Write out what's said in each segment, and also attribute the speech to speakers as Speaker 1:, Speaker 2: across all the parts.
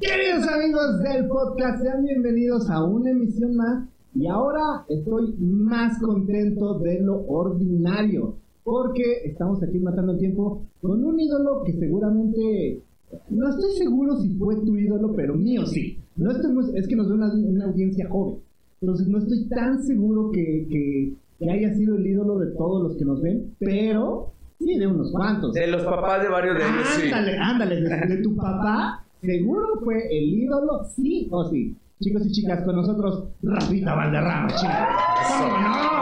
Speaker 1: Queridos amigos del podcast, sean bienvenidos a una emisión más. Y ahora estoy más contento de lo ordinario. Porque estamos aquí matando el tiempo con un ídolo que seguramente. No estoy seguro si fue tu ídolo, pero mío sí. No estoy es que nos ve una, una audiencia joven. Entonces no estoy tan seguro que, que- que haya sido el ídolo de todos los que nos ven, pero sí de unos cuantos.
Speaker 2: De los papás de varios de ellos, sí.
Speaker 1: Ándale, ándale, de, de tu papá, seguro fue el ídolo, sí o sí. Chicos y chicas, con nosotros, Rafita Valderrama, chicos. ¿Cómo no?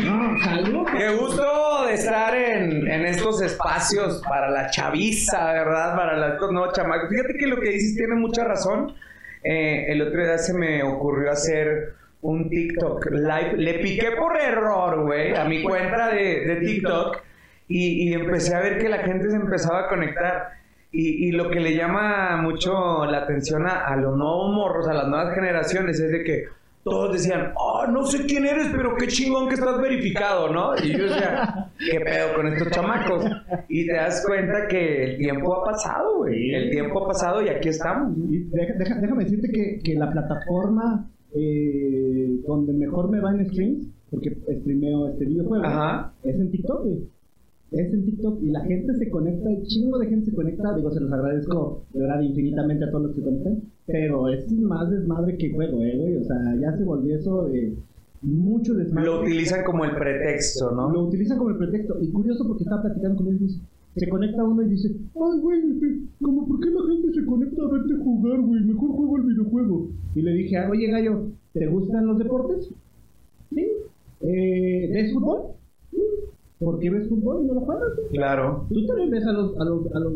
Speaker 1: No, salud.
Speaker 2: Qué gusto de estar en, en estos espacios para la chaviza, ¿verdad? Para la, no, chamaco. Fíjate que lo que dices tiene mucha razón. Eh, el otro día se me ocurrió hacer un TikTok live. Le piqué por error, güey, a mi cuenta de, de TikTok y, y empecé a ver que la gente se empezaba a conectar. Y, y lo que le llama mucho la atención a, a los nuevos morros, a las nuevas generaciones, es de que todos decían, oh, no sé quién eres, pero qué chingón que estás verificado, ¿no? Y yo decía, ¿qué pedo con estos chamacos? Y te das cuenta que el tiempo ha pasado, güey. El tiempo ha pasado y aquí estamos.
Speaker 1: Y deja- deja- déjame decirte que, que la plataforma eh, donde mejor me va en streams, porque streameo este videojuego,
Speaker 2: Ajá.
Speaker 1: es en TikTok, güey. Es en TikTok y la gente se conecta, el chingo de gente se conecta, digo, se los agradezco de verdad infinitamente a todos los que conectan, pero es más desmadre que juego, eh, güey, o sea, ya se volvió eso de mucho desmadre.
Speaker 2: Lo utilizan como el pretexto,
Speaker 1: Lo
Speaker 2: ¿no?
Speaker 1: utilizan como el pretexto, y curioso porque estaba platicando con dice, se conecta uno y dice, ay, güey, como por qué la gente se conecta a verte jugar, güey, mejor juego el videojuego. Y le dije, "Ah, oye, gallo, ¿te gustan los deportes? Sí. Eh, ¿Ves fútbol? Sí. ¿Por qué ves fútbol y no lo juegas?
Speaker 2: Claro.
Speaker 1: Tú también ves a los, a los, a los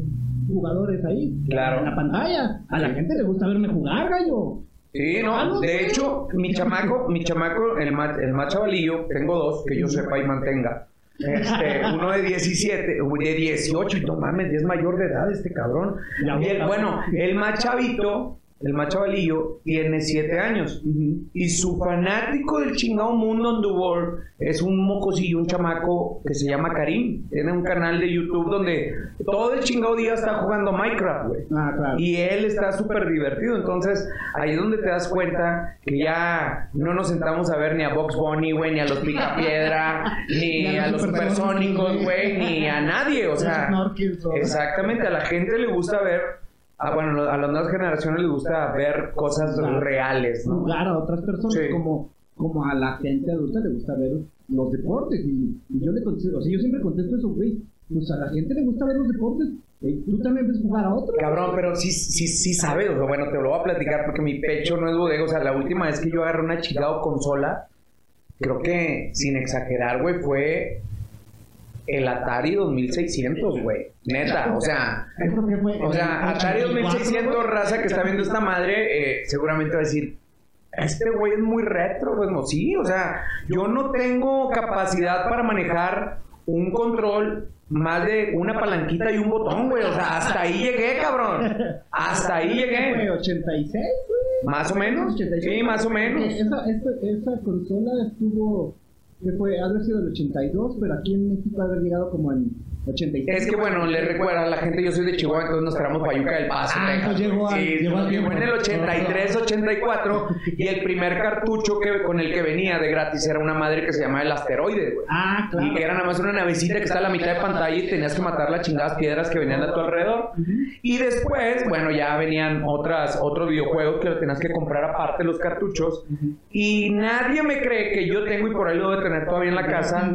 Speaker 1: jugadores ahí,
Speaker 2: Claro.
Speaker 1: en la pantalla. A la gente le gusta verme jugar, gallo.
Speaker 2: Sí, no, de hecho, mi chamaco, mi chamaco, el más, el más chavalillo, tengo dos, que yo sepa y mantenga. Este, uno de 17, uy, de 18, y no mames, es mayor de edad este cabrón. Y el- bueno, el más chavito, el más chavalillo, tiene 7 años. Y su fanático del chingado mundo on the world es un mocosillo, un chamaco que se llama Karim. Tiene un canal de YouTube donde todo el chingado día está jugando Minecraft, güey.
Speaker 1: Ah, claro.
Speaker 2: Y él está súper divertido. Entonces, ahí es donde te das cuenta que ya no nos sentamos a ver ni a Box Bunny, güey, ni a los Picapiedra, ni a los supersónicos, güey, ni a nadie. O sea, exactamente, a la gente le gusta ver. Ah, bueno, a las nuevas generaciones les gusta ver cosas reales, ¿no?
Speaker 1: jugar a otras personas
Speaker 2: Sí.
Speaker 1: como, como a la gente adulta le gusta ver los deportes y, y yo le contesto, o sea, yo siempre contesto eso, güey, pues a la gente le gusta ver los deportes, tú también ves jugar a otro.
Speaker 2: Cabrón, pero sí, sí, sí sabes, o sea, bueno, te lo voy a platicar porque mi pecho no es bodega, o sea, la última vez que yo agarré una chingada consola, creo que, sin exagerar, güey, fue el Atari 2600, güey, neta, o sea, o sea, Atari 2600, raza que está viendo esta madre, eh, seguramente va a decir, este güey es muy retro, pues no, sí, o sea, yo no tengo capacidad para manejar un control más de una palanquita y un botón, güey, o sea, hasta ahí llegué, cabrón, hasta ahí llegué,
Speaker 1: 86, güey.
Speaker 2: más o menos,
Speaker 1: 86.
Speaker 2: sí, más o menos.
Speaker 1: Esa, esa, esa consola estuvo, que fue, haber sido el 82, pero aquí en México haber llegado como en 86.
Speaker 2: Es que bueno, le recuerda a la gente, yo soy de Chihuahua, entonces nos traemos Payuca del Paso,
Speaker 1: Ah,
Speaker 2: Texas.
Speaker 1: entonces llegó a-
Speaker 2: sí,
Speaker 1: llegó a
Speaker 2: llegó
Speaker 1: tiempo.
Speaker 2: en el 83, 84 y el primer cartucho que con el que venía de gratis era una madre que se llamaba el asteroide, güey.
Speaker 1: Ah, claro.
Speaker 2: Y que era nada más una navecita que está a la mitad de pantalla y tenías que matar las chingadas piedras que venían a tu alrededor. Y después, bueno, ya venían otras, otros videojuegos que tenías que comprar aparte, los cartuchos. Y nadie me cree que yo tengo, y por ahí lo debo tener todavía en la casa.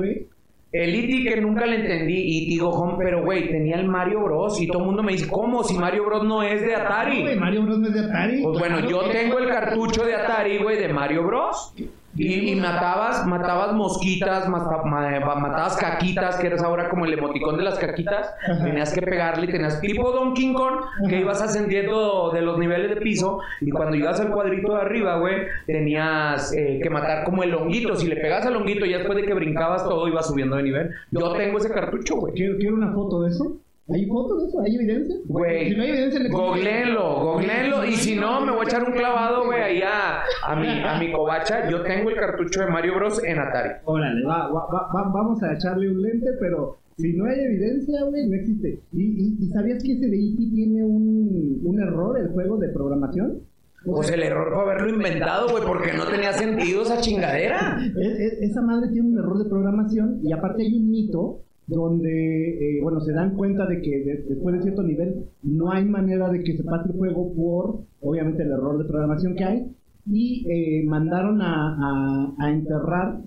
Speaker 2: El E.T. que nunca le entendí, y digo, home, pero güey, tenía el Mario Bros. Y todo el mundo me dice, ¿cómo? Si Mario Bros. no es de
Speaker 1: Güey,
Speaker 2: Atari.
Speaker 1: Mario Bros. no es de Atari.
Speaker 2: Pues bueno, yo tengo el cartucho de Atari, güey, de Mario Bros. Y, y matabas, matabas mosquitas, mata- ma- matabas caquitas, que eres ahora como el emoticón de las caquitas. Tenías que pegarle, tenías tipo Donkey Kong, que ibas ascendiendo de los niveles de piso. Y cuando ibas al cuadrito de arriba, güey, tenías eh, que matar como el honguito. Si le pegas al honguito, ya después de que brincabas todo, ibas subiendo de nivel. Yo tengo ese cartucho, güey.
Speaker 1: Quiero una foto de eso. ¿Hay fotos de eso? ¿Hay evidencia?
Speaker 2: Güey,
Speaker 1: Si no hay evidencia, le
Speaker 2: googleenlo, googleenlo. Y si no, me voy a echar un clavado, güey, ahí a, a, mi, a mi covacha. Yo tengo el cartucho de Mario Bros. en Atari.
Speaker 1: Órale, va, va, va- va- vamos a echarle un lente, pero Si no hay evidencia, güey, no existe. ¿Y, y, sabías que ese de E.T. tiene un, un error, el juego de programación?
Speaker 2: Pues el error fue haberlo inventado, güey, porque no tenía sentido esa chingadera.
Speaker 1: esa madre tiene un error de programación y aparte hay un mito donde, eh, bueno, se dan cuenta de que después de cierto nivel no hay manera de que se pase el juego por, obviamente, el error de programación que hay y eh, mandaron a, a enterrar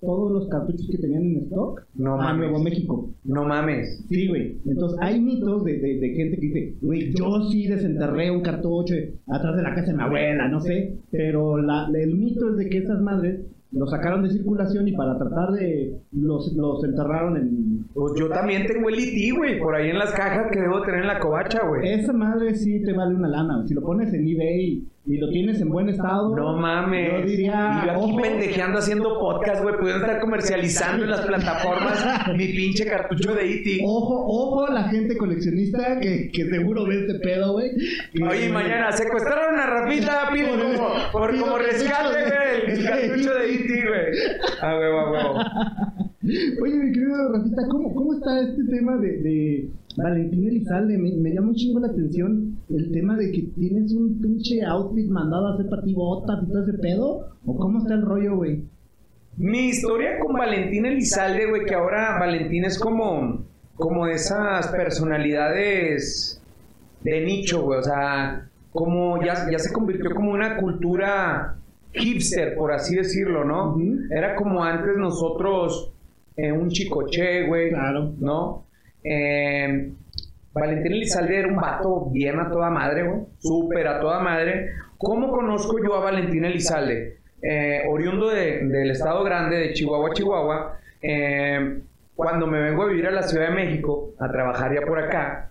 Speaker 1: todos los cartuchos que tenían en stock
Speaker 2: no a
Speaker 1: Nuevo México.
Speaker 2: No mames.
Speaker 1: Sí, güey. Entonces, hay mitos de, de, gente que dice, güey, yo sí desenterré un cartucho atrás de la casa de mi abuela, no sé. Pero la, el mito es de que esas madres lo sacaron de circulación y para tratar de. los, los enterraron en.
Speaker 2: Pues yo también tengo el IT, güey, por ahí en las cajas que debo tener en la covacha, güey.
Speaker 1: Esa madre sí te vale una lana. Si lo pones en eBay y lo tienes en buen estado.
Speaker 2: No mames.
Speaker 1: Yo diría.
Speaker 2: Y yo aquí pendejeando haciendo podcast, güey. Pudiendo estar comercializando en las plataformas mi pinche cartucho de E.T.
Speaker 1: Ojo, ojo, la gente coleccionista que, que seguro ve este pedo, güey.
Speaker 2: Oye, mañana secuestraron a Rafita, pide como, por, como rescate, güey, el cartucho de E.T., güey. A huevo, a huevo.
Speaker 1: Oye, mi querido Rafita, ¿cómo, cómo está este tema de, de Valentín Elizalde? Me, me llama un chingo la atención el tema de que tienes un pinche outfit mandado a hacer para ti botas y todo ese pedo. ¿O cómo está el rollo, güey?
Speaker 2: Mi historia con Valentín Elizalde, güey, que ahora Valentín es como, como de esas personalidades de nicho, güey. O sea, como ya, ya se convirtió como una cultura hipster, por así decirlo, ¿no? Era como antes nosotros eh, un chicoche, güey.
Speaker 1: Claro.
Speaker 2: ¿No? Eh, Valentín Elizalde era un vato bien a toda madre, güey. Súper a toda madre. ¿Cómo conozco yo a Valentín Elizalde? Eh, oriundo del estado grande de Chihuahua, Chihuahua. cuando me vengo a vivir a la Ciudad de México, a trabajar ya por acá,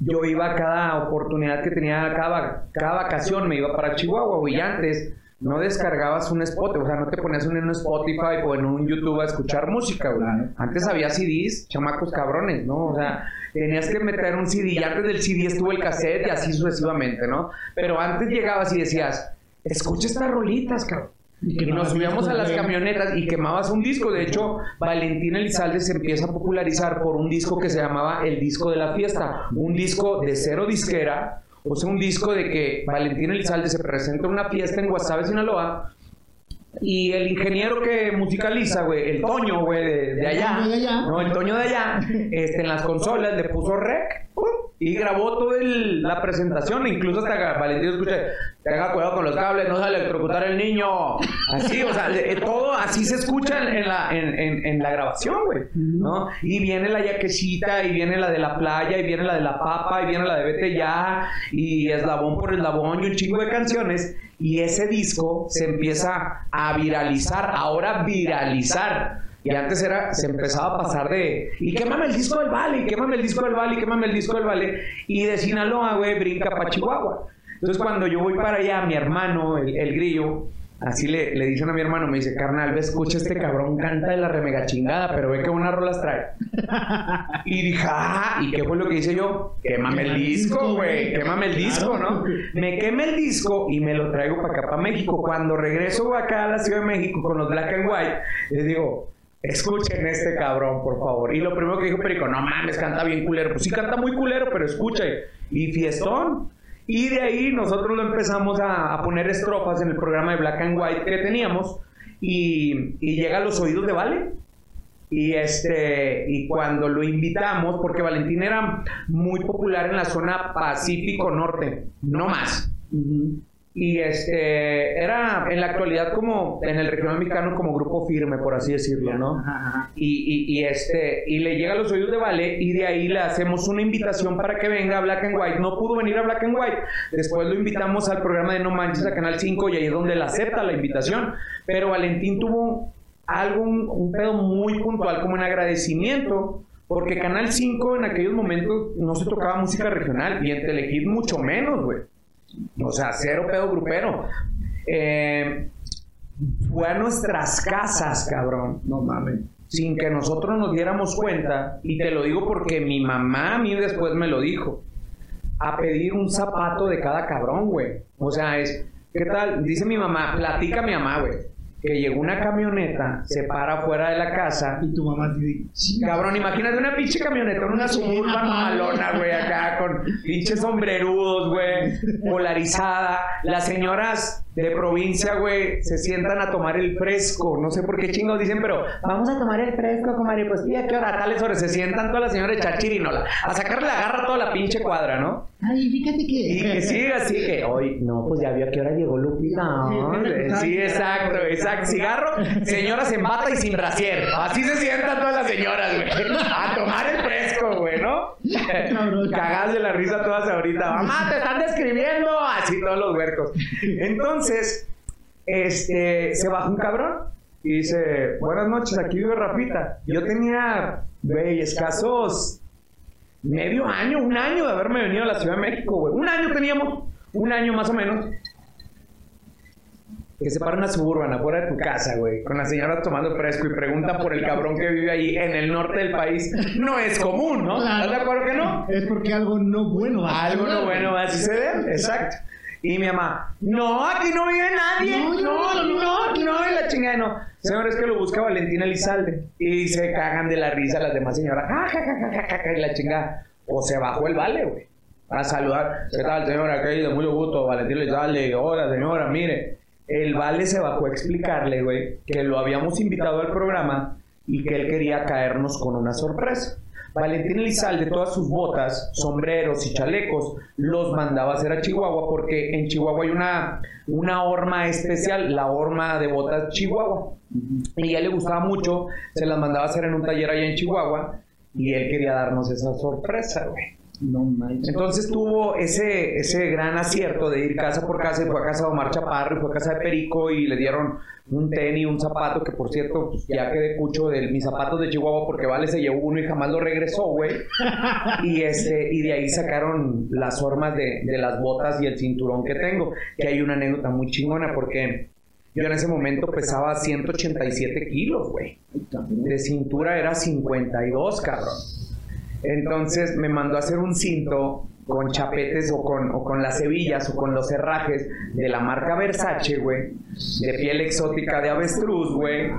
Speaker 2: yo iba a cada oportunidad que tenía, cada, cada vacación me iba para Chihuahua, güey. Y antes no descargabas un Spotify, o sea, no te ponías en un Spotify o en un YouTube a escuchar música, güey. Antes había CDs, chamacos cabrones, ¿no? O sea, tenías que meter un CD y antes del CD estuvo el cassette y así sucesivamente, ¿no? Pero antes llegabas y decías, escucha estas rolitas, cabrón. Y, nos subíamos a las camionetas y quemabas un disco. De hecho, Valentín Elizalde se empieza a popularizar por un disco que se llamaba El Disco de la Fiesta. Un disco de cero disquera, sea, un disco de que Valentín Elizalde se presenta en una fiesta en Guasave, Sinaloa, y el ingeniero que musicaliza, güey, el Toño, güey, de, allá, no, el Toño de allá, este, en las consolas le puso rec, y grabó toda la presentación, incluso hasta Valentín escuché, tenga cuidado con los cables, no se electrocutar el niño. Así, o sea, todo así se escucha en la, en, en, la grabación, güey, ¿no? Y viene la yaquecita, y viene la de la playa, y viene la de la papa, y viene la de vete ya, y eslabón por eslabón, y un chingo de canciones. Y ese disco se empieza a viralizar, ahora viralizar y antes era, se empezaba a pasar de, y quémame el disco del Vale, y quémame el disco del Vale, y quémame el disco del Vale. Y de Sinaloa, güey, brinca para Chihuahua. Entonces cuando yo voy para allá, mi hermano, el, grillo, así le, le, dicen a mi hermano, me dice, carnal, ve, escucha este cabrón, canta de la remega chingada, pero ve que buenas rolas trae. y dije, ah, ¿y qué fue lo que hice yo? Quémame el disco, güey, quémame el disco, ¿no? Me queme el disco y me lo traigo para acá, para México. Cuando regreso acá a la Ciudad de México con los Black and White, les digo, Escuchen este cabrón, por favor. Y lo primero que dijo Perico, no mames, canta bien culero. Pues sí, canta muy culero, pero escuche. Y fiestón. Y de ahí nosotros lo empezamos a, poner estrofas en el programa de Black and White que teníamos. Y, y llega a los oídos de Vale. Y este, y cuando lo invitamos, porque Valentín era muy popular en la zona Pacífico Norte, no más. Y este, era en la actualidad como en el regional mexicano como grupo firme, por así decirlo, ¿no? Y, y, este, y le llega a los oídos de Vale y de ahí le hacemos una invitación para que venga a Black and White. No pudo venir a Black and White. Después lo invitamos al programa de No Manches a Canal 5 y ahí es donde él acepta la invitación. Pero Valentín tuvo algo, un, un pedo muy puntual como en agradecimiento porque Canal 5 en aquellos momentos no se tocaba música regional y en Telehit mucho menos, güey. O sea, cero pedo grupero. Eh, fue a nuestras casas, cabrón.
Speaker 1: No mames.
Speaker 2: Sin que nosotros nos diéramos cuenta. Y te lo digo porque mi mamá a mí después me lo dijo. A pedir un zapato de cada cabrón, güey. O sea, es. ¿Qué tal? Dice mi mamá, platica mi mamá, güey. Que llegó una camioneta, se para fuera de la casa.
Speaker 1: Y tu mamá dice,
Speaker 2: Cabrón, imagínate una pinche camioneta, una suburban malona, güey, acá con pinches sombrerudos, güey, polarizada. Las señoras de provincia, güey, se sientan a tomar el fresco. No sé por qué chingos dicen, pero vamos a tomar el fresco, comadre. Pues, ¿y a qué hora? Tales horas. Se sientan todas las señoras de Chachirinola a sacarle la garra a toda la pinche cuadra, ¿no?
Speaker 1: Ay, fíjate que.
Speaker 2: Y que sigue así que hoy, no, pues ya vio a qué hora llegó Lupita. ¿no? Sí, exacto, exacto. Cigarro, señoras en bata y sin brasier. Así se sientan todas las señoras, güey. A tomar el fresco. Cagadas de la risa todas ahorita. Mamá, te están describiendo. Así todos los huercos. Entonces, este, se baja un cabrón y dice, buenas noches, aquí vive Rafita. Yo tenía, güey, escasos medio año, un año de haberme venido a la Ciudad de México, güey. Un año teníamos, un año más o menos. Que se para una suburban afuera de tu casa, güey, con la señora tomando fresco y pregunta por el cabrón que vive ahí en el norte del país. No es común, ¿no? ¿Estás de acuerdo que no?
Speaker 1: Es porque algo no bueno va a
Speaker 2: Algo no
Speaker 1: suceder.
Speaker 2: bueno va a suceder, exacto. Y mi mamá, no, aquí no vive nadie,
Speaker 1: No,
Speaker 2: no,
Speaker 1: no,
Speaker 2: no, la chingada, no. Señor, es que lo busca Valentina Elizalde. Y se cagan de la risa las demás señoras, ja, ja, ja, ja, ja, ja, ja, y la chingada. O se bajó el vale, güey, a saludar. ¿Qué tal, señora? ¿Qué mucho gusto, Valentina Elizalde. Hola, señora, mire. El vale se bajó a explicarle, güey, que lo habíamos invitado al programa y que él quería caernos con una sorpresa. Valentín Elizalde, todas sus botas, sombreros y chalecos, los mandaba a hacer a Chihuahua porque en Chihuahua hay una, una horma especial, la horma de botas Chihuahua. Y a él le gustaba mucho, se las mandaba a hacer en un taller allá en Chihuahua y él quería darnos esa sorpresa, güey.
Speaker 1: No manches.
Speaker 2: Entonces tuvo ese, ese gran acierto de ir casa por casa y fue a casa de Omar Chaparro y fue a casa de Perico y le dieron un tenis, un zapato, que por cierto, pues, ya quedé cucho de mis zapatos de Chihuahua porque Vale se llevó uno y jamás lo regresó, güey. Y, este, y de ahí sacaron las formas de, de las botas y el cinturón que tengo, que hay una anécdota muy chingona porque yo en ese momento pesaba 187 kilos, güey. De cintura era 52, cabrón. Entonces me mandó a hacer un cinto con chapetes o con, o con las hebillas o con los herrajes de la marca Versace, güey. De piel exótica de avestruz, güey.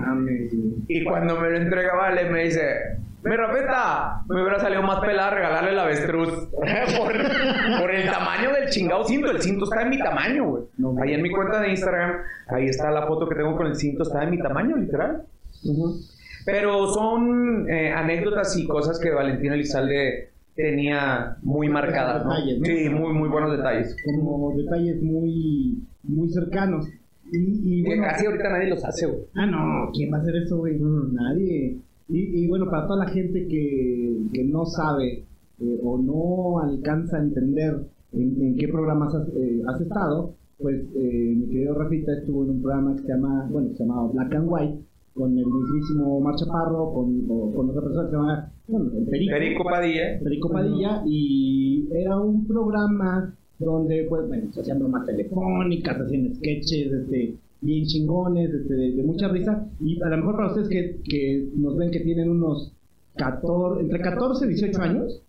Speaker 2: Y cuando me lo entrega Vale, me dice... Mi rapeta, me hubiera salido más pelada regalarle el avestruz. por, el tamaño del chingado cinto. El cinto está en mi tamaño, güey. Ahí en mi cuenta de Instagram, ahí está la foto que tengo con el cinto. Está en mi tamaño, literal. Ujú. Pero son eh, anécdotas y cosas que Valentina Elizalde tenía muy marcadas, ¿no?
Speaker 1: Detalles, ¿no?
Speaker 2: Sí, muy, muy buenos detalles.
Speaker 1: Como detalles muy, muy cercanos. Y, y
Speaker 2: Que
Speaker 1: bueno,
Speaker 2: casi ahorita nadie los hace, güey.
Speaker 1: Ah, no, ¿quién va a hacer eso, güey? Nadie. Y, y bueno, para toda la gente que, que no sabe eh, o no alcanza a entender en, en qué programas has, eh, has estado, pues eh, mi querido Rafita estuvo en un programa que se llama, bueno, se llamaba Black and White, con el mismísimo Omar Chaparro, con, o- con otra persona que se llama, bueno, el Perico.
Speaker 2: Perico Padilla.
Speaker 1: Federico Padilla y era un programa donde pues bueno, se hacían bromas telefónicas, se hacían sketches este, bien chingones, este, de, de mucha risa y a lo mejor para ustedes que, que nos ven que tienen unos 14, entre 14 y 18 años,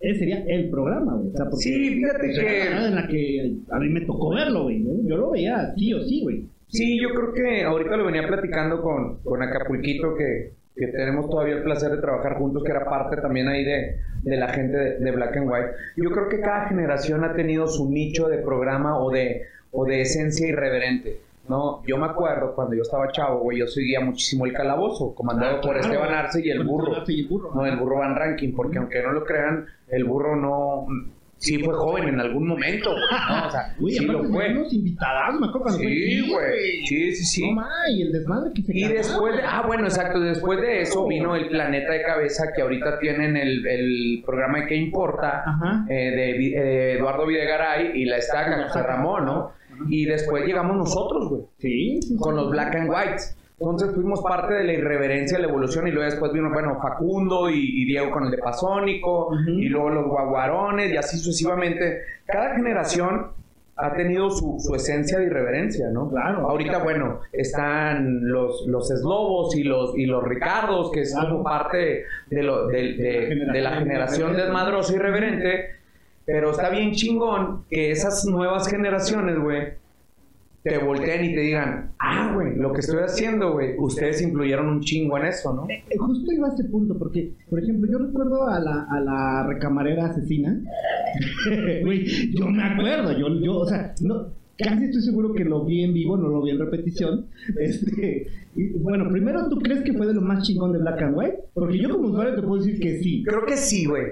Speaker 1: ese sería el programa, güey. O sea, porque
Speaker 2: Sí, fíjate
Speaker 1: era la
Speaker 2: que-
Speaker 1: en la que a mí me tocó verlo, güey. ¿no? Yo lo veía sí o sí, güey.
Speaker 2: Sí, yo creo que ahorita lo venía platicando con, con Acapulquito, que, que tenemos todavía el placer de trabajar juntos, que era parte también ahí de, de la gente de, de Black and White. Yo creo que cada generación ha tenido su nicho de programa o de, o de esencia irreverente. ¿no? Yo me acuerdo cuando yo estaba chavo, güey, yo seguía muchísimo el calabozo, comandado
Speaker 1: Ah,
Speaker 2: por. Esteban Arce y el
Speaker 1: Con
Speaker 2: burro.
Speaker 1: Arce y el burro.
Speaker 2: No, el burro Van Ranking, porque aunque no lo crean, el burro no. Sí fue joven en algún momento, güey, ¿no? O sea, sí lo fue.
Speaker 1: unos invitados, me acuerdo cuando
Speaker 2: Sí, güey. Sí, sí, sí.
Speaker 1: No ma, y el desmadre que se
Speaker 2: Y después de, ah, bueno, exacto, después de eso vino el Planeta de Cabeza, que ahorita tienen el, el programa de ¿Qué importa?
Speaker 1: Ajá.
Speaker 2: eh, de eh, Eduardo Videgaray y la estaca José Ramón, ¿no? Y después llegamos nosotros, güey,
Speaker 1: Sí, sí,
Speaker 2: con
Speaker 1: sí.
Speaker 2: los Black and Whites. Entonces fuimos parte de la irreverencia, la evolución, y luego después vino, bueno, Facundo y, y Diego con el de Pasónico, y luego los Guaguarones, y así sucesivamente. Cada generación ha tenido su, su esencia de irreverencia, ¿no?
Speaker 1: Claro.
Speaker 2: Ahorita, bueno, están los, los Eslobos y los, y los Ricardos, que
Speaker 1: Claro.
Speaker 2: como parte de, lo, de, de- de la generación desmadrosa y irreverente, pero está bien chingón que esas nuevas generaciones, güey, te volteen y te digan, ah, güey, lo que estoy haciendo, güey, ustedes influyeron un chingo en eso, ¿no?
Speaker 1: Eh, justo iba a ese punto, porque, por ejemplo, yo recuerdo a la, a la recamarera asesina. Güey, yo me acuerdo, yo, yo, o sea, no, casi estoy seguro que lo vi en vivo, no lo vi en repetición. Este, y, bueno, primero, ¿tú crees que fue de lo más chingón de Black and White? Porque yo como usuario te puedo decir que sí.
Speaker 2: Creo que sí, güey.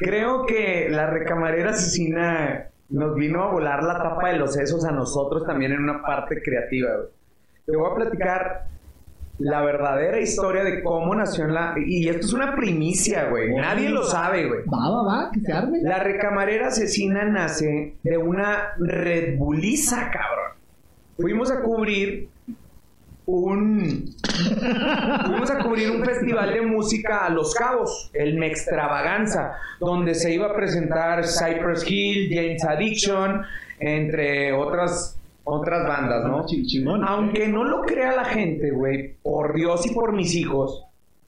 Speaker 2: Creo que la recamarera asesina nos vino a volar la tapa de los sesos a nosotros también en una parte creativa, güey. Te voy a platicar la verdadera historia de cómo nació en la... Y esto es una primicia, güey. Nadie lo sabe, güey.
Speaker 1: Va, va, va, que se arme.
Speaker 2: La recamarera asesina nace de una Red Bulliza, cabrón. Fuimos a cubrir un... Fuimos a cubrir un festival de música a Los Cabos, el Mextravaganza, donde se iba a presentar Cypress Hill, James Addiction, entre otras otras bandas, ¿no? Aunque no lo crea la gente, güey, por Dios y por mis hijos,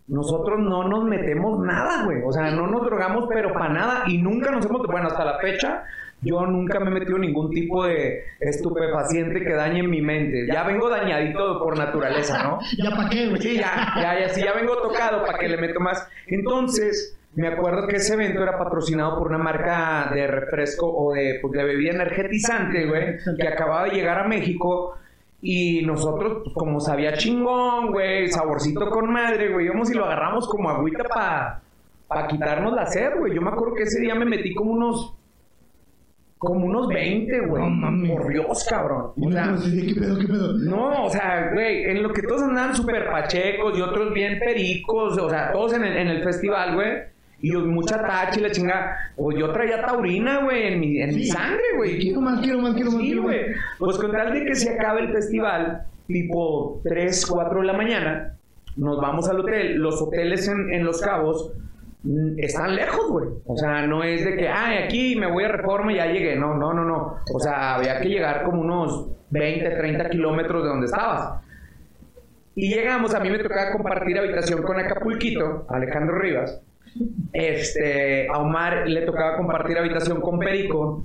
Speaker 2: nosotros no nos metemos nada, güey. O sea, no nos drogamos, pero para nada. Y nunca nos hemos, bueno, hasta la fecha, yo nunca me he metido ningún tipo de estupefaciente que dañe mi mente. Ya vengo dañadito por naturaleza, ¿no?
Speaker 1: ¿Ya para qué, güey?
Speaker 2: Sí, ya, ya, ya, sí, ya vengo tocado para que le meto más. Entonces, me acuerdo que ese evento era patrocinado por una marca de refresco o de, pues, de bebida energetizante, güey, que acababa de llegar a México. Y nosotros, pues, como sabía chingón, güey, saborcito con madre, güey, íbamos y lo agarramos como agüita para pa quitarnos la sed, güey. Yo me acuerdo que ese día me metí como unos como unos 20, güey.
Speaker 1: No mames.
Speaker 2: Por Dios, cabrón. O sea,
Speaker 1: ¿qué pedo, qué pedo?
Speaker 2: no, o sea, güey, en lo que todos andaban súper pachecos y otros bien pericos, o sea, todos en el, en el festival, güey. Y yo, mucha tacha y la chingada. Pues yo traía taurina, güey, en mi, en mi sangre, güey.
Speaker 1: Quiero más, quiero más, quiero más.
Speaker 2: Sí, güey. Pues con tal de que se acabe el festival, tipo 3, 4 de la mañana, nos vamos al hotel. Los hoteles en, en Los Cabos están lejos, güey. O sea, no es de que, ay, aquí me voy a reforma y ya llegué. No, no, no, no. O sea, había que llegar como unos 20, 30 kilómetros de donde estabas. Y llegamos, a mí me tocaba compartir habitación con Acapulquito, Alejandro Rivas. Este, a Omar le tocaba compartir habitación con Perico.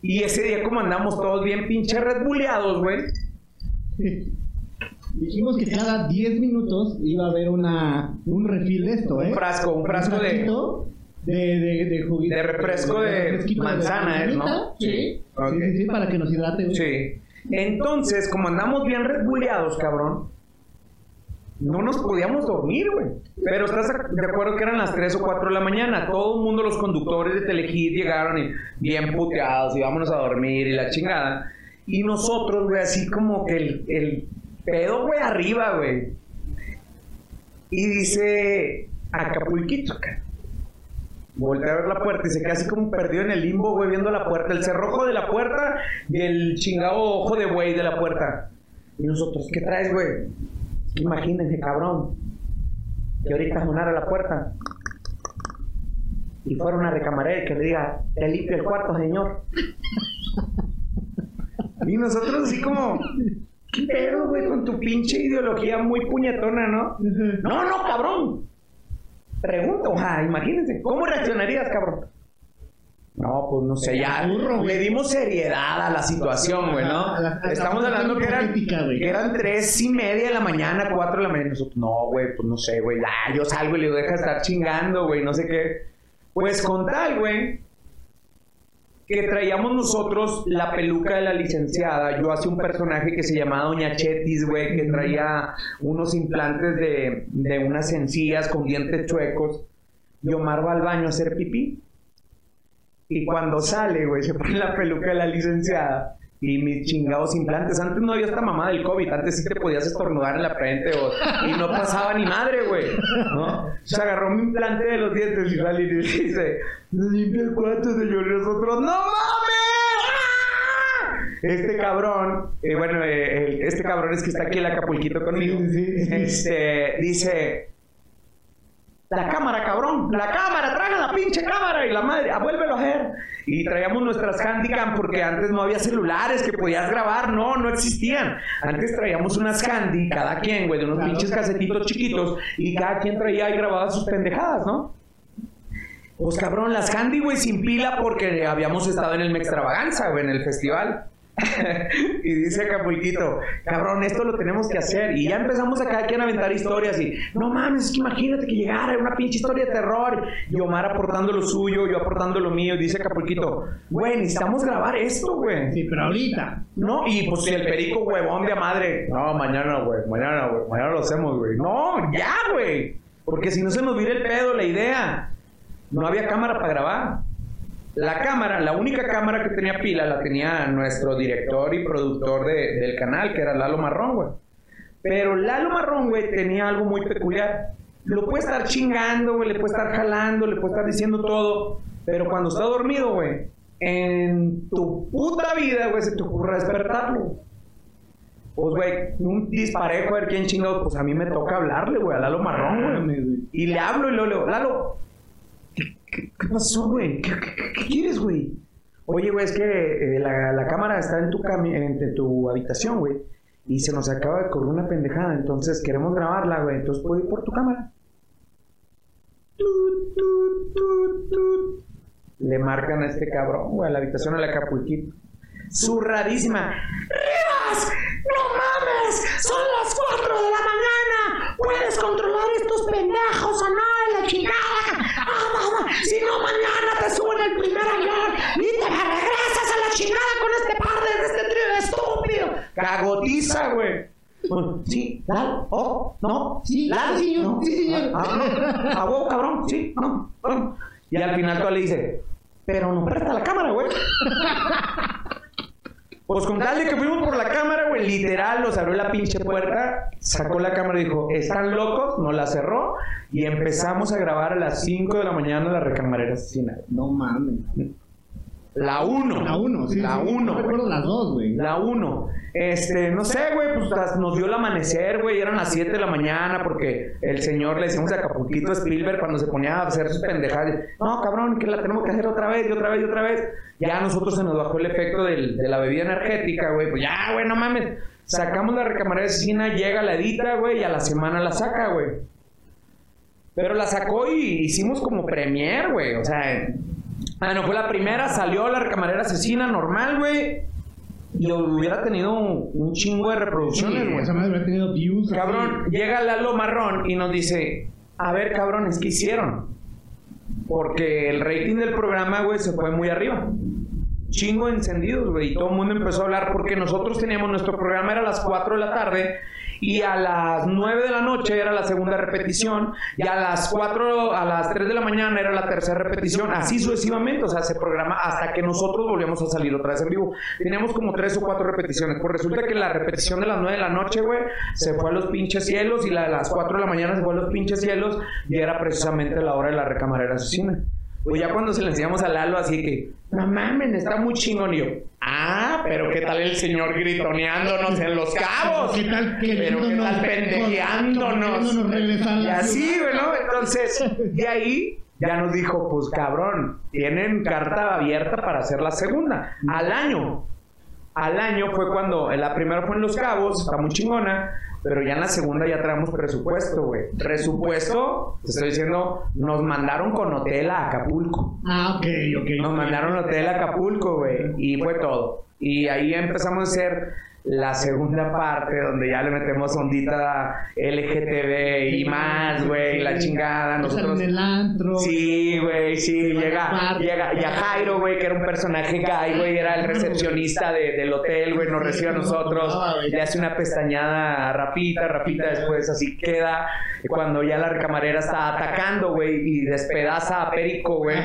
Speaker 2: Y ese día, como andamos todos bien pinche red Bulleados, güey.
Speaker 1: Dijimos que cada 10 minutos iba a haber una, un refil de esto, ¿eh?
Speaker 2: Un frasco, un frasco de.
Speaker 1: de, de, de juguito.
Speaker 2: De refresco de
Speaker 1: refresquito
Speaker 2: manzana, ¿eh? ¿no?
Speaker 1: Sí. Sí, sí, sí, para que nos hidrate.
Speaker 2: Sí. Entonces, como andamos bien red Bulleados, cabrón, no nos podíamos dormir, güey. Pero estás de acuerdo que eran las 3 o 4 de la mañana. Todo el mundo, los conductores de Telehit llegaron y bien puteados y vámonos a dormir y la chingada. Y nosotros, güey, así como que el, el pedo, güey, arriba, güey. Y dice Acapulquito, acá. Voltea a ver la puerta y se queda así como perdido en el limbo, güey, viendo la puerta. El cerrojo de la puerta y el chingado ojo de güey de la puerta. Y nosotros, ¿qué traes, güey? Imagínense, cabrón, que ahorita sonara la puerta y fuera una recamarera y que le diga, te limpio el cuarto, señor. y nosotros así como, ¿qué pedo, güey, con tu pinche ideología muy puñetona, no? No, no, cabrón. Pregunto, ajá, imagínense, ¿cómo reaccionarías, cabrón? No, pues no sé, ya
Speaker 1: Burro,
Speaker 2: le dimos seriedad a la situación, güey, ¿no? Estamos hablando que eran, que eran tres y media de la mañana, cuatro de la mañana. Nosotros, no, güey, pues no sé, güey. Ya, yo salgo y le deja de estar chingando, güey, no sé qué. Pues con tal, güey, que traíamos nosotros la peluca de la licenciada. Yo hacía un personaje que se llamaba Doña Chetis, güey, que traía unos implantes de, de unas encías con dientes chuecos. Y Omar va al baño a hacer pipí. Y cuando sale, güey, se pone la peluca de la licenciada y mis chingados implantes. Antes no había esta mamá del COVID. Antes sí te podías estornudar en la frente o- y no pasaba ni madre, güey. ¿no? Se agarró mi implante de los dientes y sale y dice, limpia el cuarto, señor. Y nosotros, ¡no mames! Este cabrón, eh, bueno, eh, este cabrón es que está aquí en Acapulquito conmigo. Este, dice, la cámara, cabrón, la cámara, traga la pinche cámara y la madre, ah, vuélvelo a hacer. Y traíamos nuestras handicam porque antes no había celulares que podías grabar, no, no existían. Antes traíamos unas handy, cada quien, güey, de unos pinches casetitos chiquitos y cada quien traía y grababa sus pendejadas, ¿no? Pues cabrón, las handy, güey, sin pila porque habíamos estado en el Mextravaganza, güey, en el festival. y dice Acapulquito, cabrón, esto lo tenemos que hacer. Y ya empezamos a cada quien a aventar historias y, no mames, es que imagínate que llegara una pinche historia de terror. Y Omar aportando lo suyo, yo aportando lo mío. Dice Acapulquito, güey, necesitamos grabar esto, güey.
Speaker 1: Sí, pero ahorita.
Speaker 2: No, y pues si el perico huevón de madre, no, mañana, güey, mañana, güey, mañana lo hacemos, güey. No, ya, güey. Porque si no se nos vira el pedo, la idea. No había cámara para grabar. La cámara, la única cámara que tenía pila la tenía nuestro director y productor de- del canal, que era Lalo Marrón, güey. Pero Lalo Marrón, güey, tenía algo muy peculiar. Lo puede estar chingando, güey, le puede estar jalando, le puede estar diciendo todo. Pero cuando está dormido, güey, en tu puta vida, güey, se te ocurre despertarlo. Pues, güey, un disparejo a ver quién chingado, pues a mí me toca hablarle, güey, a Lalo Marrón, güey. Y le hablo y luego le digo, Lalo, ¿qué, pasó, güey? ¿Qué, quieres, güey? Oye, güey, es que eh, la, la cámara está en tu, cami- en, tu habitación, güey. Y se nos acaba de correr una pendejada, entonces queremos grabarla, güey. Entonces, ¿puedo ir por tu cámara? Le marcan a este cabrón, güey, a la habitación de la Zurradísima. ¡Rivas! ¡No mames! ¡Son las 4 de la mañana! ¿Puedes controlar estos pendejos o no? ¡La chingada! ¡Ah, ah! Si no, mañana te suben el primer avión y te regresas a la chingada con este par de este trío de estúpido. Cagotiza, güey. Sí, oh, no,
Speaker 1: Sí, sí, señor,
Speaker 2: no.
Speaker 1: sí, señor.
Speaker 2: Ah, ah, a huevo, cabrón, sí, no, no. Y al final tú le dices, pero no presta la cámara, güey. Pues con tal de que fuimos por la cámara, güey, literal, nos abrió la pinche puerta, sacó la cámara y dijo, ¿están locos? Nos la cerró y empezamos a grabar a las 5 de la mañana la recamarera asesina.
Speaker 1: No mames.
Speaker 2: La 1.
Speaker 1: La uno, sí.
Speaker 2: La
Speaker 1: sí.
Speaker 2: 1.
Speaker 1: No recuerdo las dos, güey.
Speaker 2: La 1. Este, no sé, güey, pues nos dio el amanecer, güey, eran las 7 de la mañana porque el señor le decíamos a Acapulquito a Spielberg cuando se ponía a hacer sus pendejadas. No, cabrón, que la tenemos que hacer otra vez y otra vez y otra vez. Ya a nosotros se nos bajó el efecto del- de la bebida energética, güey. Pues ya, güey, no mames. Sacamos la recamarera de asesina, llega la edita, güey, y a la semana la saca, güey. Pero la sacó y hicimos como premier, güey. O sea, ah, no fue la primera, salió la recamarera asesina normal, güey. Y hubiera tenido un, chingo de reproducciones, güey.
Speaker 1: esa madre hubiera tenido views. así.
Speaker 2: Cabrón, llega Lalo Marrón y nos dice, a ver, cabrones, ¿qué hicieron? Porque el rating del programa, güey, se fue muy arriba. Chingo de encendidos, güey. Y todo el mundo empezó a hablar porque nosotros teníamos nuestro programa era a las 4 de la tarde y a las 9 de la noche era la segunda repetición y a las 4, a las 3 de la mañana era la tercera repetición, así sucesivamente, o sea, se programa hasta que nosotros volvíamos a salir otra vez en vivo. Teníamos como 3 o 4 repeticiones, pues resulta que la repetición de las 9 de la noche, güey, se fue a los pinches cielos y la de las 4 de la mañana se fue a los pinches cielos y era precisamente la hora de la recamarera asesina. Pues ya cuando se le enseñamos a Lalo así que, no mamen, está muy chingón. Y yo, ah, pero qué tal el señor gritoneándonos en los cabos.
Speaker 1: ¿Qué tal
Speaker 2: Pero qué tal pendejeándonos. Y así, güey, ¿no? Entonces, de ahí ya nos dijo, pues cabrón, tienen carta abierta para hacer la segunda. Al año. Al año fue cuando, la primera fue en Los Cabos, está muy chingona, pero ya en la segunda ya traemos presupuesto, güey. Presupuesto, te estoy diciendo, nos mandaron con hotel a Acapulco.
Speaker 1: Ah, ok, ok.
Speaker 2: Nos mandaron hotel a Acapulco, güey, y fue todo. Y ahí empezamos a hacer la segunda parte donde ya le metemos ondita LGTB y más, güey, la chingada. Nosotros
Speaker 1: en el antro.
Speaker 2: Sí, güey, sí, llega, llega, y a Jairo, güey, que era un personaje gay, güey, era el recepcionista de- del hotel, güey, nos recibe a nosotros, le hace una pestañada a Rapita, Rapita después así queda, cuando ya la camarera está atacando, güey, y despedaza a Perico, güey,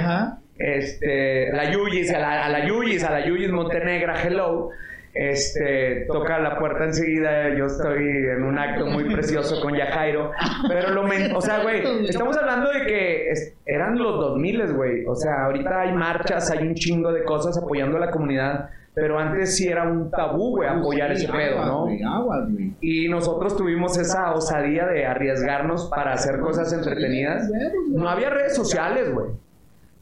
Speaker 2: este, la Yuyis, a la, a la Yuyis, a la Yuyis Montenegra, hello, este, toca la puerta enseguida, yo estoy en un acto muy precioso con Yajairo, pero lo, men- o sea, güey, estamos hablando de que eran los 2000, güey, o sea, ahorita hay marchas, hay un chingo de cosas apoyando a la comunidad, pero antes sí era un tabú, güey, apoyar
Speaker 1: Sí,
Speaker 2: ese pedo, ¿no?
Speaker 1: aguas.
Speaker 2: Y nosotros tuvimos esa osadía de arriesgarnos para hacer cosas entretenidas. No había redes sociales, güey.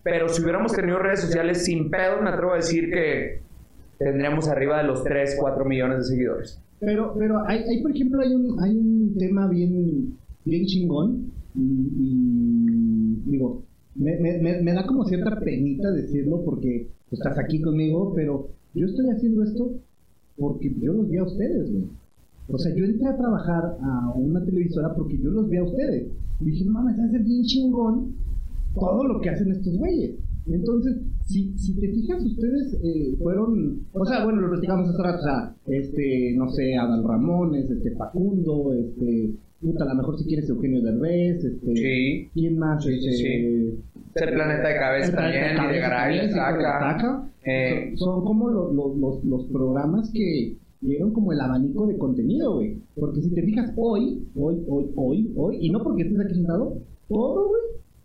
Speaker 2: Pero si hubiéramos tenido redes sociales sin pedos, me atrevo a decir que tendríamos arriba de los 3, 4 millones de seguidores.
Speaker 1: Pero, pero hay, hay, por ejemplo, hay un, hay un tema bien, bien chingón. Y, y, digo, me, me, me, me da como cierta penita decirlo porque estás aquí conmigo, pero yo estoy haciendo esto porque yo los vi a ustedes, güey. O sea, yo entré a trabajar a una televisora porque yo los vi a ustedes. Y dije, mames, hace bien chingón todo lo que hacen estos güeyes. Entonces, si, si te fijas, ustedes eh, fueron, o sea, bueno, lo platicamos hace rato, o sea, este, no sé, Adal Ramones, este, Facundo, este, puta, a lo mejor si quieres Eugenio Derbez, este,
Speaker 2: Sí.
Speaker 1: ¿quién más?
Speaker 2: Sí, sí,
Speaker 1: Este,
Speaker 2: sí. El planeta de cabeza
Speaker 1: El Planeta
Speaker 2: también, y de
Speaker 1: Cabeza la Saca.
Speaker 2: Eh,
Speaker 1: Son, son como lo- lo- los, los programas que dieron como el abanico de contenido, güey. Porque si te fijas, hoy, hoy, hoy, hoy, hoy, y no porque estés aquí sentado, todo, güey,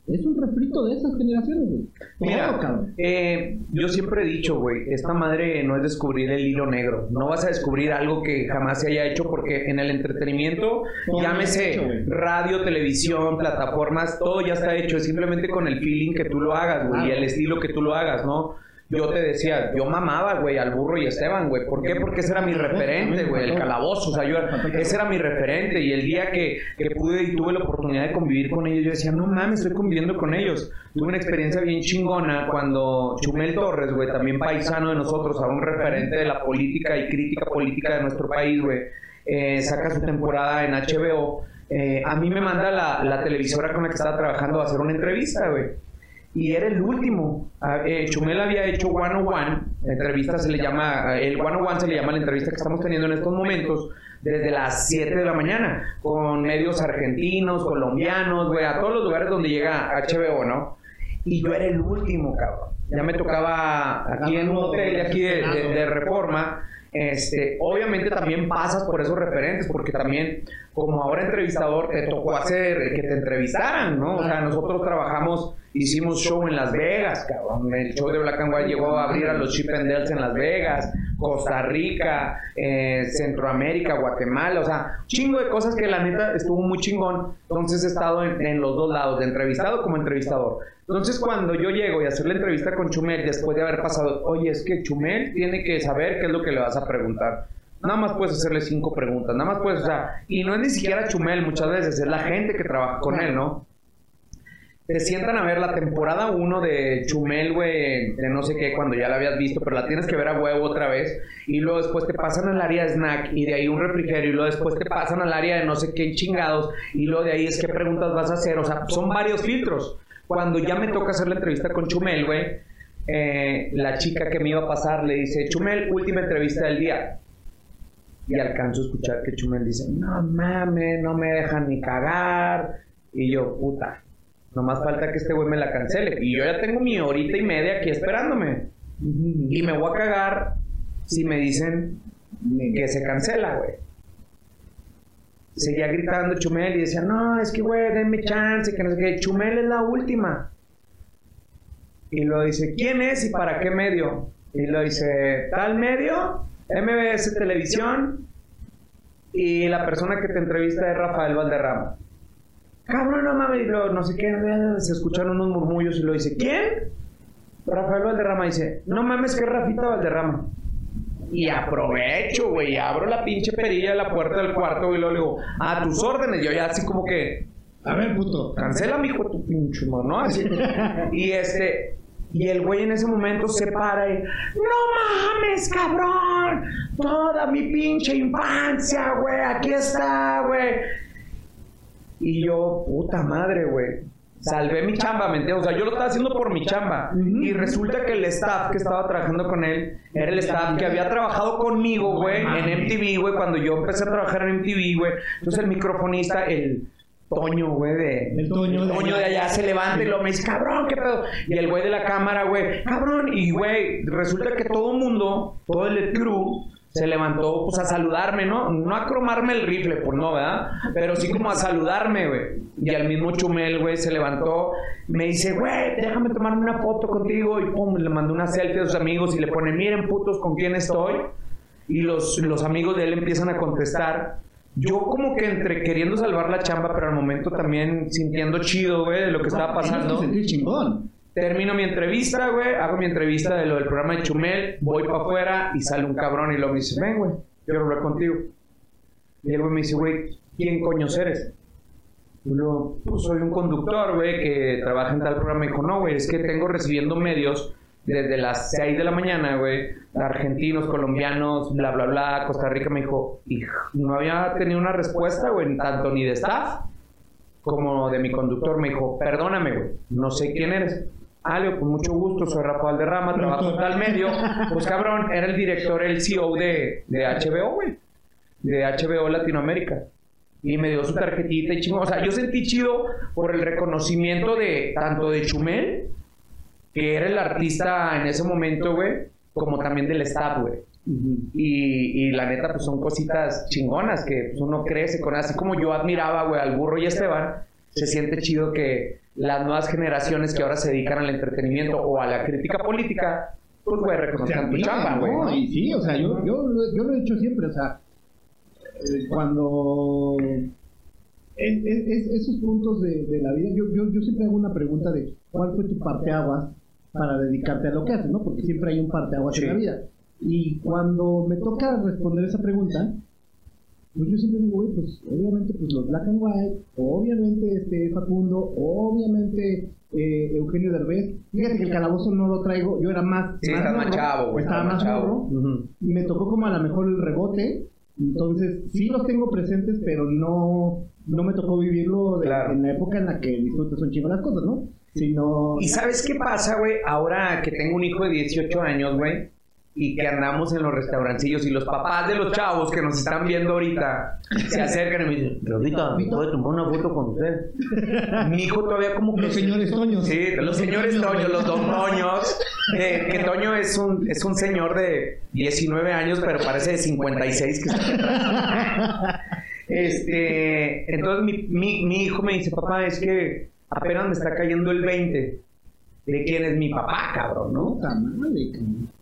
Speaker 1: es un refrito de esas generaciones, güey.
Speaker 2: Mira, eh, yo siempre he dicho, güey, esta madre no es descubrir el hilo negro. No vas a descubrir algo que jamás se haya hecho porque en el entretenimiento,
Speaker 1: Todo
Speaker 2: llámese
Speaker 1: hecho,
Speaker 2: radio, televisión, plataformas, todo ya está hecho. Es simplemente con el feeling que tú lo hagas, güey, y el estilo que tú lo hagas, ¿no? Yo te decía, yo mamaba, güey, al burro y a Esteban, güey. ¿Por qué? Porque ese era mi referente, güey, el calabozo. O sea, yo, ese era mi referente. Y el día que, que pude y tuve la oportunidad de convivir con ellos, yo decía, no mames, estoy conviviendo con ellos. Tuve una experiencia bien chingona cuando Chumel Torres, güey, también paisano de nosotros, ahora un referente de la política y crítica política de nuestro país, güey, eh, saca su temporada en HBO. Eh, a mí me manda la, la televisora con la que estaba trabajando a hacer una entrevista, güey y era el último. Ah, eh, Chumel había hecho One on One, la entrevista se le llama, el One on One se le llama la entrevista que estamos teniendo en estos momentos, desde las 7 de la mañana, con medios argentinos, colombianos, güey, a todos los lugares donde llega HBO, ¿no? Y yo era el último, cabrón. Ya me tocaba aquí en un hotel aquí de Reforma. Este, obviamente también pasas por esos referentes, porque también, como ahora entrevistador, te tocó hacer que te entrevistaran, ¿no? O sea, nosotros trabajamos, hicimos show en Las Vegas, cabrón. El show de Black and White llegó a abrir a los Chip and Dales en Las Vegas, Costa Rica, eh, Centroamérica, Guatemala, o sea, chingo de cosas que la neta estuvo muy chingón. Entonces he estado en, en los dos lados, de entrevistado como entrevistador. Entonces cuando yo llego y hacer la entrevista con Chumel, después de haber pasado, oye, es que Chumel tiene que saber qué es lo que le vas a preguntar. Nada más puedes hacerle cinco preguntas, nada más puedes, o sea, y no es ni siquiera Chumel muchas veces, es la gente que trabaja con él, ¿no? Te sientan a ver la temporada 1 de Chumel, güey, de no sé qué, cuando ya la habías visto, pero la tienes que ver a huevo otra vez. Y luego después te pasan al área de snack y de ahí un refrigerio. Y luego después te pasan al área de no sé qué chingados. Y luego de ahí es qué preguntas vas a hacer. O sea, son varios filtros. Cuando ya me toca hacer la entrevista con Chumel, güey, eh, la chica que me iba a pasar le dice, Chumel, última entrevista del día. Y alcanzo a escuchar que Chumel dice, no mames, no me dejan ni cagar. Y yo, puta, nomás falta que este güey me la cancele. Y yo ya tengo mi horita y media aquí esperándome. Y me voy a cagar si me dicen que se cancela, güey. Seguía gritando Chumel y decía, no, es que, güey, denme chance, que no sé qué. Chumel es la última. Y lo dice, ¿quién es y para qué medio? Y lo dice, tal medio, MBS Televisión, y la persona que te entrevista es Rafael Valderrama. Cabrón, no mames, y luego, no sé qué, se escucharon unos murmullos y lo dice, ¿quién? Rafael Valderrama dice, no mames, que es Rafita Valderrama. Y aprovecho, güey, abro la pinche perilla de la puerta del cuarto, y luego le digo, a tus órdenes, yo ya así como que,
Speaker 1: A ver, puto.
Speaker 2: cancela, mijo, tu pinche mano, ¿no? Así. Y este, y el güey en ese momento se para y, no mames, cabrón, toda mi pinche infancia, güey, aquí está, güey. Y yo, puta madre, güey. Salvé mi chamba, ¿me entiendes? O sea, yo lo estaba haciendo por mi chamba. Y resulta que el staff que estaba trabajando con él era el staff que había trabajado conmigo, güey, en MTV, güey, cuando yo empecé a trabajar en MTV, güey. Entonces el microfonista, el Toño, güey, de...
Speaker 1: El Toño de
Speaker 2: Toño de allá se levanta y lo me dice, cabrón, qué pedo. Y el güey de la cámara, güey, cabrón. Y, güey, resulta que todo el mundo, todo el crew, se levantó pues a saludarme, ¿no? No a cromarme el rifle, pues no, ¿verdad? Pero sí como a saludarme, güey. Y al mismo Chumel, güey, se levantó, me dice, güey, déjame tomarme una foto contigo. Y pum, le mandó una selfie a sus amigos y le pone, miren, putos, con quién estoy. Y los, los amigos de él empiezan a contestar. Yo como que entre queriendo salvar la chamba, pero al momento también sintiendo chido, güey, de lo que estaba pasando.
Speaker 1: Chingón.
Speaker 2: Termino mi entrevista, güey, hago mi entrevista de lo del programa de Chumel, voy para afuera y sale un cabrón y luego me dice, ven, güey, quiero hablar contigo. Y el güey me dice, güey, ¿quién coño eres? Y luego, pues soy un conductor, güey, que trabaja en tal programa. Y dijo, no, güey, es que tengo recibiendo medios desde las 6 de la mañana, güey, argentinos, colombianos, bla, bla, bla, Costa Rica me dijo, y no había tenido una respuesta, güey, tanto ni de staff como de mi conductor. Me dijo, perdóname, güey, no sé quién eres. Ah, le digo, con mucho gusto, soy Rafael Derrama, trabajo en tal medio. Pues cabrón, era el director, el CEO de, de HBO, güey. De HBO Latinoamérica. Y me dio su tarjetita y chingón. O sea, yo sentí chido por el reconocimiento de tanto de Chumel, que era el artista en ese momento, güey, como también del staff, güey. Y, y la neta, pues son cositas chingonas que pues, uno crece con. Así como yo admiraba, güey, al burro y a Esteban, se siente chido que las nuevas generaciones que ahora se dedican al entretenimiento o a la crítica política, pues, güey, reconozcan tu chamba, güey.
Speaker 1: No, y sí, o sea, yo, yo, lo- yo lo he dicho siempre, o sea, eh, cuando es- es- es- esos puntos de, de la vida, yo, yo, yo siempre hago una pregunta de cuál fue tu parteaguas para dedicarte a lo que haces, ¿no? Porque siempre hay un parteaguas
Speaker 2: Sí.
Speaker 1: en la vida. Y cuando me toca responder esa pregunta, pues yo siempre digo, güey, pues obviamente pues los Black and White, obviamente este Facundo, obviamente eh, Eugenio Derbez. Fíjate que el calabozo no lo traigo, yo era más,
Speaker 2: Sí,
Speaker 1: más
Speaker 2: estás más chavo, güey.
Speaker 1: estaba más
Speaker 2: chavo.
Speaker 1: morro,
Speaker 2: Ujú.
Speaker 1: me tocó como a lo mejor el rebote, entonces sí los tengo presentes, pero no, no me tocó vivirlo de-
Speaker 2: Claro.
Speaker 1: en la época en la que disfrutas un chingo las cosas, ¿no? Sino...
Speaker 2: ¿Y sabes qué pasa, güey? Ahora que tengo un hijo de 18 años, güey, y que andamos en los restaurancillos y los papás de los chavos que nos están viendo ahorita se acercan y me dicen, Rosita, ¿me puedo tomar una foto con usted? Mi hijo todavía como que...
Speaker 1: Los señores Toños.
Speaker 2: Sí, los señores Toños, los dos Toños. eh, que Toño es un, es un señor de 19 años, pero parece de 56 que está. Este, entonces mi, mi, mi hijo me dice, papá, es que apenas me está cayendo el 20 de quién es mi papá, cabrón, ¿no?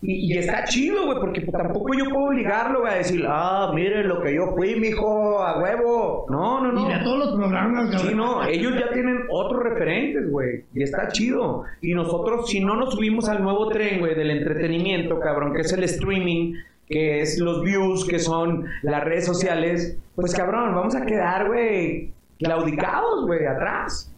Speaker 2: Y, y está chido, güey, porque pues, tampoco yo puedo obligarlo, güey, a decir, ah, mire lo que yo fui, mijo, a huevo. No, no, no.
Speaker 1: Mira todos los programas, cabrón.
Speaker 2: Sí, no, ellos ya tienen otros referentes, güey. Y está chido. Y nosotros, si no nos subimos al nuevo tren, güey, del entretenimiento, cabrón, que es el streaming, que es los views, que son las redes sociales, pues cabrón, vamos a quedar, güey, claudicados, güey, atrás.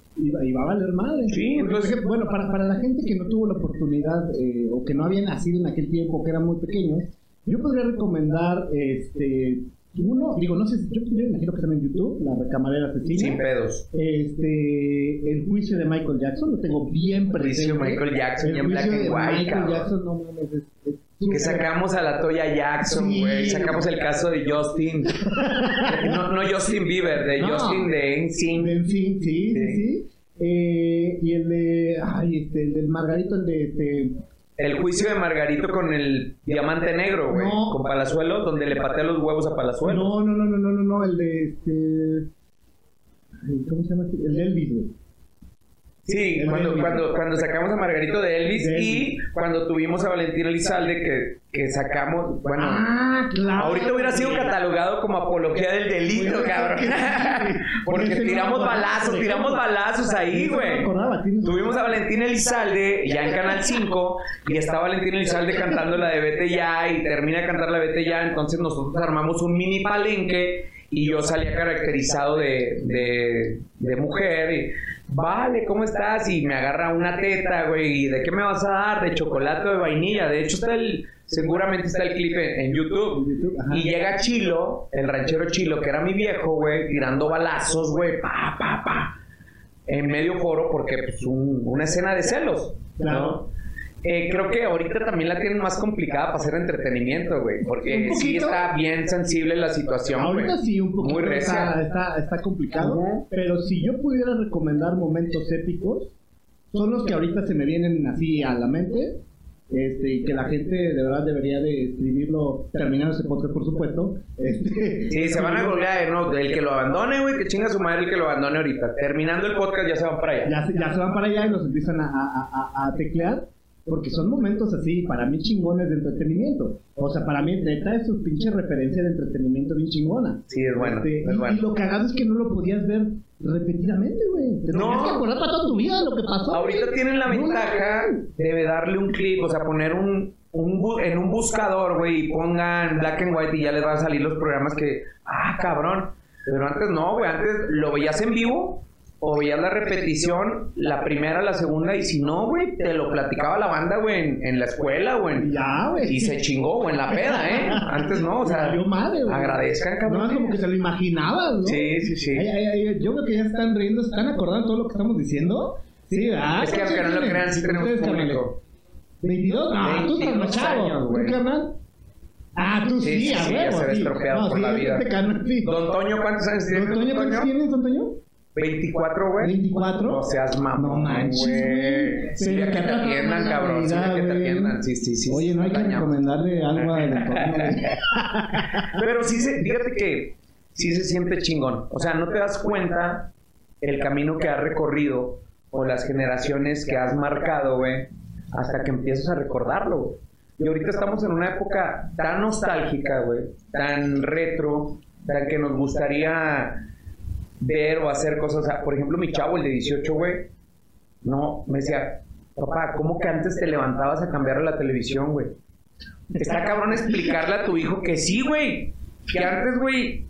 Speaker 1: Va a valer madre.
Speaker 2: Sí, entonces-
Speaker 1: bueno, para, para la gente que no tuvo la oportunidad eh, o que no había nacido en aquel tiempo, que eran muy pequeños, yo podría recomendar, este, uno, digo, no sé, yo, yo imagino que están en YouTube, La Recamarera Asesina.
Speaker 2: Sin pedos.
Speaker 1: Este, el juicio de Michael Jackson, lo tengo bien presente.
Speaker 2: Juicio de Michael Jackson,
Speaker 1: El
Speaker 2: ya en black
Speaker 1: juicio
Speaker 2: and
Speaker 1: de
Speaker 2: white,
Speaker 1: Michael
Speaker 2: cabrón.
Speaker 1: Jackson, no mames, es, es
Speaker 2: Que sacamos a la Toya Jackson,
Speaker 1: Sí.
Speaker 2: güey. Sacamos el caso de Justin. No, no Justin Bieber, de
Speaker 1: No.
Speaker 2: Justin de NSYNC.
Speaker 1: En fin, sí, sí,
Speaker 2: Sí.
Speaker 1: sí. Eh, y el de, ay, este, el del Margarito, el de, este,
Speaker 2: El juicio de Margarito con el diamante negro, güey.
Speaker 1: No.
Speaker 2: Con Palazuelo, donde le patea los huevos a Palazuelo.
Speaker 1: No, no, no, no, no, no, no, el de este. ¿Cómo se llama? este? El de Elvis, güey.
Speaker 2: Sí, cuando, cuando, cuando sacamos a Margarito de Elvis,
Speaker 1: De
Speaker 2: y cuando tuvimos a Valentín Elizalde que, que sacamos, bueno,
Speaker 1: ah, claro.
Speaker 2: ahorita hubiera sido catalogado como apología del delito, cabrón. Porque tiramos balazos, tiramos balazos ahí, güey. Tuvimos a Valentín Elizalde ya en Canal 5 y está Valentín Elizalde cantando la de Vete Ya y termina de cantar la de Vete Ya, entonces nosotros armamos un mini palenque y yo salía caracterizado de, de, de mujer y vale, ¿cómo estás? Y me agarra una teta, güey, ¿y de qué me vas a dar? De chocolate o de vainilla, de hecho está el, seguramente está el clip en, en YouTube. Y llega Chilo, el ranchero Chilo, que era mi viejo, güey, tirando balazos, güey, pa, pa, pa en medio foro porque pues un- una escena de celos,
Speaker 1: Claro.
Speaker 2: Eh, creo que ahorita también la tienen más complicada para hacer entretenimiento, güey, porque sí está bien sensible la situación, güey.
Speaker 1: Ahorita sí, un poquito
Speaker 2: Muy recia.
Speaker 1: está, está, está complicado, pero si yo pudiera recomendar momentos épicos, son los que ahorita se me vienen así a la mente, este, y que la gente de verdad debería de escribirlo, terminando ese podcast, por supuesto. Este,
Speaker 2: Sí, se van a googlear, ¿no? El que lo abandone, güey, que chinga su madre el que lo abandone ahorita. Terminando el podcast ya se van para allá.
Speaker 1: ya, se- ya se van para allá y los empiezan a, a- a- a teclear. Porque son momentos así, para mí chingones de entretenimiento. O sea, para mí, neta, es su pinche referencia de entretenimiento bien chingona.
Speaker 2: Sí, es bueno,
Speaker 1: Este,
Speaker 2: es
Speaker 1: y,
Speaker 2: bueno.
Speaker 1: y lo cagado es que no lo podías ver repetidamente, güey. Te
Speaker 2: No.
Speaker 1: tenías que acordar para toda tu vida lo que pasó.
Speaker 2: Ahorita
Speaker 1: güey.
Speaker 2: tienen la
Speaker 1: No
Speaker 2: ventaja de darle un clic, o sea, poner un, un bu- en un buscador, güey, y pongan black and white y ya les van a salir los programas que, ah, cabrón. Pero antes no, güey, antes lo veías en vivo o veías la repetición, la primera, la segunda, y si no, güey, te lo platicaba la banda, güey, en, en la escuela, güey.
Speaker 1: Ya, güey.
Speaker 2: Y se chingó, güey, en la peda, ¿eh? Antes no, o sea,
Speaker 1: Valió madre, güey.
Speaker 2: agradezcan, cabrón.
Speaker 1: No, como que se lo imaginabas, ¿no?
Speaker 2: Sí, sí, sí.
Speaker 1: Ay, ay, ay, yo creo que ya están riendo, ¿están acordando todo lo que estamos diciendo? Sí, ¿verdad?
Speaker 2: Es que aunque no lo crean, sí tenemos público.
Speaker 1: carnales. ¿22? No, tú estás
Speaker 2: 22
Speaker 1: más chavo.
Speaker 2: años,
Speaker 1: ¿Tú,
Speaker 2: güey.
Speaker 1: carnal? Ah, tú
Speaker 2: Sí,
Speaker 1: sí,
Speaker 2: sí,
Speaker 1: a
Speaker 2: sí, ya se ve estropeado por la vida.
Speaker 1: Este sí.
Speaker 2: Don Toño, ¿cuántos años tiene?
Speaker 1: Don Toño, ¿cuántos tienes, Don Toño?
Speaker 2: 24, güey.
Speaker 1: ¿24?
Speaker 2: No seas mamón,
Speaker 1: No manches,
Speaker 2: güey. Sí, que te atiendan, cabrón. Sí, que te atiendan. Sí, sí, sí.
Speaker 1: Oye, no hay que recomendarle algo a.
Speaker 2: Pero sí, se, fíjate que sí se siente chingón. O sea, no te das cuenta el camino que has recorrido o las generaciones que has marcado, güey, hasta que empiezas a recordarlo, güey. Y ahorita estamos en una época tan nostálgica, güey, tan retro, tan que nos gustaría ver o hacer cosas. O sea, por ejemplo, mi chavo, el de 18, güey, no, me decía, papá, ¿cómo que antes te levantabas a cambiar la televisión, güey? Está cabrón explicarle a tu hijo que sí, güey. Que antes, güey,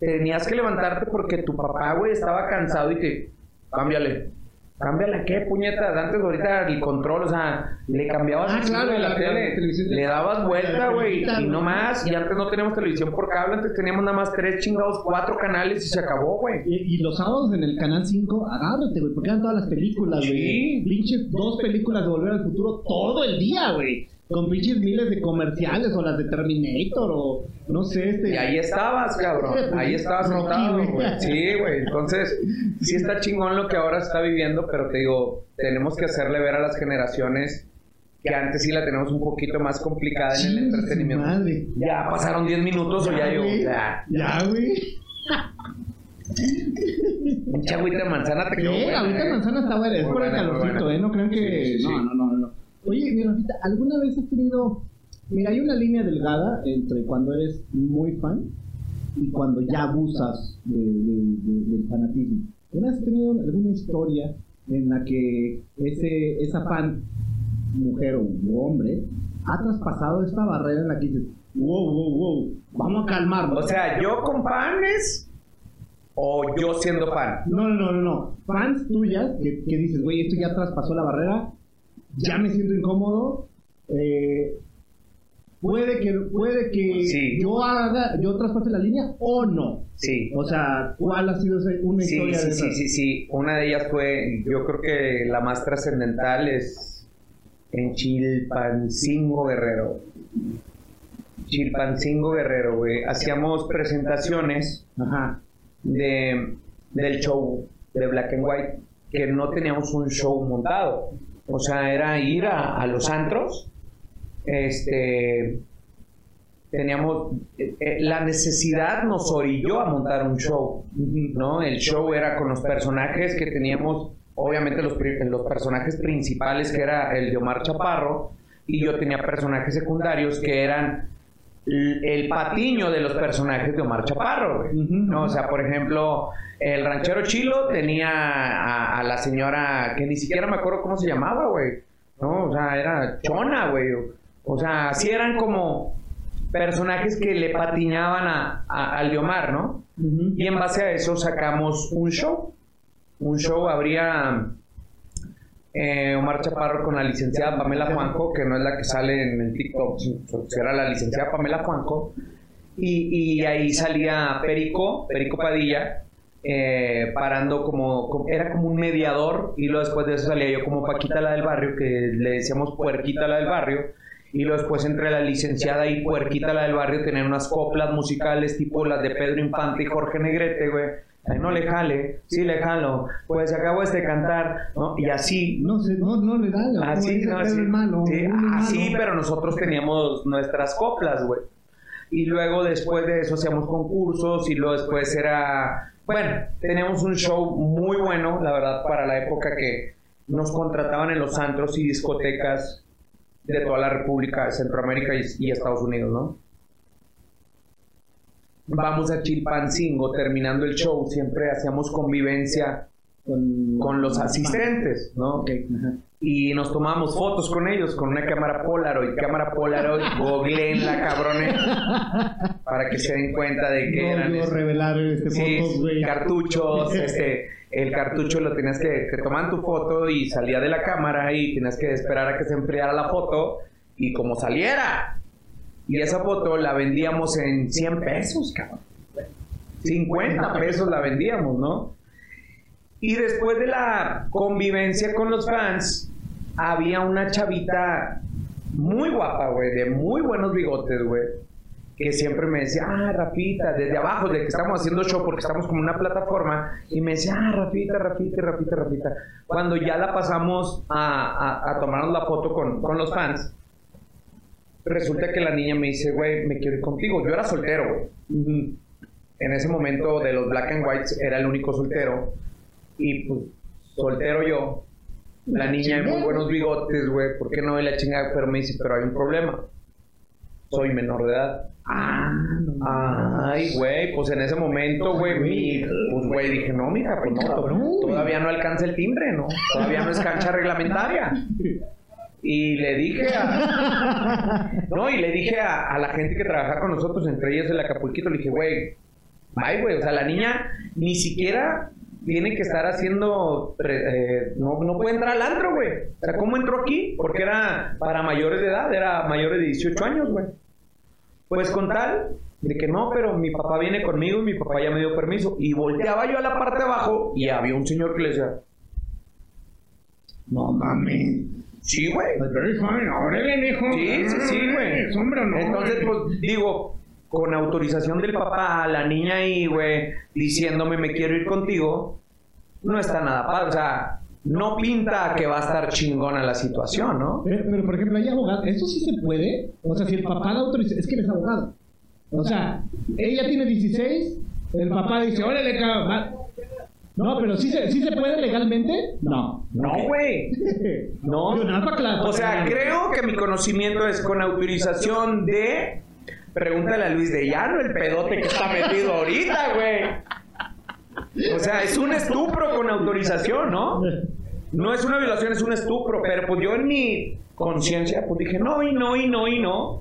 Speaker 2: tenías que levantarte porque tu papá, güey, estaba cansado y que, cámbiale. Cámbiale, ¿qué puñetas? Antes, ahorita, el control, o sea, le cambiabas
Speaker 1: Ah,
Speaker 2: así,
Speaker 1: claro,
Speaker 2: güey, la, tele.
Speaker 1: televisión de-
Speaker 2: le dabas vuelta, güey, y no más. Y antes no teníamos televisión por cable, antes teníamos nada más tres chingados, cuatro canales y se acabó, güey.
Speaker 1: Y, y los sábados en el canal 5, agárrate, güey, porque eran todas las películas, güey.
Speaker 2: Sí.
Speaker 1: Pinches dos películas de Volver al Futuro todo el día, güey. Con pinches miles de comerciales o las de Terminator o no sé, este.
Speaker 2: Y ahí estabas, cabrón. Ahí estabas sentado,
Speaker 1: güey.
Speaker 2: Sí, güey. Entonces, sí está chingón lo que ahora está viviendo, pero te digo, tenemos que hacerle ver a las generaciones que antes sí la tenemos un poquito más complicada en el entretenimiento.
Speaker 1: Madre.
Speaker 2: Ya pasaron 10 minutos o ya yo. Ya.
Speaker 1: Ya, güey.
Speaker 2: Un chagüita manzana te quedó.
Speaker 1: ¿Qué?
Speaker 2: buena,
Speaker 1: Ahorita
Speaker 2: eh.
Speaker 1: manzana está buena, es por el calorcito. ¿eh? No crean que.
Speaker 2: Sí, sí, sí.
Speaker 1: No, no, no, no. Oye, mi Rafita, ¿alguna vez has tenido. Mira, hay una línea delgada entre cuando eres muy fan y cuando ya abusas de- de- de- del fanatismo. ¿Alguna vez has tenido alguna historia en la que ese, esa fan, mujer o hombre, ha traspasado esta barrera en la que dices, wow, wow, wow, vamos a calmarnos?
Speaker 2: O sea, yo con fans o yo siendo fan.
Speaker 1: No, no, no, no, no. Fans tuyas que, que dices, güey, esto ya traspasó la barrera, ya me siento incómodo. eh, puede que, puede que
Speaker 2: Sí.
Speaker 1: yo haga, yo traspase la línea o no.
Speaker 2: Sí.
Speaker 1: O sea, ¿cuál ha sido una
Speaker 2: Sí,
Speaker 1: historia
Speaker 2: sí,
Speaker 1: de
Speaker 2: sí, sí, sí. Una de ellas fue, yo creo que la más trascendental es en Chilpancingo Guerrero. Chilpancingo Guerrero, güey. Hacíamos presentaciones
Speaker 1: Ajá.
Speaker 2: de, del show de Black and White, que no teníamos un show montado. O sea, era ir a, los antros, este, teníamos, eh, eh, la necesidad nos orilló a montar un show, ¿no? El show era con los personajes que teníamos, obviamente los, los personajes principales, que era el de Omar Chaparro, y yo tenía personajes secundarios que eran el patiño de los personajes de Omar Chaparro, güey. ¿no? O sea, por ejemplo, el ranchero Chilo tenía a, a la señora que ni siquiera me acuerdo cómo se llamaba, güey. ¿No? O sea, era Chona, güey. O sea, así eran como personajes que le patiñaban a, a- al de Omar, ¿no? Y en base a eso sacamos un show. Un show habría eh, Omar Chaparro con la licenciada Pamela Juanco, que no es la que sale en el TikTok, era la licenciada Pamela Juanco. Y, y ahí salía Perico, Perico Padilla, eh, parando como, como- era como un mediador. Y luego después de eso salía yo como Paquita la del barrio, que le decíamos Puerquita la del barrio. Y luego después entre la licenciada y Puerquita la del barrio tenían unas coplas musicales tipo las de Pedro Infante y Jorge Negrete, güey. No le jale, sí le jalo, pues se acabó este cantar, ¿no? Y así,
Speaker 1: No sé, no, no le da. como
Speaker 2: así, no, así,
Speaker 1: malo,
Speaker 2: sí, así,
Speaker 1: malo.
Speaker 2: pero nosotros teníamos nuestras coplas, güey. Y luego después de eso hacíamos concursos y luego después era, bueno, teníamos un show muy bueno, la verdad, para la época que nos contrataban en los antros y discotecas de toda la República, Centroamérica y, y Estados Unidos, ¿no? Vamos a Chilpancingo, terminando el show, siempre hacíamos convivencia
Speaker 1: con,
Speaker 2: con los asistentes, ¿no?
Speaker 1: Ok, ajá.
Speaker 2: y nos tomamos fotos con ellos con una cámara Polaroid, cámara Polaroid, googleenla cabrones para que se den cuenta de que
Speaker 1: No,
Speaker 2: eran
Speaker 1: yo
Speaker 2: este,
Speaker 1: revelar este
Speaker 2: sí,
Speaker 1: fotos,
Speaker 2: cartuchos, este el cartucho lo tenías que, te toman tu foto y salía de la cámara y tenías que esperar a que se enfriara la foto y como saliera. Y esa foto la vendíamos en 100 pesos, cabrón. 50 pesos la vendíamos, ¿no? Y después de la convivencia con los fans, había una chavita muy guapa, güey, de muy buenos bigotes, güey, que siempre me decía, ah, Rafita, desde abajo, de que estamos haciendo show, porque estamos como una plataforma, y me decía, ah, Rafita, Rafita, Rafita, Rafita. Cuando ya la pasamos a, a, tomarnos la foto con, con, los fans, resulta que la niña me dice, güey, me quiero ir contigo. Yo era soltero, güey. En ese momento de los Black and Whites era el único soltero. Y pues, soltero yo. La niña de muy buenos bigotes, güey. ¿Por qué no? Y la chingada, pero me dice, pero hay un problema. Soy menor de edad. Ah, Ay, güey, pues en ese momento, güey, pues güey, dije, no, mira, pues no, todavía no alcanza el timbre, ¿no? Todavía no es cancha reglamentaria. Y le dije a. No, y le dije a, a la gente que trabaja con nosotros, entre ellas el Acapulquito, le dije, güey, bye, güey. O sea, la niña ni siquiera tiene que estar haciendo. Eh, no, no puede entrar al antro, güey. O sea, ¿cómo entró aquí? Porque era para mayores de edad, era mayores de 18 años, güey. Pues con tal de que no, pero mi papá viene conmigo y mi papá ya me dio permiso. Y volteaba yo a la parte de abajo y había un señor que le decía: No mames. Sí, güey.
Speaker 1: Fine. Órale, hijo.
Speaker 2: Sí, sí, sí, güey. Entonces, pues digo, con autorización del papá, la niña ahí, güey, diciéndome me quiero ir contigo, no está nada padre. O sea, no pinta que va a estar chingona la situación, ¿no?
Speaker 1: Pero, por ejemplo, hay abogado. ¿Eso sí se puede? O sea, si el papá la autoriza, es que eres abogado. O sea, ella tiene 16, el papá dice, órale, cabrón. No, pero sí se, sí se puede legalmente. No.
Speaker 2: No, güey. No. O sea, creo que mi conocimiento es con autorización de Pregúntale a Luis de Llano, el pedote que está metido ahorita, güey. O sea, es un estupro con autorización, ¿no? No es una violación, es un estupro. Pero pues yo en mi conciencia, pues dije, no, y no, y no, y no.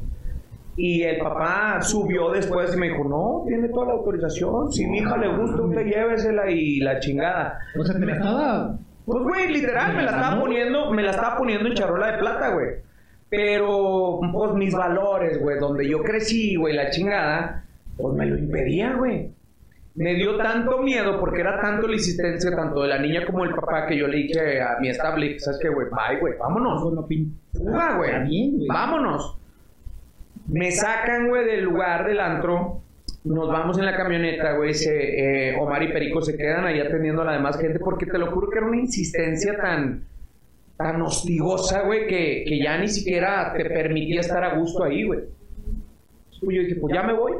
Speaker 2: Y el papá subió después y me dijo, no, tiene toda la autorización. Si mi hija le gusta, usted llévesela y la chingada.
Speaker 1: O sea, te la estaba...
Speaker 2: Pues, güey, literal, me la estaba poniendo, me la estaba poniendo en charola de plata, güey. Pero, pues mis valores, güey, donde yo crecí, güey, la chingada, pues me lo impedía, güey. Me dio tanto miedo porque era tanto la insistencia tanto de la niña como del papá que yo le dije a mi estable, ¿sabes qué, güey? Bye, güey, vámonos. Fuga, güey. Vámonos. Me sacan, güey, del lugar del antro. Nos vamos en la camioneta, güey. Eh, Omar y Perico se quedan ahí atendiendo a la demás gente porque te lo juro que era una insistencia tan tan hostigosa, güey, que, que, ya ni siquiera te permitía estar a gusto ahí, güey. Yo dije, pues ya me voy.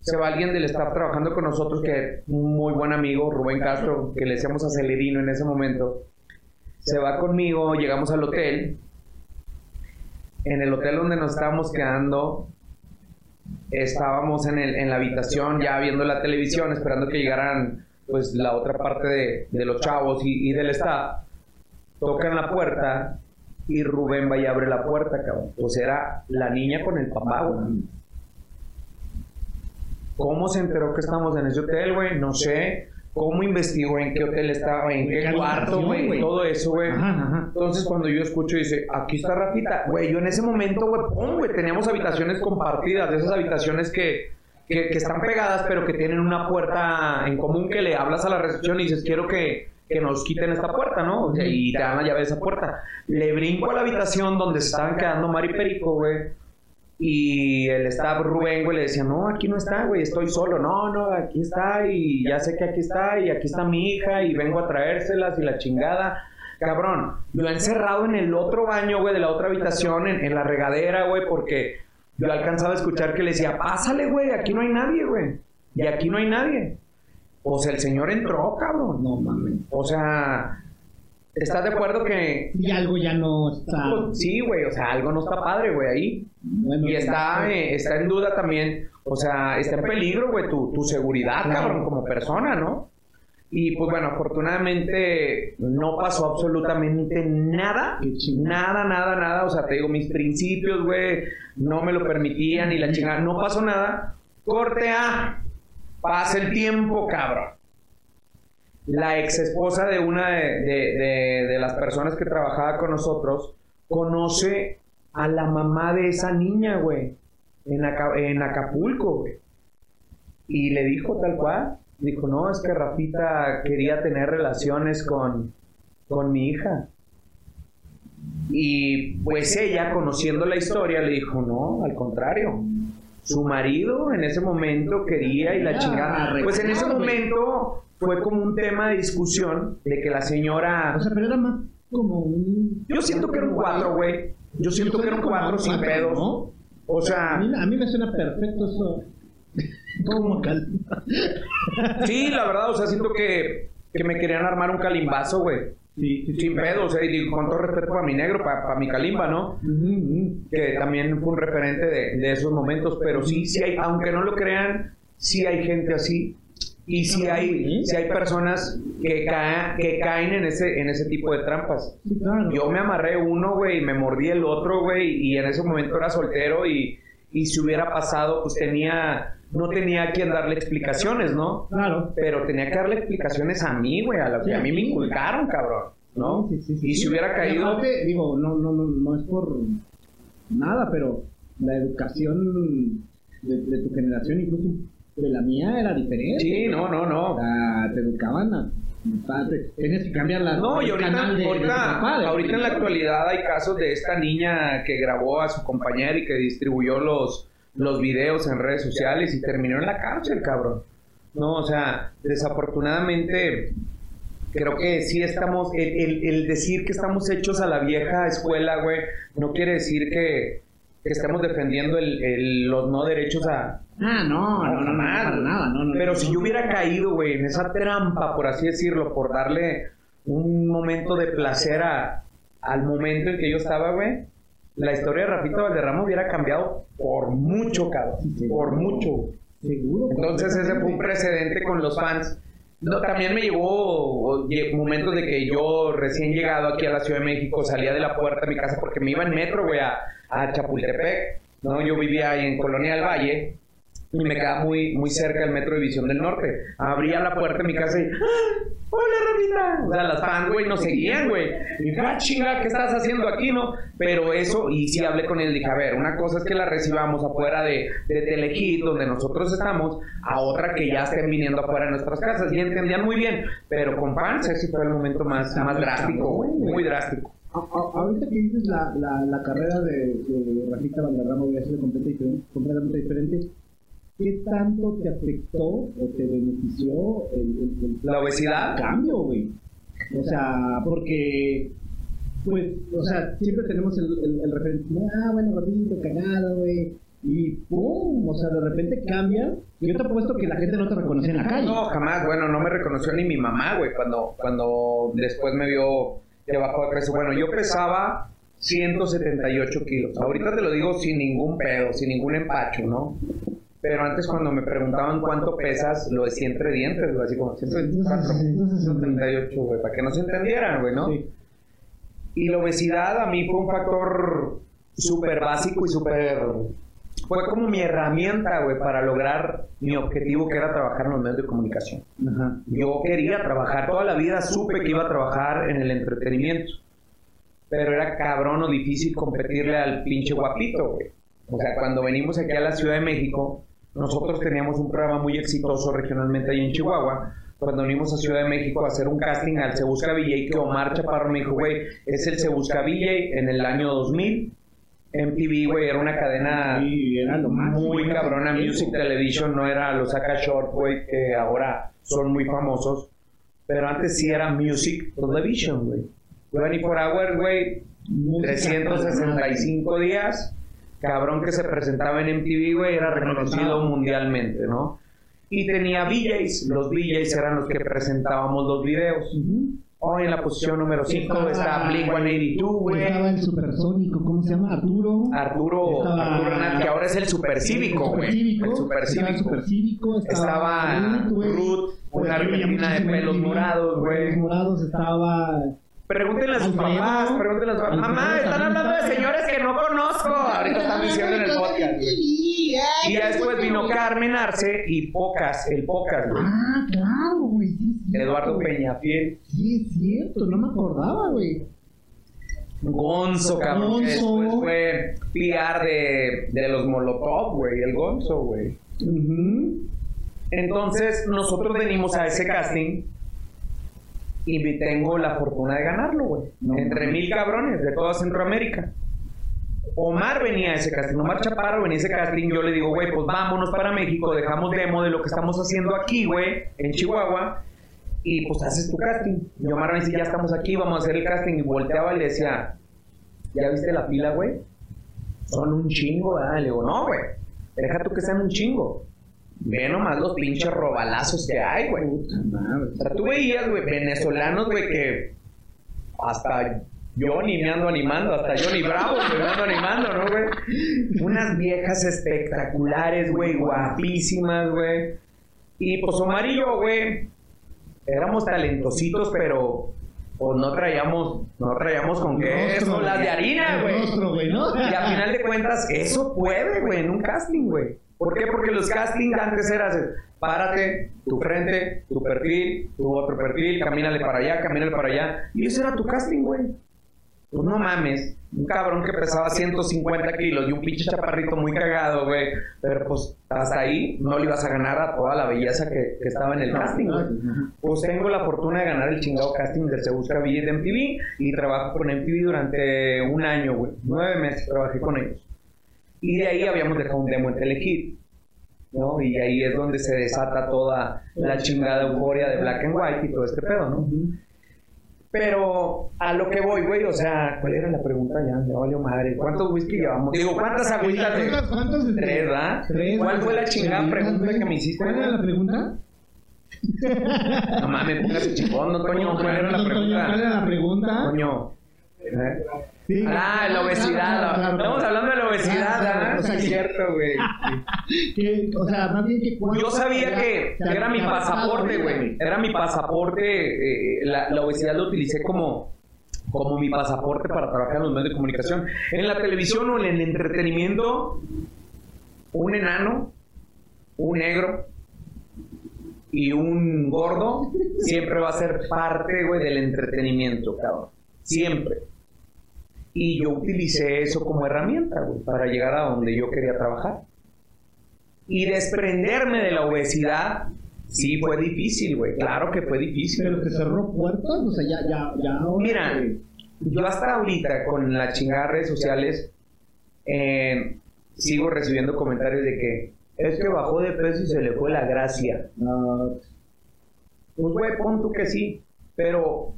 Speaker 2: Se va alguien del staff trabajando con nosotros, que un muy buen amigo, Rubén Castro, que le decíamos acelerino en ese momento. Se va conmigo, llegamos al hotel. En el hotel donde nos estábamos quedando, estábamos en, el, en la habitación ya viendo la televisión, esperando que llegaran pues la otra parte de, de los chavos y, y del staff tocan la puerta y Rubén va y abre la puerta, cabrón. Pues era la niña con el papá, güey. ¿Cómo se enteró que estamos en ese hotel, güey? No sé. ¿Cómo investigó en qué hotel estaba, en qué cuarto, güey? Todo eso, güey. Entonces, cuando yo escucho, dice, aquí está Rafita. Güey, yo en ese momento, güey, pum, güey, teníamos habitaciones compartidas, de esas habitaciones que, que, que, están pegadas, pero que tienen una puerta en común que le hablas a la recepción y dices, quiero que, que nos quiten esta puerta, ¿no? y te dan la llave de esa puerta. Le brinco a la habitación donde se estaban quedando Mari Perico, güey. Y el staff Rubén, güey, le decía, no, aquí no está, güey, estoy solo. No, no, aquí está y ya sé que aquí está y aquí está mi hija y vengo a traérselas y la chingada. Cabrón, yo encerrado en el otro baño, güey, de la otra habitación, en, en la regadera, güey, porque yo alcanzaba a escuchar que le decía, pásale, güey, aquí no hay nadie, güey. Y aquí no hay nadie. Pues el señor entró, cabrón.
Speaker 1: No mames.
Speaker 2: O sea, ¿estás de acuerdo que.
Speaker 1: Y algo ya no está.
Speaker 2: Pues, sí, güey, o sea, algo no está padre, güey, ahí. y está, eh, está en duda también, o sea, está en peligro, güey, tu, tu seguridad, cabrón, como persona, ¿no? Y pues bueno, afortunadamente no pasó absolutamente nada. Nada, nada, nada. O sea, te digo, mis principios, güey, no me lo permitían y la chingada. No pasó nada. Corte A. Pasa el tiempo, cabrón. La ex esposa de una de, de- de- de las personas que trabajaba con nosotros conoce a la mamá de esa niña, güey, en, Aca- en Acapulco, güey. Y le dijo tal cual, dijo, no, es que Rafita quería tener relaciones con, con mi hija. Y pues ella, conociendo la historia, le dijo, no, al contrario. Su marido en ese momento quería y la
Speaker 1: Ya,
Speaker 2: chingada. Pues en ese momento fue como un tema de discusión de que la señora...
Speaker 1: O sea, pero era más como un...
Speaker 2: Yo siento que era un cuatro, güey. Yo siento que era un cuatro sin
Speaker 1: cuatro,
Speaker 2: pedos.
Speaker 1: ¿no?
Speaker 2: O
Speaker 1: A
Speaker 2: sea,
Speaker 1: mí, a mí me suena perfecto eso. como cal...
Speaker 2: sí, la verdad, o sea, siento que, que me querían armar un calimbazo, güey.
Speaker 1: Sí, sí, sí.
Speaker 2: Sin pedo, o sea, y con todo respeto para mi negro, para, mi calimba, ¿no? Que también fue un referente de, de esos momentos, pero sí, sí hay, aunque no lo crean, sí hay gente así. Y sí hay, sí hay personas que, ca- que caen en ese, en ese tipo de trampas. Yo me amarré uno, güey, y me mordí el otro, güey, y en ese momento era soltero y, y si hubiera pasado, pues tenía, no tenía a quien darle explicaciones, ¿no?
Speaker 1: Claro.
Speaker 2: Pero tenía que darle explicaciones a mí, güey, a lo que a mí me inculcaron, cabrón, ¿no?
Speaker 1: Sí, sí, sí,
Speaker 2: y
Speaker 1: sí.
Speaker 2: si hubiera caído...
Speaker 1: aparte, digo, no, no, no, no es por nada, pero la educación de, de tu generación, incluso de la mía, era diferente.
Speaker 2: Sí, no, no,
Speaker 1: O
Speaker 2: no.
Speaker 1: sea, te educaban a... padre. Tenías que cambiar la,
Speaker 2: No, y ahorita,
Speaker 1: de,
Speaker 2: ahorita,
Speaker 1: papá, de-
Speaker 2: ahorita en la actualidad hay casos de esta niña que grabó a su compañera y que distribuyó los, los videos en redes sociales y terminó en la cárcel, cabrón. No, o sea, desafortunadamente creo que sí estamos, el, el- el decir que estamos hechos a la vieja escuela, güey, no quiere decir que, que estemos defendiendo el- el- los no derechos a...
Speaker 1: Ah, no, no, no,
Speaker 2: güey.
Speaker 1: nada, no, no.
Speaker 2: Pero si yo hubiera caído, güey, en esa trampa, por así decirlo, por darle un momento de placer a- al momento en que yo estaba, güey, la historia de Rafita Valderrama hubiera cambiado por mucho, cabrón. Por mucho.
Speaker 1: Seguro.
Speaker 2: Entonces ese fue un precedente con los fans. No, también me llevó lle- momentos de que yo recién llegado aquí a la Ciudad de México salía de la puerta de mi casa porque me iba en metro, güey, a, a Chapultepec. ¿no? Yo vivía ahí en Colonia del Valle y me quedaba muy, muy cerca del metro División del Norte. Abría la puerta de mi casa y ¡Ah! ¡Hola, Rafita! O sea, las fans, güey, nos seguían, güey. Y dije, ah, chinga, ¿qué estás haciendo aquí, no? Pero eso, y sí hablé con él, dije, a ver, una cosa es que la recibamos afuera de, de Telehit, donde nosotros estamos, a otra que ya estén viniendo afuera de nuestras casas. Y entendían muy bien, pero con fans ese fue el momento más, más drástico, güey, muy drástico.
Speaker 1: A- a- ahorita que dices la, la, la carrera de, de Rafita Valderrama sido completamente diferente, completamente diferente, ¿qué tanto te afectó o te benefició el, el- el
Speaker 2: La obesidad,
Speaker 1: cambio, güey? O sea, porque, pues, o sea, siempre tenemos el, el, el referente, ah, bueno, Rafita, cagado, güey, y pum, o sea, de repente cambia, yo te apuesto que la gente no te reconocía en la calle.
Speaker 2: No, jamás, bueno, no me reconoció ni mi mamá, güey, cuando, cuando después me vio que bajó de peso. Bueno, yo pesaba 178 kilos. Ahorita te lo digo sin ningún pedo, sin ningún empacho, ¿no? Pero antes cuando me preguntaban cuánto pesas, lo decía entre dientes, güey, así como 124, 178, güey, para que no se entendieran, güey, ¿no?
Speaker 1: Sí.
Speaker 2: Y la obesidad a mí fue un factor súper básico y súper... Fue como mi herramienta, güey, para lograr mi objetivo, que era trabajar en los medios de comunicación.
Speaker 1: Ajá.
Speaker 2: Yo quería trabajar, toda la vida supe que iba a trabajar en el entretenimiento. Pero era cabrón o difícil competirle al pinche guapito, güey. O sea, cuando venimos aquí a la Ciudad de México, nosotros teníamos un programa muy exitoso regionalmente ahí en Chihuahua. Cuando venimos a Ciudad de México a hacer un casting al Se Busca VJ, que Omar Chaparro me dijo, güey, es el Se Busca VJ en el año 2000. MTV, güey, era una cadena
Speaker 1: Sí, era lo máximo.
Speaker 2: muy cabrona. Music Television no era los Aka Short, güey, que ahora son muy famosos. Pero antes sí era Music Television, güey. 24 Hours, güey,
Speaker 1: Música
Speaker 2: 365 días. Cabrón que se presentaba en MTV, güey, era reconocido mundialmente, ¿no? Y tenía VJs. Los VJs eran los que presentábamos los videos. Hoy en la posición número 5
Speaker 1: Estaba-
Speaker 2: está Blink 182, güey.
Speaker 1: Estaba el supersónico, ¿cómo se llama? Arturo.
Speaker 2: Arturo,
Speaker 1: Estaba-
Speaker 2: Arturo Hernández, que ahora es el supercívico, güey. El
Speaker 1: Estaba el
Speaker 2: supercívico.
Speaker 1: supercívico.
Speaker 2: Estaba
Speaker 1: güey.
Speaker 2: Ruth, una
Speaker 1: Pues,
Speaker 2: argentina de
Speaker 1: muchísimo
Speaker 2: pelos morados, güey.
Speaker 1: Pelos morados estaba
Speaker 2: Pregúntenle a sus papás, pregúntenle a sus papás. Mamá, están
Speaker 1: también
Speaker 2: hablando de señores que no conozco. Ahorita están diciendo en el podcast, güey. Y ya después vino Carmen Arce y Pocas, el Pocas, güey.
Speaker 1: Ah, claro, güey.
Speaker 2: Eduardo. Peñafiel.
Speaker 1: Sí, es cierto, no me acordaba, güey.
Speaker 2: Gonzo, cabrón.
Speaker 1: Gonzo.
Speaker 2: Después fue PR de, de los Molotov, güey. El Gonzo, güey. Entonces, nosotros venimos a ese casting y tengo la fortuna de ganarlo, güey.
Speaker 1: No
Speaker 2: Entre mil cabrones de toda Centroamérica. Omar venía a ese casting, Omar Chaparro venía a ese casting. Yo le digo, güey, pues vámonos para México, dejamos demo de lo que estamos haciendo aquí, güey, en Chihuahua, y pues haces tu casting. Y Omar me dice, ya estamos aquí, vamos a hacer el casting. Y volteaba y le decía, ¿ya viste la fila, güey? Son un chingo, ¿verdad? Le digo, no, güey, deja tú que sean un chingo. Ve nomás los pinches robalazos que hay, güey.
Speaker 1: Puta madre.
Speaker 2: O sea, tú veías, güey, venezolanos, güey, que hasta yo ni me ando animando, hasta Johnny Bravo me ando animando, ¿no, güey? Unas viejas espectaculares, güey, guapísimas, güey. Y pues Omar y yo, güey, éramos talentositos, pero pues no traíamos, no traíamos con qué eso, las de harina, güey.
Speaker 1: rostro, güey, ¿no?
Speaker 2: Y a final de cuentas, eso puede, güey, en un casting, güey. ¿Por qué? Porque los castings antes eran, párate, tu frente, tu perfil, tu otro perfil, camínale para allá, camínale para allá. Y ese era tu casting, güey. Pues no mames, un cabrón que pesaba 150 kilos y un pinche chaparrito muy cagado, güey. Pero pues hasta ahí no le ibas a ganar a toda la belleza que, estaba en el casting, güey. Pues tengo la fortuna de ganar el chingado casting del Se Busca Billete de MTV y trabajo con MTV durante un año, güey. Nueve meses trabajé con ellos. Y de ahí habíamos dejado un demo en Telehit, ¿no? Y ahí es donde se desata toda la chingada euforia de Black and White y todo este pedo, ¿no? Pero a lo que voy, güey, o sea, ¿cuál era la pregunta ya? Ya valió madre. ¿Cuántos whisky llevamos? Digo, ¿cuántas agüitas
Speaker 1: cuántos, este,
Speaker 2: Tres. ¿Cuál fue la chingada pregunta que me hiciste,
Speaker 1: ¿Cuál era la pregunta?
Speaker 2: No mames, póngase chingón, ¿no, Toño? ¿Cuál era la pregunta?
Speaker 1: ¿Cuál era la pregunta?
Speaker 2: Coño. ¿Eh?
Speaker 1: Sí.
Speaker 2: Ah, la obesidad.
Speaker 1: Claro, claro,
Speaker 2: Estamos
Speaker 1: claro.
Speaker 2: hablando de la obesidad,
Speaker 1: Claro, claro,
Speaker 2: ¿ah?
Speaker 1: o sea,
Speaker 2: es cierto, güey.
Speaker 1: Que, o sea, más bien que
Speaker 2: Yo sabía que era mi pasaporte, güey. Era mi pasaporte. eh, la, la obesidad lo utilicé como, como mi pasaporte para trabajar en los medios de comunicación. En la televisión o en el entretenimiento, un enano, un negro y un gordo siempre va a ser parte, güey, del entretenimiento, cabrón. Siempre. Y yo utilicé eso como herramienta, güey, para llegar a donde yo quería trabajar. Y desprenderme de la obesidad, sí fue difícil, güey. Claro que fue difícil.
Speaker 1: Pero te cerró puertas, o sea, ya, ya, ya.
Speaker 2: Mira,
Speaker 1: güey.
Speaker 2: yo hasta ahorita con las chingadas redes sociales eh, sigo recibiendo comentarios de que es que bajó de peso y se le fue la gracia.
Speaker 1: No,
Speaker 2: Pues güey, pon tú que sí, pero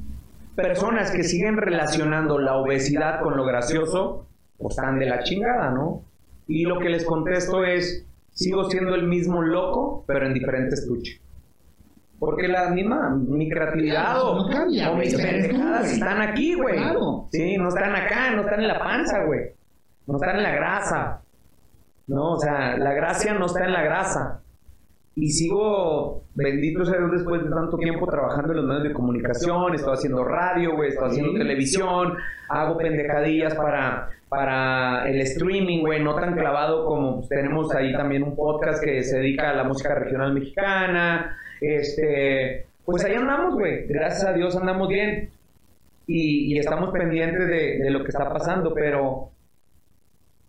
Speaker 2: personas que siguen relacionando la obesidad con lo gracioso, pues están de la chingada, ¿no? Y lo que les contesto es, sigo siendo el mismo loco, pero en diferente estuche. Porque la misma, mi creatividad o,
Speaker 1: No cambia,
Speaker 2: o mis pendejadas están aquí, güey.
Speaker 1: Claro.
Speaker 2: Sí, no están acá, no están en la panza, güey. No están en la grasa. No, o sea, la gracia no está en la grasa. Y sigo, bendito sea Dios, después de tanto tiempo trabajando en los medios de comunicación, estoy haciendo radio, güey, estoy haciendo televisión, hago pendejadillas para, para el streaming, güey, no tan clavado como pues, tenemos ahí también un podcast que se dedica a la música regional mexicana. Este, pues ahí andamos, güey, gracias a Dios andamos bien. Y, y estamos pendientes de, de lo que está pasando, pero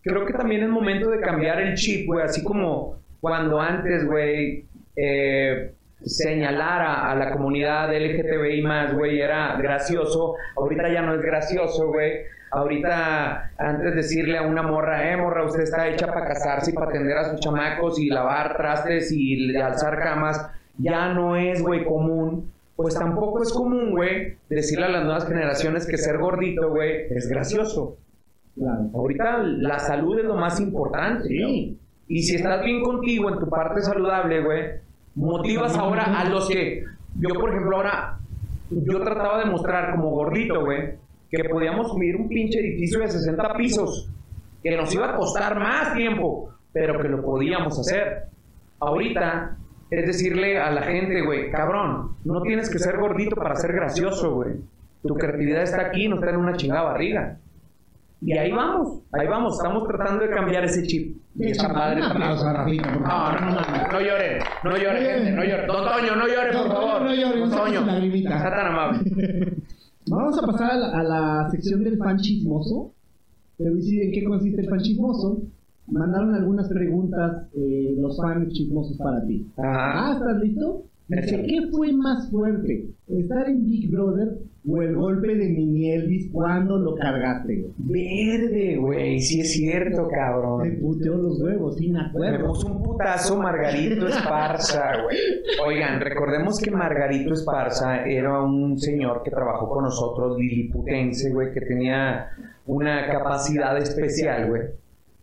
Speaker 2: creo que también es momento de cambiar el chip, güey, así como cuando antes, güey, eh, señalar a, la comunidad LGTBI más, güey, era gracioso, ahorita ya no es gracioso, güey. Ahorita, antes decirle a una morra, eh, morra, usted está hecha para casarse y para atender a sus chamacos y lavar trastes y alzar camas, ya no es, güey, común. Pues tampoco es común, güey, decirle a las nuevas generaciones que ser gordito, güey, es gracioso. Ahorita la salud es lo más importante.
Speaker 1: Sí.
Speaker 2: Y si estás bien contigo en tu parte saludable, güey, motivas ahora a los que. Yo, por ejemplo, ahora. Yo trataba de mostrar como gordito, güey, que podíamos subir un pinche edificio de 60 pisos. Que nos iba a costar más tiempo, pero que lo podíamos hacer. Ahorita es decirle a la gente, güey, cabrón, no tienes que ser gordito para ser gracioso, güey. Tu creatividad está aquí, no está en una chingada barriga. Y ahí vamos, ahí vamos, estamos tratando de cambiar ese chip. Y está padre
Speaker 1: Un
Speaker 2: también. No, no, no, no llore, no llore, gente, no llore. Don Toño, no llore, por favor.
Speaker 1: no llore,
Speaker 2: Don Toño, está tan amable.
Speaker 1: Vamos a pasar a la, a la sección del fan chismoso. Te voy a decir en qué consiste el fan chismoso. Mandaron algunas preguntas eh, los fans chismosos para ti.
Speaker 2: Ajá.
Speaker 1: Ah, ¿estás listo? Dice. ¿qué fue más fuerte? ¿Estar en Big Brother o el golpe de Mini Elvis cuando lo cargaste?
Speaker 2: Verde, güey, sí es cierto,
Speaker 1: Te
Speaker 2: cabrón.
Speaker 1: puteó los huevos, sin
Speaker 2: Me
Speaker 1: acuerdo.
Speaker 2: puso un putazo Margarito Esparza, güey. Oigan, recordemos que Margarito Esparza era un señor que trabajó con nosotros, liliputense, güey, que tenía una capacidad especial, güey.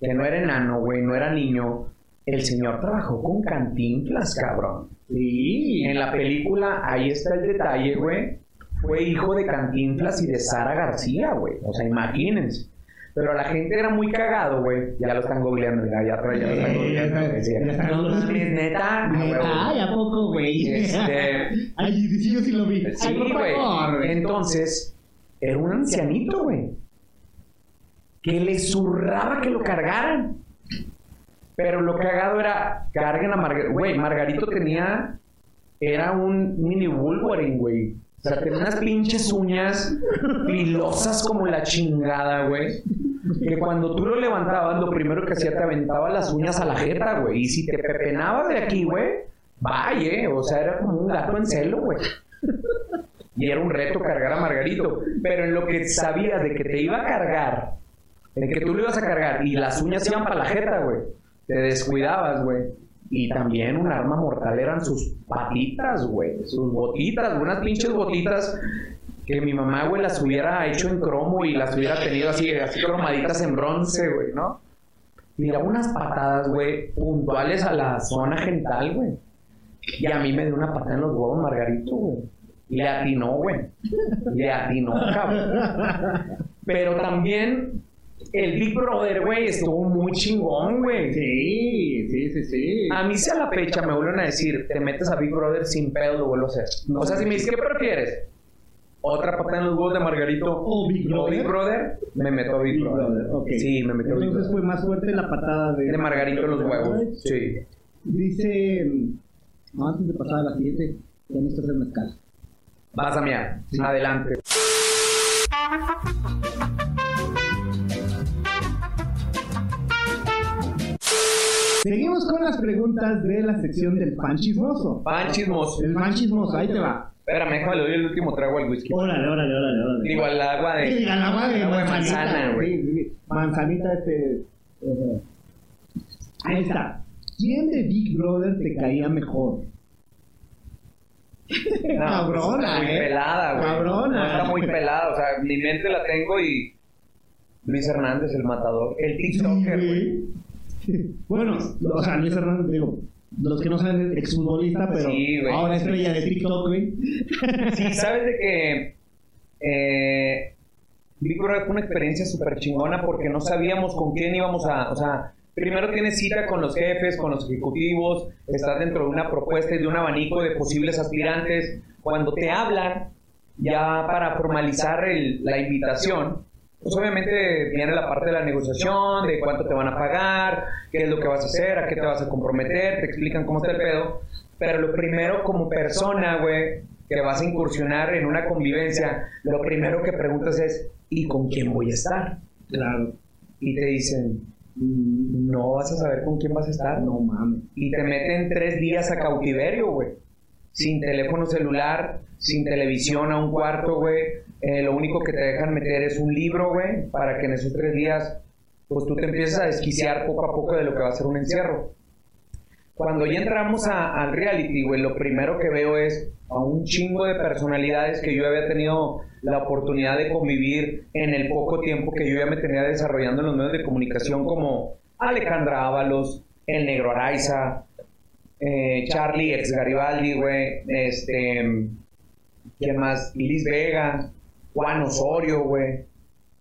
Speaker 2: Que no era enano, güey, no era niño. El señor trabajó con Cantinflas, cabrón.
Speaker 1: Sí.
Speaker 2: En la película, ahí está el detalle, güey. Fue hijo de Cantinflas y de Sara García, güey. O sea, imagínense. Pero la gente era muy cagado, güey. Ya lo están googleando, mira, ya, ya lo están
Speaker 1: Eh,
Speaker 2: googleando.
Speaker 1: ya googleando.
Speaker 2: mames, neta. a huevo.
Speaker 1: Ay, ¿a poco, güey?
Speaker 2: Este-
Speaker 1: Ay, sí, yo sí lo vi.
Speaker 2: Sí, güey. Entonces, era un ancianito, güey. Que le zurraba que lo cargaran. Pero lo cagado era, carguen a Margarito. Güey, Margarito tenía, era un mini Wolverine, güey. O sea, tenía unas pinches uñas filosas como la chingada, güey. Que cuando tú lo levantabas, lo primero que hacía te aventaba las uñas a la jeta, güey. Y si te pepenaba de aquí, güey, vaya, eh. O sea, era como un gato en celo, güey. Y era un reto cargar a Margarito. Pero en lo que sabías de que te iba a cargar, de que tú lo ibas a cargar y las uñas iban para la jeta, güey, te descuidabas, güey. Y también un arma mortal eran sus patitas, güey, sus botitas, unas pinches botitas que mi mamá, güey, las hubiera hecho en cromo y las hubiera tenido así, así cromaditas en bronce, güey, ¿no? Tiraba unas patadas, güey, puntuales a la zona genital, güey. Y a mí me dio una patada en los huevos Margarito, güey. Le atinó, güey. Le atinó, cabrón. Pero también el Big Brother, güey, estuvo muy chingón, güey.
Speaker 1: Sí, sí, sí, sí.
Speaker 2: A mí si a la fecha me vuelven a decir, te metes a Big Brother sin pedo, lo vuelvo a hacer. O sea, si me dices, ¿qué prefieres? ¿Otra patada en los huevos de Margarito?
Speaker 1: O Big Brother.
Speaker 2: Brother? Me meto a Big,
Speaker 1: Big
Speaker 2: Brother. Sí, me meto a Big
Speaker 1: Entonces
Speaker 2: Brother.
Speaker 1: fue más fuerte la patada de...
Speaker 2: De Margarito en los huevos. Sí.
Speaker 1: Dice... no, antes de pasar a la siguiente, ya necesito hacer mezcal.
Speaker 2: Vas a mirar.
Speaker 1: Sí.
Speaker 2: Adelante.
Speaker 1: Seguimos con las preguntas de la sección del fan chismoso.
Speaker 2: Pan chismoso.
Speaker 1: El fan chismoso, ahí te va.
Speaker 2: Espérame, déjame, le doy el último trago al whisky.
Speaker 1: Órale, órale, órale, órale.
Speaker 2: Digo, al agua de...
Speaker 1: Sí, al agua de
Speaker 2: agua de
Speaker 1: manzanita,
Speaker 2: manzana, güey.
Speaker 1: sí, sí, sí. Manzanita, este... eh, Ahí está. ¿Quién de Big Brother te caía mejor?
Speaker 2: No,
Speaker 1: Cabrona,
Speaker 2: está muy
Speaker 1: eh.
Speaker 2: pelada, güey.
Speaker 1: Cabrona.
Speaker 2: No, está muy pelada, o sea, mi mente la tengo y... Luis Hernández, el matador. El TikToker, güey.
Speaker 1: Bueno, o sea, Luis Hernández, digo, los que no saben, exfutbolista, pero
Speaker 2: Sí, güey.
Speaker 1: ahora estrella de TikTok, güey.
Speaker 2: Sí, sabes de que eh, Big Brother fue una experiencia súper chingona porque no sabíamos con quién íbamos a. O sea, primero tienes cita con los jefes, con los ejecutivos, estás dentro de una propuesta y de un abanico de posibles aspirantes. Cuando te hablan, ya para formalizar el- la invitación, pues obviamente viene la parte de la negociación, de cuánto te van a pagar, qué es lo que vas a hacer, a qué te vas a comprometer, te explican cómo está el pedo. Pero lo primero como persona, güey, que vas a incursionar en una convivencia, lo primero que preguntas es, ¿y con quién voy a estar?
Speaker 1: Claro.
Speaker 2: Y te dicen, "Mm, no vas a saber con quién vas a estar.
Speaker 1: No mames.
Speaker 2: Y te meten tres días a cautiverio, güey. Sin teléfono celular, sin televisión a un cuarto, güey. Eh, lo único que te dejan meter es un libro, güey, para que en esos tres días, pues tú te empieces a desquiciar poco a poco de lo que va a ser un encierro. Cuando ya entramos a- al reality, güey, lo primero que veo es a un chingo de personalidades que yo había tenido la oportunidad de convivir en el poco tiempo que yo ya me tenía desarrollando en los medios de comunicación como Alejandra Ábalos, El Negro Araiza, eh, Charlie ex Garibaldi, güey, este, ¿quién más? Liz Vega, Juan Osorio, güey.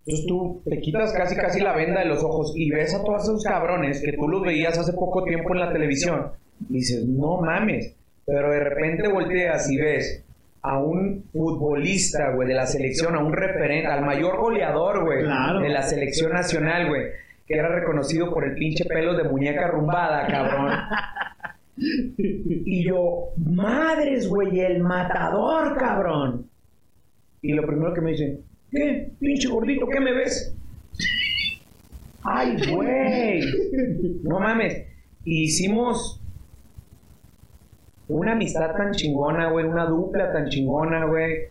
Speaker 2: Entonces tú te quitas casi casi la venda de los ojos y ves a todos esos cabrones que tú los veías hace poco tiempo en la televisión. Y dices, no mames. Pero de repente volteas y ves a un futbolista, güey, de la selección, a un referente, al mayor goleador, güey,
Speaker 1: Claro.
Speaker 2: de la selección nacional, güey, que era reconocido por el pinche pelo de muñeca rumbada, cabrón. Y yo, madres, güey, el matador, cabrón. Y lo primero que me dice, ¿qué? Pinche gordito, ¿qué me ves? Ay, güey. No mames. Hicimos una amistad tan chingona, güey, una dupla tan chingona, güey,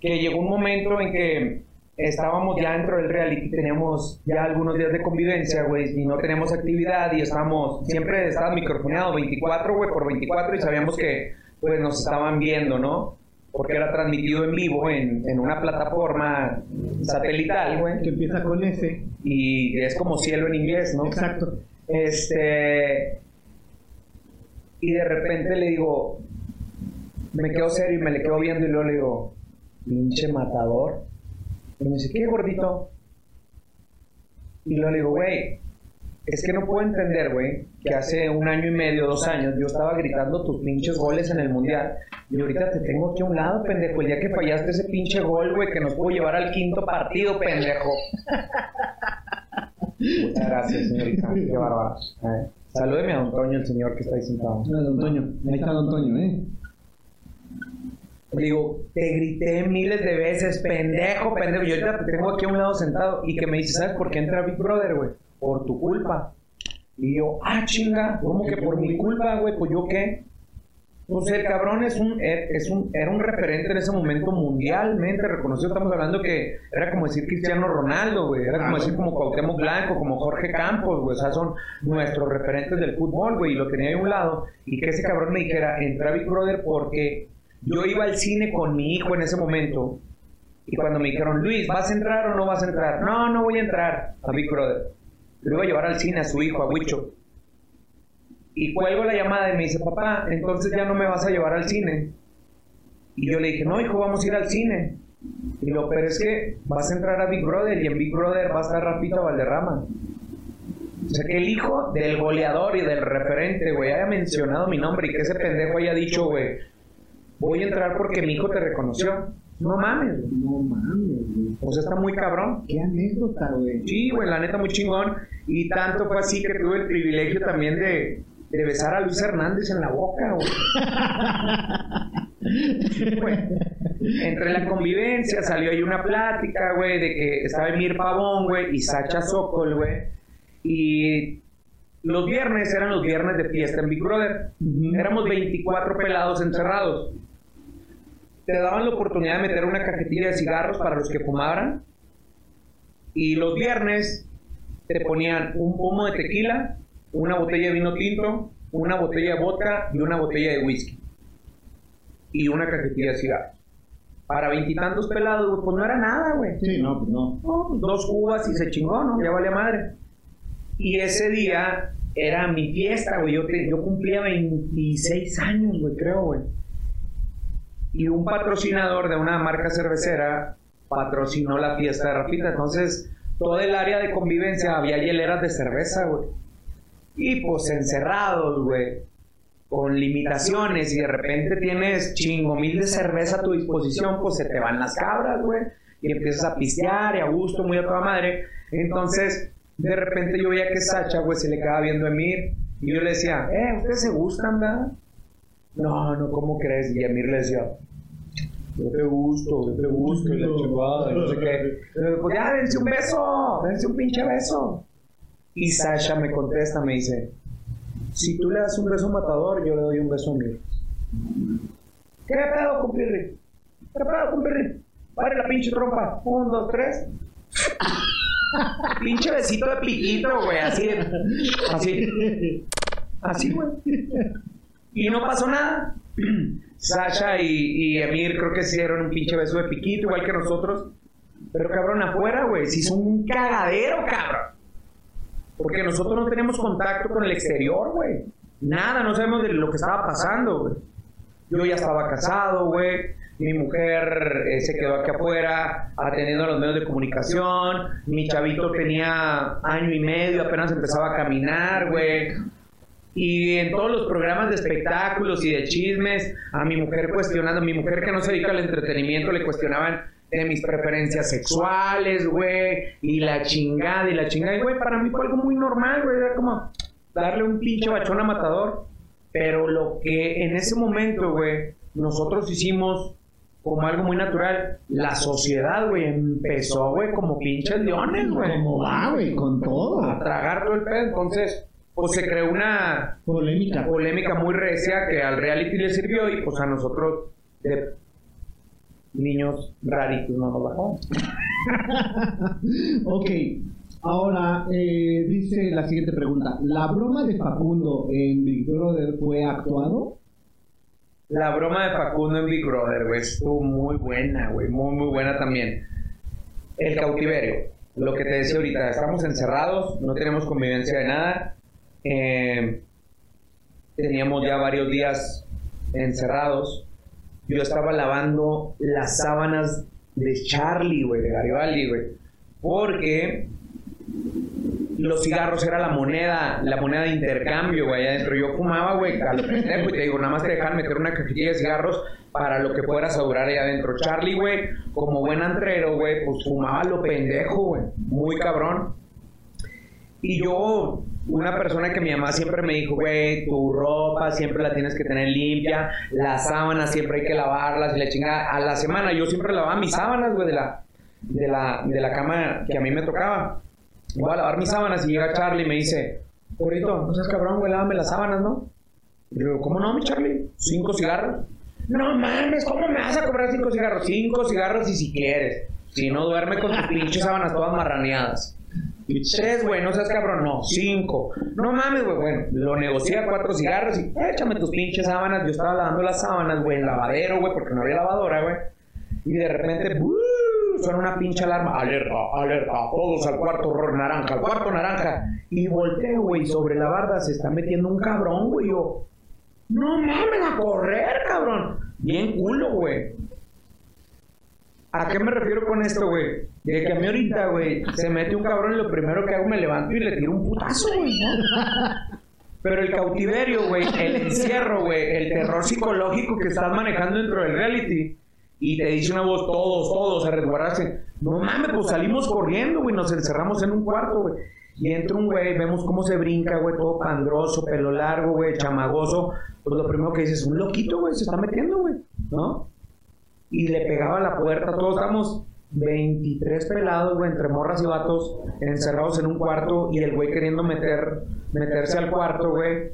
Speaker 2: que llegó un momento en que estábamos ya dentro del reality, teníamos ya algunos días de convivencia, güey, y no teníamos actividad y estábamos, siempre estaba microfoneado 24, güey, por 24 y sabíamos que, pues, nos estaban viendo, ¿no? Porque era transmitido en vivo en, en una plataforma satelital, güey,
Speaker 1: Que empieza con ese.
Speaker 2: y es como cielo en inglés, ¿no?
Speaker 1: Exacto.
Speaker 2: Este. Y de repente le digo, me quedo serio y me le quedo viendo y luego le digo, pinche matador. Y me dice, ¿qué gordito? Y luego le digo, güey, es que no puedo entender, güey, que hace un año y medio, dos años, yo estaba gritando tus pinches goles en el mundial. Y ahorita te tengo aquí a un lado, pendejo. El día que fallaste ese pinche gol, güey, que nos pudo llevar al quinto partido, pendejo. Muchas gracias, señorita. Qué bárbaro. Eh, salúdeme a don Toño, el señor que está ahí sentado.
Speaker 1: Don Toño. Ahí está Don Toño, ¿eh?
Speaker 2: Le digo, te grité miles de veces, pendejo, pendejo. Yo ahorita te tengo aquí a un lado sentado y que me dice, ¿sabes por qué entra Big Brother, güey? Por tu culpa. Y yo, ah, chinga, ¿cómo que por mi culpa, güey? Pues yo qué. Pues el cabrón es un, es un, era un referente en ese momento mundialmente reconocido. Estamos hablando que era como decir Cristiano Ronaldo, güey. Era como decir como Cuauhtémoc Blanco, como Jorge Campos, güey. O sea, son nuestros referentes del fútbol, güey. Y lo tenía ahí a un lado. Y que ese cabrón me dijera, entra Big Brother porque yo iba al cine con mi hijo en ese momento. Y cuando me dijeron, Luis, ¿vas a entrar o no vas a entrar? No, no voy a entrar a Big Brother. Lo iba a llevar al cine a su hijo, a Huicho. Y cuelgo la llamada y me dice, papá, entonces ya no me vas a llevar al cine. Y yo le dije, no, hijo, vamos a ir al cine. Y lo, pero es que vas a entrar a Big Brother y en Big Brother va a estar Rafita Valderrama. O sea, que el hijo del goleador y del referente, güey, haya mencionado mi nombre y que ese pendejo haya dicho, güey, voy a entrar porque mi hijo te reconoció. No mames, güey.
Speaker 1: No mames, güey.
Speaker 2: O sea, está muy cabrón.
Speaker 1: Qué anécdota, güey.
Speaker 2: Sí, güey, la neta muy chingón. Y tanto fue así que tuve el privilegio también de, de besar a Luis Hernández en la boca, güey. Sí, güey. Entre la convivencia salió ahí una plática, güey, de que estaba Emir Pavón, güey, y Sacha Sokol, güey. Y los viernes eran los viernes de fiesta en Big Brother. Éramos 24 pelados encerrados. Te daban la oportunidad de meter una cajetilla de cigarros para los que fumaran. Y los viernes te ponían un pomo de tequila, una botella de vino tinto, una botella de vodka y una botella de whisky. Y una cajetilla de cigarros. Para veintitantos pelados, güey, pues no era nada, güey.
Speaker 1: Sí, no, pues no.
Speaker 2: No, dos cubas y se chingó, ¿no? Ya valía madre. Y ese día era mi fiesta, güey. Yo, te- yo cumplía 26 años, güey, creo, güey. Y un patrocinador de una marca cervecera patrocinó la fiesta de Rafita. Entonces, todo el área de convivencia había hieleras de cerveza, güey. Y pues encerrados, güey. Con limitaciones y de repente tienes chingo mil de cerveza a tu disposición, pues se te van las cabras, güey. Y empiezas a pistear y a gusto, muy a toda madre. Entonces, de repente yo veía que Sacha, güey, se le quedaba viendo a Emir. Y yo le decía, eh, ¿ustedes se gustan, verdad? No, no, ¿cómo crees? Y Emir le decía, yo te gusto, yo te gusto, y la chingada, no sé qué. Pues ya, dense un beso, dense un pinche beso. Y Sasha me contesta, me dice, si tú le das un beso Matador, yo le doy un beso a Emir. ¿Qué pedo, compirri? ¿Qué pedo, compirri? Pare la pinche trompa. Un, dos, tres. pinche besito de piquito, güey, así. Así. Así, güey. Y no pasó nada. Sasha y, y Emir creo que hicieron un pinche beso de piquito, igual que nosotros. Pero cabrón, afuera, güey, se hizo un cagadero, cabrón. Porque nosotros no tenemos contacto con el exterior, güey. Nada, no sabemos de lo que estaba pasando, güey. Yo ya estaba casado, güey. Mi mujer eh, se quedó aquí afuera atendiendo a los medios de comunicación. Mi chavito tenía año y medio, apenas empezaba a caminar, güey. Y en todos los programas de espectáculos y de chismes, a mi mujer cuestionando, a mi mujer que no se dedica al entretenimiento, le cuestionaban de mis preferencias sexuales, güey, y la chingada, y la chingada, y güey, para mí fue algo muy normal, güey, era como darle un pinche bachón a matador. Pero lo que en ese momento, güey, nosotros hicimos como algo muy natural, la sociedad, güey, empezó, güey, como pinches leones, güey.
Speaker 1: Como va, güey, con todo.
Speaker 2: A tragar todo el pedo, entonces pues se creó una
Speaker 1: polémica.
Speaker 2: polémica muy recia que al reality le sirvió y pues a nosotros de niños raritos no nos bajó.
Speaker 1: ok, ahora eh, dice la siguiente pregunta. ¿La broma de Facundo en Big Brother fue actuado?
Speaker 2: La broma de Facundo en Big Brother, güey, estuvo muy buena, güey, muy, muy buena también. El cautiverio, lo que te decía ahorita, estamos encerrados, no tenemos convivencia de nada eh, teníamos ya varios días encerrados. Yo estaba lavando las sábanas de Charlie, güey, de Garibaldi, güey. Porque los cigarros era la moneda, la moneda de intercambio, güey, adentro. Yo fumaba, güey, a pendejo, y te digo, nada más te dejan meter una cajilla de cigarros para lo que fueras a durar ahí adentro. Charlie, güey, como buen antrero, güey, pues fumaba lo pendejo, güey, muy cabrón. Y yo una persona que mi mamá siempre me dijo, güey, tu ropa siempre la tienes que tener limpia, las sábanas siempre hay que lavarlas y la chingada. A la semana yo siempre lavaba mis sábanas, güey, de la, de la, de la cama que a mí me tocaba. Voy a lavar mis sábanas y llega Charlie y me dice, Corito, no seas cabrón, güey, lávame las sábanas, ¿no? Y yo, ¿cómo no, mi Charlie? ¿Cinco cigarros? No mames, ¿cómo me vas a cobrar cinco cigarros? Cinco cigarros y si quieres. Si no, duerme con tus pinches sábanas todas marraneadas. Tres, güey, no seas cabrón, no, cinco. No mames, güey, bueno, lo negocié a cuatro cigarros y échame tus pinches sábanas. Yo estaba lavando las sábanas, güey, en lavadero, güey, porque no había lavadora, güey. Y de repente, suena una pinche alarma. Alerta, alerta, todos al cuarto naranja, al cuarto naranja. Y volteo, güey, sobre la barda se está metiendo un cabrón, güey. Yo, no mames, a correr, cabrón. Bien culo, güey. ¿A qué me refiero con esto, güey? De que a mí ahorita, güey, se mete un cabrón y lo primero que hago me levanto y le tiro un putazo, güey, Pero el cautiverio, güey, el encierro, güey, el terror psicológico que estás manejando dentro del reality y te dice una voz, todos, todos, a resguardarse. No mames, pues salimos corriendo, güey, nos encerramos en un cuarto, güey. Y entra un güey, vemos cómo se brinca, güey, todo pandroso, pelo largo, güey, chamagoso. Pues lo primero que dices, un loquito, güey, se está metiendo, güey, ¿no? Y le pegaba la puerta. Todos estamos 23 pelados, güey, entre morras y vatos, encerrados en un cuarto y el güey queriendo meter, meterse al cuarto, güey.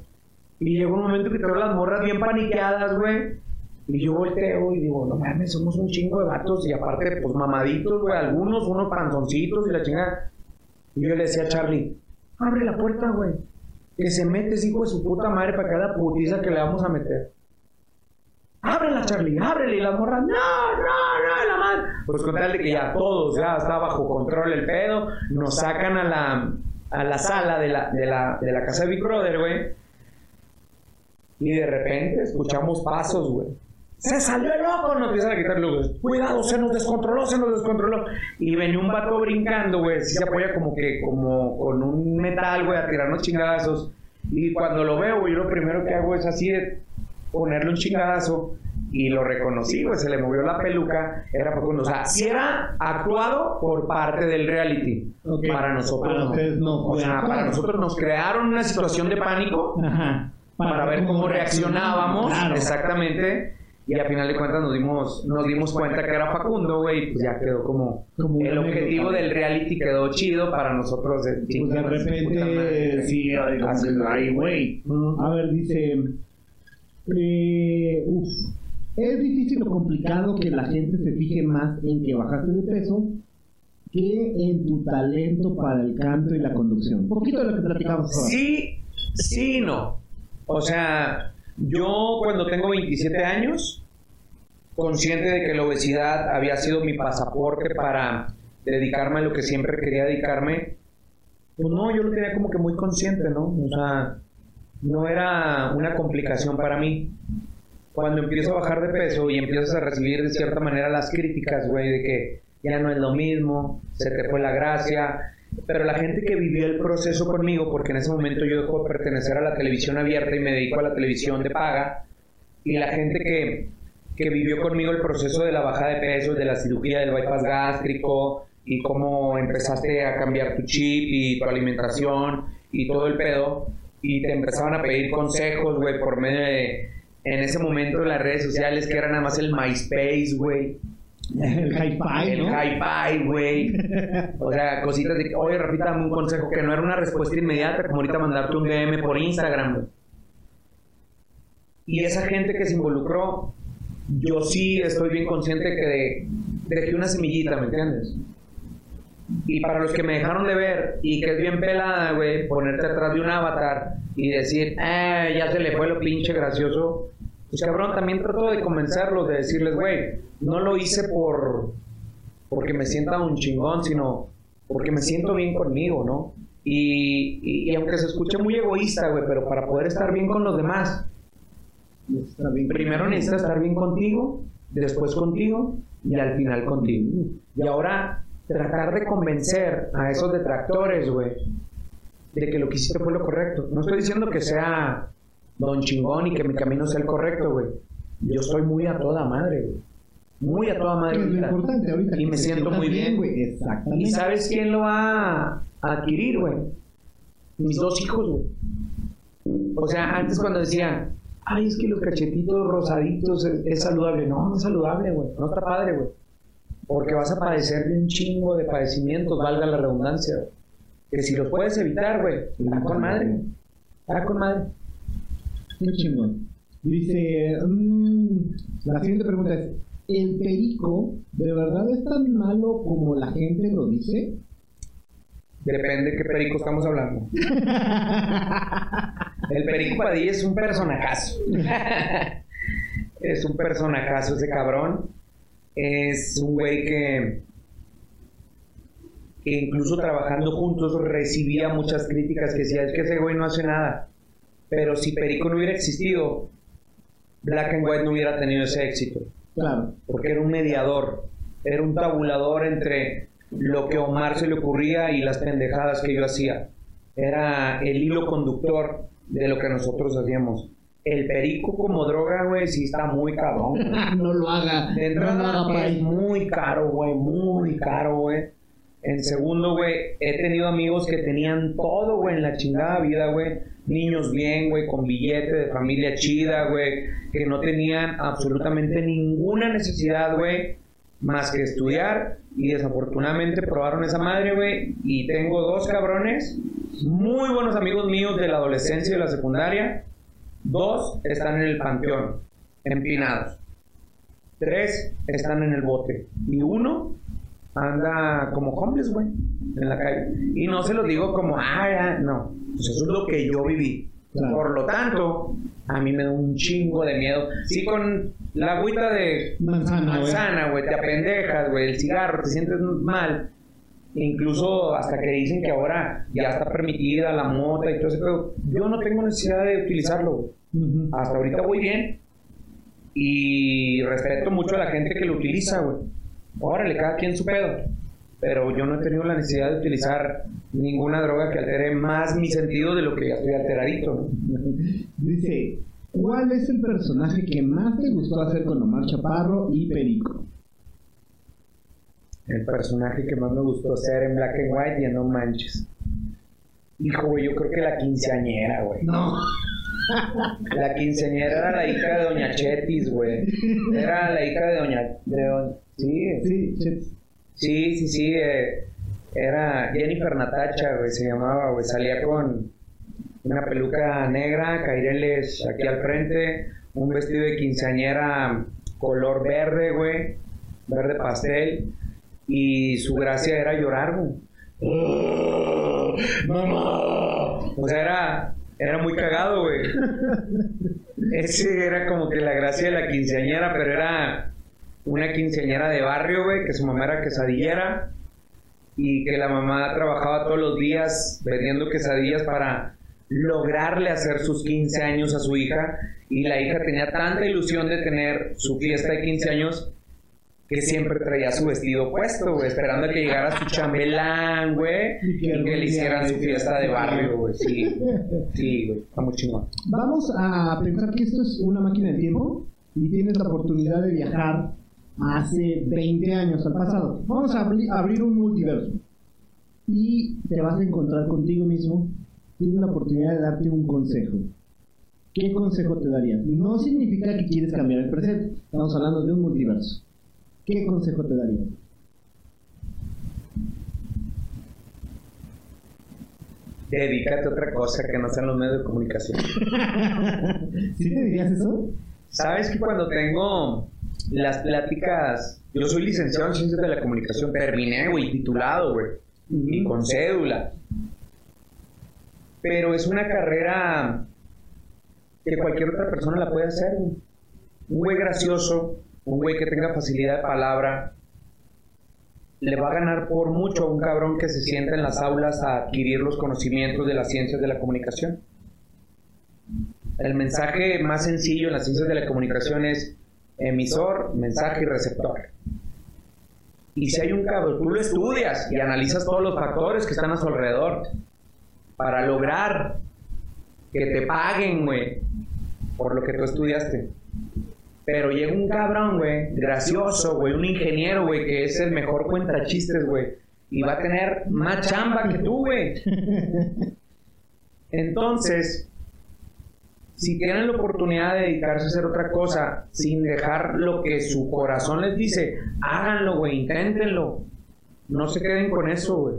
Speaker 2: Y llegó un momento que tengo las morras bien paniqueadas, güey. Y yo volteo y digo, no mames, somos un chingo de vatos y aparte, pues mamaditos, güey, algunos, unos panzoncitos y la chingada. Y yo le decía a Charlie, abre la puerta, güey. Que se mete ese hijo de su puta madre para cada putiza que le vamos a meter ábrela Charlie, ábrele, y la morra, no, no, no, la madre. Pues con tal de que ya todos, ya está bajo control el pedo, nos sacan a la, a la sala de la, de la, de la casa de Big Brother, güey. Y de repente escuchamos pasos, güey. Se salió el loco, nos empiezan a quitar luces. Cuidado, se nos descontroló, se nos descontroló. Y venía un vato brincando, güey. se apoya como que, como con un metal, güey, a tirarnos chingadazos. Y cuando lo veo, güey, lo primero que hago es así de ponerle un chingadazo y lo reconocí, güey, se le movió la peluca, era Facundo. O sea, si era actuado por parte del reality. Para nosotros no. O sea, para nosotros nos crearon una situación de pánico para, ver cómo reaccionábamos. Exactamente. Y al final de cuentas nos dimos, nos dimos cuenta que era Facundo, güey, pues ya quedó como, el objetivo del reality quedó chido para nosotros.
Speaker 1: Pues de repente, sí, ay, güey. A ver, dice, eh, es difícil o complicado que la gente se fije más en que bajaste de peso que en tu talento para el canto y la conducción. Un poquito de lo que platicamos
Speaker 2: Sí, sí, no. O sea, yo cuando tengo 27 años, consciente de que la obesidad había sido mi pasaporte para dedicarme a lo que siempre quería dedicarme, pues no, yo lo tenía como que muy consciente, ¿no? O sea, no era una complicación para mí. Cuando empiezo a bajar de peso y empiezas a recibir de cierta manera las críticas, güey, de que ya no es lo mismo, se te fue la gracia. Pero la gente que vivió el proceso conmigo, porque en ese momento yo dejo de pertenecer a la televisión abierta y me dedico a la televisión de paga, y la gente que, que vivió conmigo el proceso de la bajada de peso, de la cirugía del bypass gástrico, y cómo empezaste a cambiar tu chip y tu alimentación y todo el pedo, y te empezaban a pedir consejos, güey, por medio de, en ese momento, las redes sociales, que era nada más el MySpace, güey.
Speaker 1: El hi-fi,
Speaker 2: El
Speaker 1: ¿no?
Speaker 2: hi-fi, güey. O sea, cositas de que, oye, Rafita, dame un consejo, que no era una respuesta inmediata, como ahorita mandarte un DM por Instagram, güey. Y esa gente que se involucró, yo sí estoy bien consciente que de- dejé una semillita, ¿me entiendes? Y para los que me dejaron de ver y que es bien pelada, güey, ponerte atrás de un avatar y decir, eh, ya se le fue lo pinche gracioso. Pues cabrón, también trato de convencerlos, de decirles, güey, no lo hice por porque me sienta un chingón, sino porque me siento bien conmigo, ¿no? Y, y- y aunque se escuche muy egoísta, güey, pero para poder estar bien con los demás, primero necesitas estar bien contigo, después contigo y al final contigo. Y ahora tratar de convencer a esos detractores, güey, de que lo que hiciste fue lo correcto. No estoy diciendo que sea don chingón y que mi camino sea el correcto, güey. Yo estoy muy a toda madre, güey. Muy a toda madre.
Speaker 1: Es lo
Speaker 2: ahorita.
Speaker 1: importante ahorita.
Speaker 2: Y me siento muy bien.
Speaker 1: güey. Exactamente.
Speaker 2: ¿Y sabes quién lo va a adquirir, güey? Mis dos hijos, güey. O sea, antes cuando decían, ay, es que los cachetitos rosaditos es, es saludable. No, no es saludable, güey. No está padre, güey. Porque vas a padecer de un chingo de padecimientos, valga la redundancia. Que si los puedes evitar, güey, está con madre. Está con madre.
Speaker 1: Qué chingón. Dice, mm, la siguiente pregunta es, ¿el perico de verdad es tan malo como la gente lo dice?
Speaker 2: Depende de qué perico estamos hablando. El perico Padilla es un personajazo. es un personajazo ese cabrón. Es un güey que, que incluso trabajando juntos recibía muchas críticas que decía, es que ese güey no hace nada. Pero si Perico no hubiera existido, Black and White no hubiera tenido ese éxito
Speaker 1: Claro.
Speaker 2: porque era un mediador, era un tabulador entre lo que a Omar se le ocurría y las pendejadas que yo hacía. Era el hilo conductor de lo que nosotros hacíamos. El perico como droga, güey, sí está muy cabrón.
Speaker 1: no lo haga.
Speaker 2: De
Speaker 1: no
Speaker 2: entrada
Speaker 1: haga,
Speaker 2: es muy caro, güey, muy caro, güey. En segundo, güey, he tenido amigos que tenían todo, güey, en la chingada vida, güey. Niños bien, güey, con billete de familia chida, güey, que no tenían absolutamente ninguna necesidad, güey, más que estudiar. Y desafortunadamente probaron esa madre, güey. Y tengo dos cabrones, muy buenos amigos míos de la adolescencia y de la secundaria. Dos están en el panteón, empinados. Tres están en el bote. Y uno anda como homeless, güey, en la calle. Y no se lo digo como, ah, ya", no. Pues eso es lo que yo viví.
Speaker 1: Claro.
Speaker 2: Por lo tanto, a mí me da un chingo de miedo. Sí, con la agüita de
Speaker 1: Manzana, güey.
Speaker 2: manzana, güey, te apendejas, güey, el cigarro, te sientes mal. Incluso hasta que dicen que ahora ya está permitida la mota y todo eso, pero yo no tengo necesidad de utilizarlo. Hasta ahorita voy bien. Y respeto mucho a la gente que lo utiliza, güey. Órale, cada quien su pedo. Pero yo no he tenido la necesidad de utilizar ninguna droga que altere más mi sentido de lo que ya estoy alteradito.
Speaker 1: Dice, ¿cuál es el personaje que más te gustó hacer con Omar Chaparro y Perico?
Speaker 2: El personaje que más me gustó hacer en Black and White y en No Manches. Hijo, güey, yo creo que la quinceañera, güey.
Speaker 1: No.
Speaker 2: La quinceañera era la hija de Doña Chetis, güey. Era la hija de Doña... De doña sí,
Speaker 1: Sí.
Speaker 2: Sí, sí, sí. eh, era Jennifer Natacha, güey, se llamaba, güey. Salía con una peluca negra, caireles aquí al frente, un vestido de quinceañera color verde, güey, verde pastel. Y su gracia era llorar, güey. ¡Oh, ¡Mamá! O sea, era, era muy cagado, güey. Ese era como que la gracia de la quinceañera, pero era una quinceañera de barrio, güey, que su mamá era quesadillera y que la mamá trabajaba todos los días vendiendo quesadillas para lograrle hacer sus 15 años a su hija y la hija tenía tanta ilusión de tener su fiesta de 15 años que siempre traía su vestido puesto, güey, esperando a que llegara su chambelán, güey, y que, le hicieran su fiesta de barrio, güey. Sí, sí, güey, está muy chingón.
Speaker 1: Vamos a pensar que esto es una máquina de tiempo y tienes la oportunidad de viajar hace 20 años al pasado. Vamos a abrir un multiverso y te vas a encontrar contigo mismo. Tienes la oportunidad de darte un consejo. ¿Qué consejo te darías? No significa que quieres cambiar el presente. Estamos hablando de un multiverso. ¿Qué consejo te daría?
Speaker 2: Dedícate a otra cosa que no sean los medios de comunicación.
Speaker 1: ¿Sí te dirías eso?
Speaker 2: Sabes que cuando tengo las pláticas, yo soy licenciado en ciencias de la comunicación, terminé, güey, titulado, güey, con cédula. Pero es una carrera que cualquier otra persona la puede hacer, güey. Un güey gracioso, un güey que tenga facilidad de palabra, le va a ganar por mucho a un cabrón que se sienta en las aulas a adquirir los conocimientos de las ciencias de la comunicación. El mensaje más sencillo en las ciencias de la comunicación es emisor, mensaje y receptor. Y si hay un cabrón, tú lo estudias y analizas todos los factores que están a su alrededor para lograr que te paguen, güey, por lo que tú estudiaste. Pero llega un cabrón, güey, gracioso, güey, un ingeniero, güey, que es el mejor cuenta chistes, güey. Y va a tener más chamba que tú, güey. Entonces, si tienen la oportunidad de dedicarse a hacer otra cosa sin dejar lo que su corazón les dice, háganlo, güey, inténtenlo. No se queden con eso, güey.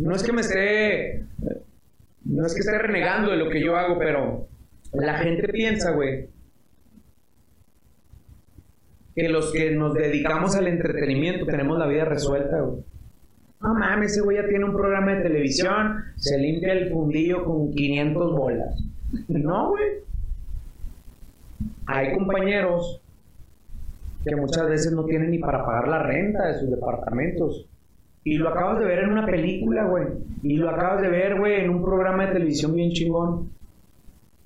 Speaker 2: No es que me esté. No es que esté renegando de lo que yo hago, pero la gente piensa, güey, que los que nos dedicamos al entretenimiento tenemos la vida resuelta, güey. No mames, ese güey ya tiene un programa de televisión, se limpia el fundillo con 500 bolas. No, güey. Hay compañeros que muchas veces no tienen ni para pagar la renta de sus departamentos. Y lo acabas de ver en una película, güey. Y lo acabas de ver, güey, en un programa de televisión bien chingón.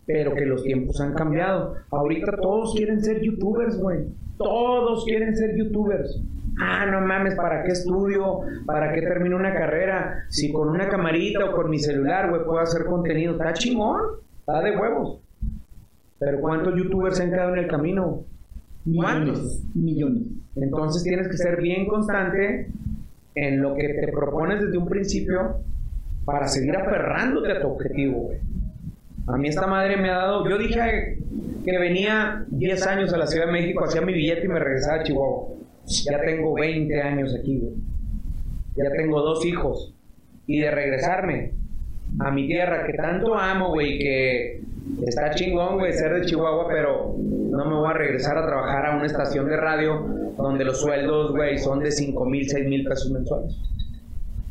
Speaker 2: Pero que los tiempos han cambiado. Ahorita todos quieren ser youtubers, güey. Todos quieren ser youtubers. Ah, no mames, ¿para qué estudio? ¿Para qué termino una carrera? Si con una camarita o con mi celular, güey, puedo hacer contenido. Está chingón, está de huevos. Pero ¿cuántos youtubers se han quedado en el camino?
Speaker 1: ¿Cuántos? Millones.
Speaker 2: Entonces tienes que ser bien constante en lo que te propones desde un principio para seguir aferrándote a tu objetivo, güey. A mí esta madre me ha dado, yo dije que venía 10 años a la Ciudad de México, hacía mi billete y me regresaba a Chihuahua. Ya tengo 20 años aquí, güey. Ya tengo dos hijos. Y de regresarme a mi tierra, que tanto amo, güey, que está chingón, güey, ser de Chihuahua, pero no me voy a regresar a trabajar a una estación de radio donde los sueldos, güey, son de 5 mil, 6 mil pesos mensuales.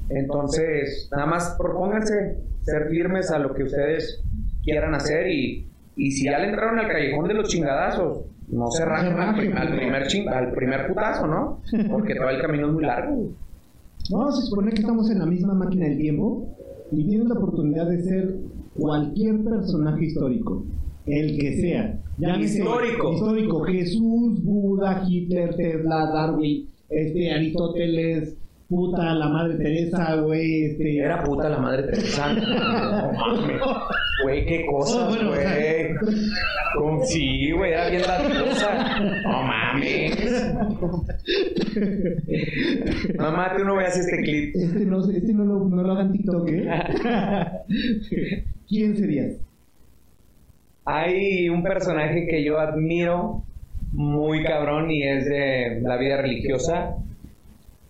Speaker 2: Entonces, nada más propónganse ser firmes a lo que ustedes quieran hacer y, y si ya le entraron al callejón de los chingadazos, no se rajen al, primer al primer putazo, ¿no? Porque todo el camino es muy largo.
Speaker 1: No, se supone que estamos en la misma máquina del tiempo y tienes la oportunidad de ser cualquier personaje histórico, el que sea.
Speaker 2: Ya histórico.
Speaker 1: Histórico. Jesús, Buda, Hitler, Tesla, Darwin, este, Aristóteles, puta la madre Teresa, güey. Este...
Speaker 2: Era puta la madre Teresa. no mames. Güey, qué cosas, oh, güey. Con sí, güey, era bien la cosa. No mames. Mamá, tú no veas este clip.
Speaker 1: Este no, este no, lo, no lo hagan TikTok, ¿eh? ¿Quién serías?
Speaker 2: Hay un personaje que yo admiro muy cabrón y es de la vida religiosa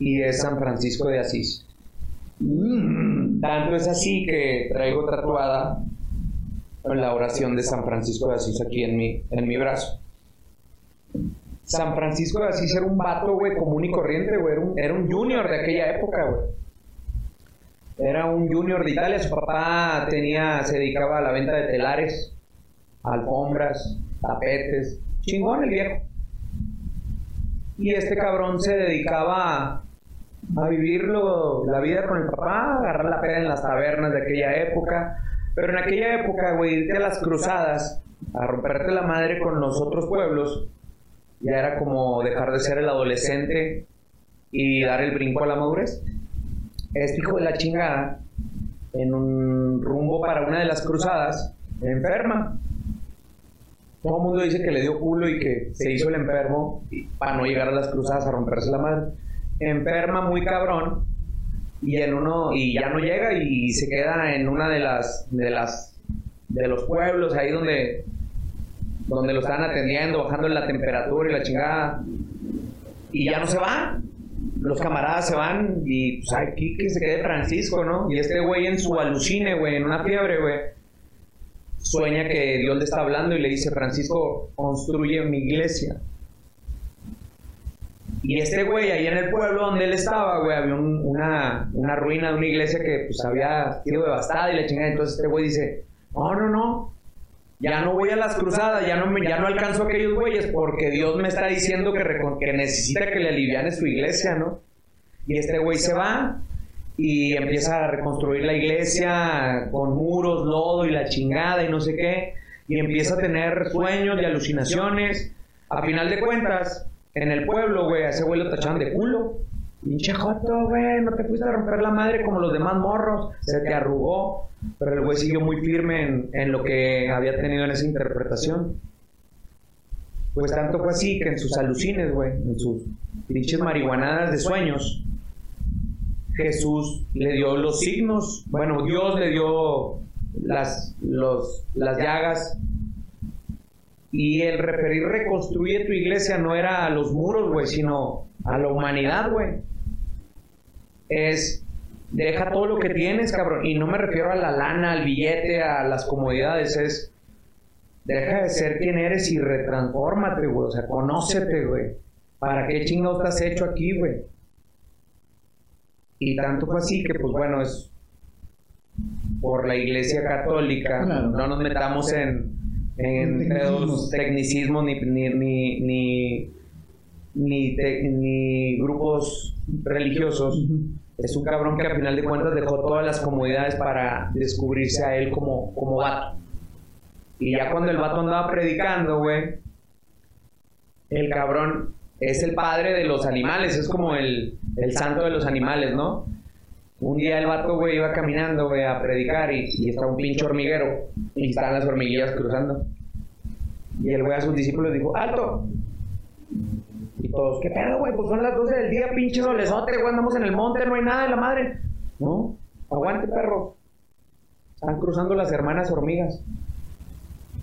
Speaker 2: y es San Francisco de Asís. Mm. Tanto es así que traigo tatuada la oración de San Francisco de Asís aquí en mi, en mi brazo. San Francisco de Asís era un vato, güey, común y corriente, güey. Era un, era un junior de aquella época, güey. Era un junior de Italia. Su papá tenía, se dedicaba a la venta de telares, alfombras, tapetes. Chingón el viejo. Y este cabrón se dedicaba a, vivir la vida con el papá, agarrar la peda en las tabernas de aquella época. Pero en aquella época, güey, irte a las cruzadas, a romperte la madre con los otros pueblos, Ya era como dejar de ser el adolescente y dar el brinco a la madurez. Este hijo de la chingada, en un rumbo para una de las cruzadas, enferma. Todo el mundo dice que le dio culo y que se hizo el enfermo para no llegar a las cruzadas a romperse la madre. Enferma muy cabrón y en uno y ya no llega y se queda en una de las de las de los pueblos ahí donde donde lo están atendiendo, bajando la temperatura y la chingada. Y ya no se va. Los camaradas se van y pues aquí que se quede Francisco, ¿no? Y este güey en su alucine, güey, en una fiebre, güey. Sueña que Dios le está hablando y le dice, Francisco, construye mi iglesia. Y este güey, ahí en el pueblo donde él estaba, güey, había una, una ruina de una iglesia que pues había sido devastada y la chingada. Entonces este güey dice, no, no, no, ya no voy a las cruzadas, ya no, me, ya no alcanzo a aquellos güeyes porque Dios me está diciendo que, que necesita que le aliviane su iglesia, ¿no? Y este güey se va y empieza a reconstruir la iglesia con muros, lodo y la chingada y no sé qué. Y empieza a tener sueños y alucinaciones. A final de cuentas, en el pueblo, güey, a ese güey lo tachaban de culo. Pinche joto, güey, no te fuiste a romper la madre como los demás morros. Se te arrugó. Pero el güey siguió muy firme en, lo que había tenido en esa interpretación. Pues tanto fue así que en sus alucines, güey, en sus pinches marihuanadas de sueños, Jesús le dio los signos. Bueno, Dios le dio las, los, las llagas. Y el referir reconstruye tu iglesia no era a los muros, güey, sino a la humanidad, güey es deja todo lo que tienes, cabrón. Y no me refiero a la lana, al billete, a las comodidades, es deja de ser quien eres y retransfórmate, güey. O sea, conócete, güey. ¿Para qué chingados estás hecho aquí, güey? Y tanto fue así que, pues bueno, es por la iglesia católica. No nos metamos en, en tecnicismos ni, ni, ni, ni, ni grupos religiosos, es un cabrón que a final de cuentas dejó todas las comodidades para descubrirse a él como, como vato. Y ya cuando el vato andaba predicando, güey, el cabrón es el padre de los animales, es como el, el santo de los animales, ¿no? Un día el vato, güey, iba caminando, güey, a predicar y, y está un pinche hormiguero y están las hormiguillas cruzando. Y el güey a sus discípulos dijo, alto, y todos, ¿qué pedo, güey? Pues son las 12 del día, pinche solesote, güey, andamos en el monte, no hay nada de la madre. No, aguante, perro. Están cruzando las hermanas hormigas.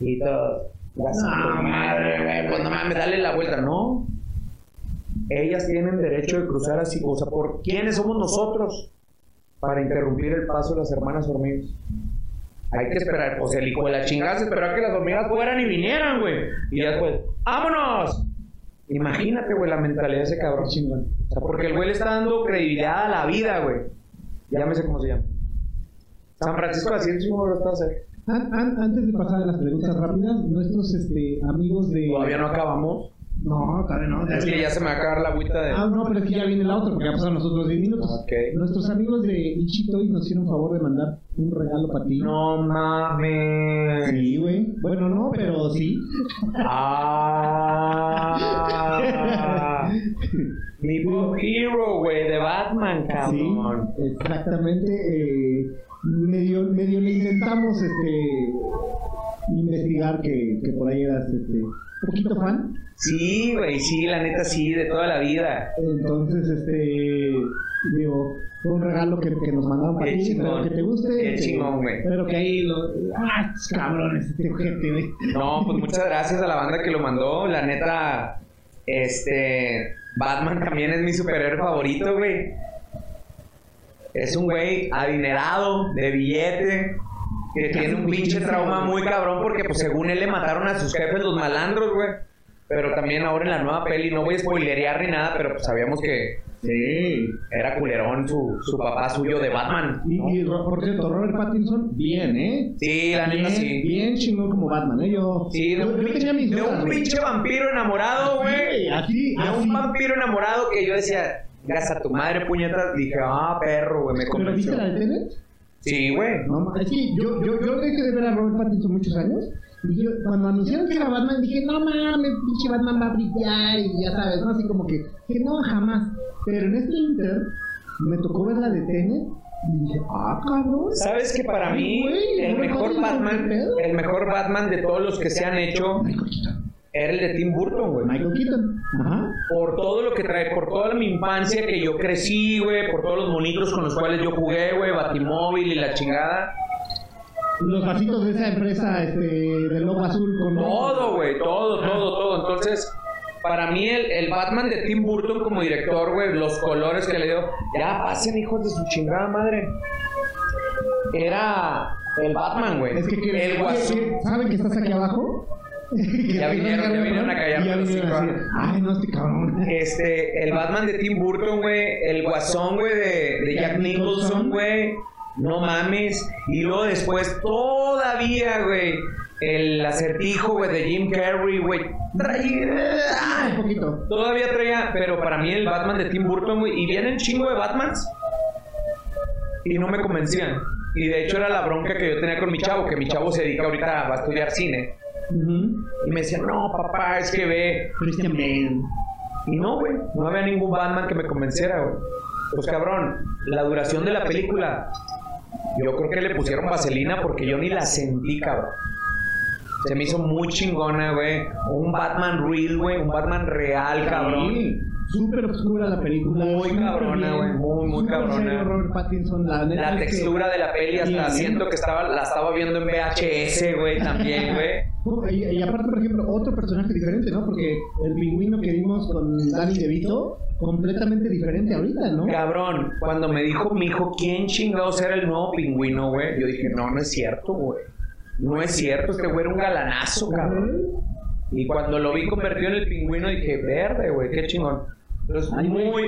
Speaker 2: Y todos, no, madre, güey, pues no mames, dale la vuelta. No. Ellas tienen derecho de cruzar así, o sea, ¿por quiénes somos nosotros para interrumpir el paso de las hermanas hormigas? Hay que esperar, pues el hijo de la chingada se esperó a que las hormigas fueran y vinieran, güey. Y después, ¡vámonos! Imagínate, güey, la mentalidad de ese cabrón chingón. O sea, porque el güey le está dando credibilidad a la vida, güey. Llámese cómo se llama. San Francisco de Asís, lo está hacer.
Speaker 1: Antes de pasar a las preguntas rápidas, nuestros este, amigos de.
Speaker 2: Todavía no acabamos.
Speaker 1: No, cabrón, no.
Speaker 2: Es que ya se me va a acabar la agüita de.
Speaker 1: Ah, no, pero es que ya viene la otra porque ya pasaron los otros 10 minutos. Okay. Nuestros amigos de Ichitoy nos hicieron favor de mandar un regalo para ti.
Speaker 2: No mames.
Speaker 1: Sí, güey. Bueno, no, pero sí.
Speaker 2: Ah. Mi Pop Hero, güey, de Batman, cabrón.
Speaker 1: Sí, exactamente. Eh, medio, medio le intentamos este investigar que, que por ahí eras este poquito fan.
Speaker 2: Sí, güey, sí, la neta sí, de toda la vida.
Speaker 1: Entonces, este, digo, fue un regalo que, que nos mandaron para ti, que te guste.
Speaker 2: Qué chingón, güey.
Speaker 1: Pero que ahí lo, ah, cabrones, este güey.
Speaker 2: No, pues muchas gracias a la banda que lo mandó, la neta, este, Batman también es mi superhéroe favorito, güey. Es un güey adinerado, de billete, que tiene un pinche trauma muy cabrón porque pues según él le mataron a sus jefes los malandros, güey. Pero también ahora en la nueva peli, no voy a spoilerear ni nada, pero pues sabíamos que sí, era culerón su, su papá suyo de Batman.
Speaker 1: Y, por cierto, Robert Pattinson, bien, ¿eh?
Speaker 2: Sí, la neta sí.
Speaker 1: Bien chingón como Batman, ¿eh? Yo,
Speaker 2: sí, de, un, tenía mis de un pinche vampiro enamorado, güey.
Speaker 1: así,
Speaker 2: De un vampiro enamorado que yo decía, gracias a tu madre, puñetas. Dije, ah, perro, güey, me convenció.
Speaker 1: ¿Pero viste la de
Speaker 2: Sí, güey.
Speaker 1: No, ma- es que yo, yo, yo dejé de ver a Robert Pattinson muchos años. Y yo, cuando anunciaron que era Batman, dije, no mames, pinche Batman va a brillar. Y ya sabes, ¿no? Así como que, que no, jamás. Pero en este Inter, me tocó ver la de Tenet. Y dije, ah, cabrón.
Speaker 2: ¿Sabes que para mí el mejor
Speaker 1: jodas, ¿qué
Speaker 2: Batman, el mejor Batman de todos los que se han hecho
Speaker 1: Michael Keaton.
Speaker 2: Era el de Tim Burton, güey?
Speaker 1: Michael Keaton. Ajá.
Speaker 2: Por todo lo que trae, por toda mi infancia que yo crecí, güey, por todos los monitos con los cuales yo jugué, güey, Batimóvil y la chingada.
Speaker 1: Los vasitos de esa empresa este, de logo azul con
Speaker 2: Todo, güey, todo, todo, todo. Entonces, para mí el, el Batman de Tim Burton como director, güey, los colores que le dio, ya pasen hijos de su chingada madre. Era el Batman, güey.
Speaker 1: Es que
Speaker 2: el guasón.
Speaker 1: ¿Qué- qué- ¿Saben que estás aquí abajo?
Speaker 2: Ya vinieron, ya vinieron a callarme
Speaker 1: ya
Speaker 2: los
Speaker 1: vinieron así, Ay, no, este cabrón.
Speaker 2: Este, el Batman de Tim Burton, güey. El guasón, güey, de, de Jack Nicholson, güey. No mames. Y luego después, todavía, güey. El acertijo, güey, de Jim Carrey, güey. Traía.
Speaker 1: Un poquito.
Speaker 2: Todavía traía, pero para mí el Batman de Tim Burton, güey. Y vienen chingo de Batmans. Y no me convencían. Y de hecho era la bronca que yo tenía con mi chavo, que mi chavo se dedica ahorita a estudiar cine. Y me decía, no, papá, es que ve,
Speaker 1: Christian Bale.
Speaker 2: y no, güey, no había ningún Batman que me convenciera, güey. Pues cabrón, la duración de la película, yo creo que le pusieron vaselina porque yo ni la sentí, cabrón. Se me hizo muy chingona, güey. Un Batman real, güey, un Batman real, cabrón.
Speaker 1: Súper oscura la película.
Speaker 2: Muy cabrona, güey, muy, muy cabrona.
Speaker 1: serio Robert Pattinson, la, que-
Speaker 2: textura de la peli, hasta siento que estaba, la estaba viendo en VHS, güey, también, güey.
Speaker 1: Y, y aparte, por ejemplo, otro personaje diferente, ¿no? Porque el pingüino que vimos con Danny DeVito, completamente diferente ahorita, ¿no?
Speaker 2: Cabrón, cuando me dijo mi hijo quién chingados era el nuevo pingüino, güey, yo dije, no, no es cierto, güey. No es cierto, este güey era un galanazo, cabrón. Y cuando lo vi convertido en el pingüino dije, verde, güey, qué chingón.
Speaker 1: Ay,
Speaker 2: muy,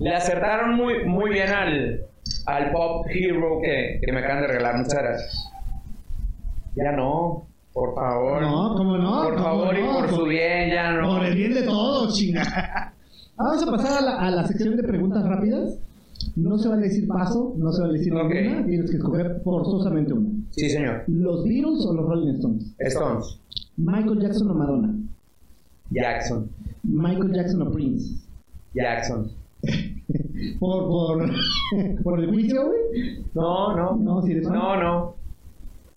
Speaker 2: le acertaron muy, muy bien al, al Pop Hero que, que me acaban de regalar. Muchas gracias. Ya no, por favor.
Speaker 1: No, ¿cómo no?
Speaker 2: Por
Speaker 1: ¿Cómo
Speaker 2: favor y por su bien, ya no.
Speaker 1: Por el bien de todos, chinga. Vamos a pasar a la, a la sección de preguntas rápidas. No se vale decir paso, no se vale decir
Speaker 2: Ok.
Speaker 1: ninguna. Tienes que escoger forzosamente una.
Speaker 2: Sí, señor.
Speaker 1: ¿Los Beatles o los Rolling Stones?
Speaker 2: Stones.
Speaker 1: ¿Michael Jackson o Madonna?
Speaker 2: Jackson.
Speaker 1: ¿Michael Jackson o Prince?
Speaker 2: Jackson.
Speaker 1: ¿Por, por, por el juicio, güey?
Speaker 2: No, no.
Speaker 1: No, si fan.
Speaker 2: No, no.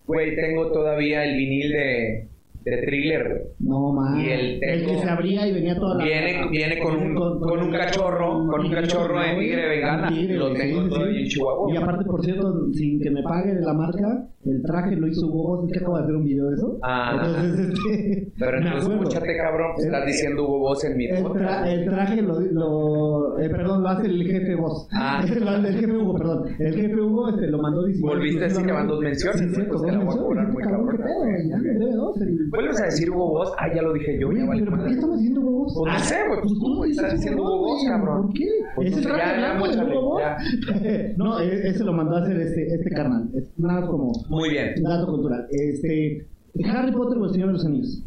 Speaker 2: Güey, tengo todavía el vinil de, de thriller, güey.
Speaker 1: No.
Speaker 2: Y el
Speaker 1: el que se abría y venía toda la...
Speaker 2: Viene, viene con un, con un cachorro, con un cachorro de tigre
Speaker 1: tigre,
Speaker 2: Lo tengo
Speaker 1: sí,
Speaker 2: todavía
Speaker 1: sí.
Speaker 2: en Chihuahua.
Speaker 1: Y aparte, por cierto, sin que me pague la marca, el traje lo hizo Hugo Boss, que acabo de hacer un video de eso.
Speaker 2: Ah.
Speaker 1: Entonces, este...
Speaker 2: Pero
Speaker 1: me
Speaker 2: entonces, escúchate, cabrón, pues,
Speaker 1: El-
Speaker 2: estás diciendo Hugo Boss en mi
Speaker 1: El, tra- el traje lo, lo eh, perdón, lo hace el jefe Boss.
Speaker 2: Ah.
Speaker 1: Hace el jefe Hugo, perdón. El jefe Hugo este, lo mandó diseñar
Speaker 2: Volviste a decir que van dos menciones,
Speaker 1: Sí,
Speaker 2: güey,
Speaker 1: cierto,
Speaker 2: pues te la voy a cobrar muy
Speaker 1: Cabrón, pedo, ya, debe dos. el-
Speaker 2: ¿Vuelves a decir Hugo Boss? Ah, ya lo dije yo,
Speaker 1: Oye,
Speaker 2: ya vale
Speaker 1: pero ¿por qué estamos diciendo Hugo Boss?
Speaker 2: Pues no sé, güey, pues tú, güey, estás diciendo Hugo Boss, cabrón.
Speaker 1: ¿Por qué?
Speaker 2: Pues
Speaker 1: ¿Ese traje blanco
Speaker 2: móchale,
Speaker 1: Hugo Boss? No, e- ese lo mandó a hacer este, este carnal. Es nada como
Speaker 2: Muy bien.
Speaker 1: dato cultural. Este, Harry Potter o el Señor de los Anillos.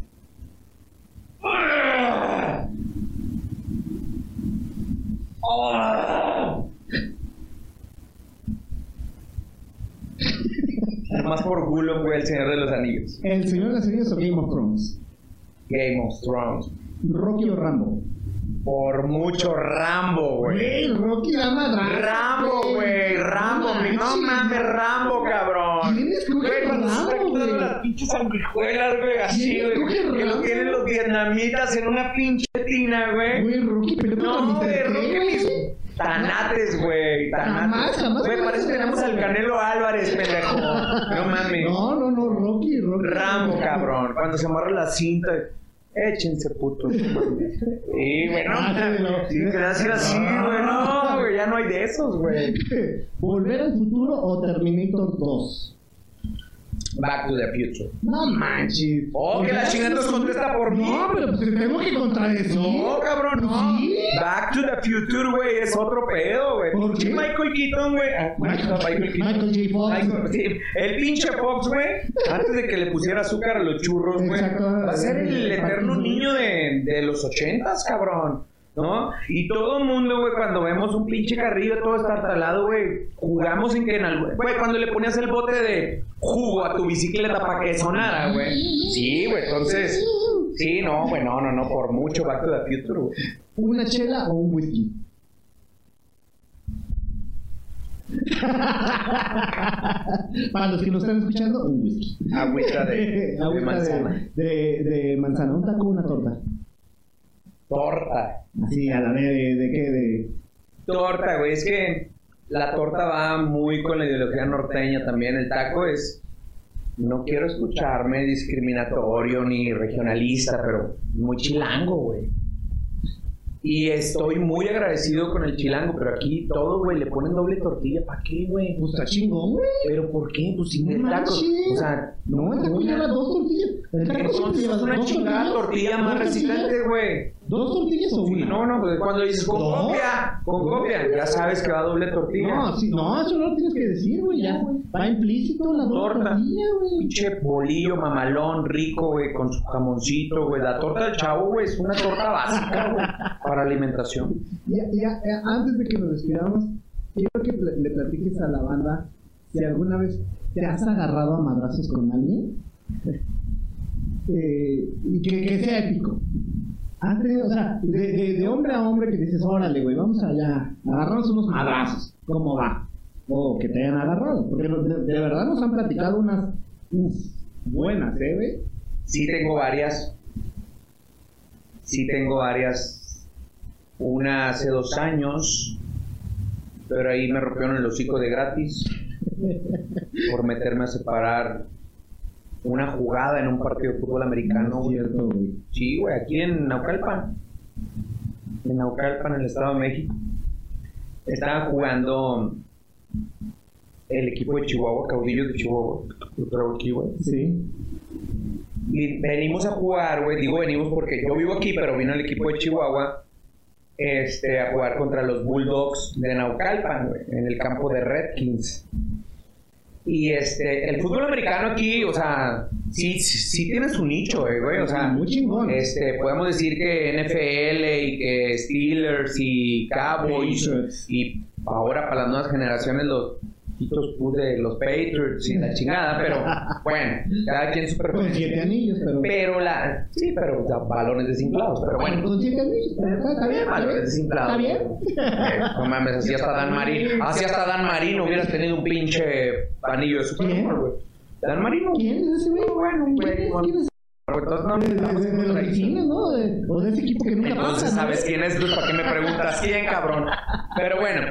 Speaker 2: Más por culo, güey, el Señor de los Anillos.
Speaker 1: El Señor de los Anillos o Game of Thrones.
Speaker 2: Game of Thrones.
Speaker 1: Rocky o Rambo.
Speaker 2: Por mucho Rambo, güey.
Speaker 1: Rocky la madre.
Speaker 2: Rambo, güey, Rambo, no mames, Rambo, cabrón.
Speaker 1: ¿Quién escoge
Speaker 2: Güey,
Speaker 1: güey?
Speaker 2: las pinches sanguijuelas, güey, así,
Speaker 1: ¿Quién
Speaker 2: güey. Que lo tienen los vietnamitas en una pinche tina, güey.
Speaker 1: Güey, Rocky, pero
Speaker 2: No, güey, Rocky mis tanates, güey,
Speaker 1: Jamás,
Speaker 2: tanates.
Speaker 1: jamás
Speaker 2: Güey,
Speaker 1: me
Speaker 2: parece que tenemos al Canelo Álvarez, pendejo. No mames.
Speaker 1: No, no, no, Rocky, Rocky.
Speaker 2: Rambo, cabrón. Cuando se amarra la cinta, échense putos. Sí, güey, no
Speaker 1: Ah, sí, no.
Speaker 2: Sí, que así, así, güey. No, güey, ya no hay de esos, güey.
Speaker 1: ¿Volver al futuro o Terminator 2?
Speaker 2: Back to the future.
Speaker 1: No manches.
Speaker 2: Oh, que la chingada nos contesta por mí.
Speaker 1: No, pero pues tengo que contradecir.
Speaker 2: No, cabrón, no.
Speaker 1: Sí.
Speaker 2: Back to the Future, güey, es otro pedo, güey.
Speaker 1: ¿Por qué?
Speaker 2: Michael Keaton, güey. Ah,
Speaker 1: Michael-
Speaker 2: Keaton.
Speaker 1: Michael J. Fox.
Speaker 2: Michael- sí, el pinche Fox, güey, antes de que le pusiera azúcar a los churros, güey, va a ser el eterno niño de, de los ochentas, cabrón. ¿No? Y todo el mundo, güey, cuando vemos un pinche carrillo todo estartalado, güey, jugamos en que en algo, güey, cuando le ponías el bote de jugo a tu bicicleta para que sonara, güey. Sí, güey, entonces, sí, no, güey, no, no, no, por mucho Back to the Future, güey.
Speaker 1: ¿Una chela o un whisky? Para los que nos están escuchando, un whisky.
Speaker 2: Agüita de, de manzana.
Speaker 1: De, de, de manzana. ¿Un taco o una torta?
Speaker 2: Torta.
Speaker 1: Así, a la de, de, de qué? De...
Speaker 2: Torta, güey, es que la torta va muy con la ideología norteña también. El taco es. No quiero escucharme discriminatorio ni regionalista, pero muy chilango, güey. Y estoy muy agradecido con el chilango, pero aquí todo, güey, le ponen doble tortilla. ¿Para qué, güey?
Speaker 1: Pues está chingón, güey.
Speaker 2: ¿Pero por qué? Pues sin el taco. O sea,
Speaker 1: No, el taco lleva dos tortillas. El taco
Speaker 2: Entonces
Speaker 1: lleva
Speaker 2: una
Speaker 1: dos
Speaker 2: chingada tortilla más resistente, güey.
Speaker 1: ¿Dos tortillas o una?
Speaker 2: no, no, pues cuando dices con
Speaker 1: ¿Dos?
Speaker 2: copia, con copia, ya sabes que va doble tortilla.
Speaker 1: No, sí, no, eso no lo tienes que decir, güey. Ya, va implícito la dos
Speaker 2: Torta.
Speaker 1: tortillas, güey.
Speaker 2: Pinche bolillo mamalón, rico, güey, con su jamoncito, güey. La torta del chavo, güey, es una torta básica, güey, para alimentación.
Speaker 1: Eh, antes de que nos despidamos, quiero que le platiques a la banda si alguna vez te has agarrado a madrazos con alguien eh, y que, que sea épico. O sea, de, de, de hombre a hombre que dices, órale, güey, vamos allá, agarramos unos madrazos, ¿cómo va? O que te hayan agarrado, porque de, de verdad nos han platicado unas uf, buenas, ¿eh, güey?
Speaker 2: Sí tengo varias. Sí tengo varias. Una hace dos años, pero ahí me rompieron el hocico de gratis por meterme a separar una jugada en un partido de fútbol americano.
Speaker 1: No es
Speaker 2: güey.
Speaker 1: cierto, güey.
Speaker 2: Sí, güey, aquí en Naucalpan. En Naucalpan, en el Estado de México. Estaban jugando el equipo de Chihuahua, caudillos de Chihuahua. Aquí, güey.
Speaker 1: Sí.
Speaker 2: Y venimos a jugar, güey. Digo venimos porque yo vivo aquí, pero vino el equipo de Chihuahua este, a jugar contra los Bulldogs de Naucalpan, en el campo de Redkins. Y este, el fútbol americano aquí, o sea, sí, sí, sí tiene su nicho, eh, güey. O sea,
Speaker 1: Muy chingón.
Speaker 2: este, podemos decir que NFL y que Steelers y Cowboys y ahora para las nuevas generaciones los pues, de los Patriots y la chingada, pero bueno, cada quien su
Speaker 1: Con siete anillos, pero...
Speaker 2: Pero la, sí, pero o sea, balones desinflados, pero bueno.
Speaker 1: Con siete anillos, pero está, bien,
Speaker 2: Balones desinflados.
Speaker 1: Está bien.
Speaker 2: Eh, No mames, así hasta Dan Marino, así hasta Dan Marino hubiera tenido un pinche anillo de Super. Bowl, güey. Dan Marino.
Speaker 1: ¿Quién es ese güey?
Speaker 2: Bueno, güey.
Speaker 1: ¿Quién es?
Speaker 2: Entonces, no,
Speaker 1: De, de-
Speaker 2: estamos
Speaker 1: de- de
Speaker 2: en
Speaker 1: la
Speaker 2: otra
Speaker 1: oficina, ¿no? De- o de ese equipo que nunca
Speaker 2: Entonces
Speaker 1: pasa, ¿no?
Speaker 2: sabes quién es, pues para qué me preguntas quién, cabrón. Pero bueno,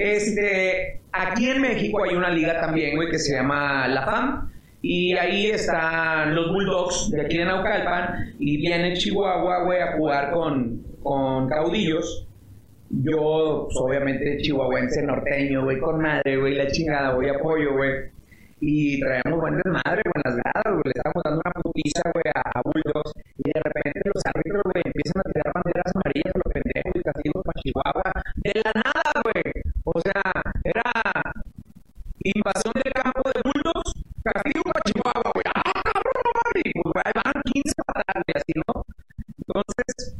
Speaker 2: este, aquí en México hay una liga también, güey, que se llama La FAM. Y ahí están los Bulldogs de aquí de Naucalpan. Y viene Chihuahua, güey, a jugar con, con caudillos. Yo, pues, obviamente, chihuahuense, norteño, güey, con madre, güey, la chingada, voy apoyo, güey. Y traíamos buen desmadre, las gradas, güey. Le estábamos dando una putiza, güey, a, Bulldogs. Y de repente los árbitros, empiezan a tirar banderas amarillas a los pendejos y castigos para Chihuahua. De la nada, güey. O sea, era invasión del campo de Bulldogs, castigo para Chihuahua, güey. ¡Ah, cabrón! Y, Pues, van 15 patadas, güey, así, ¿no? Entonces,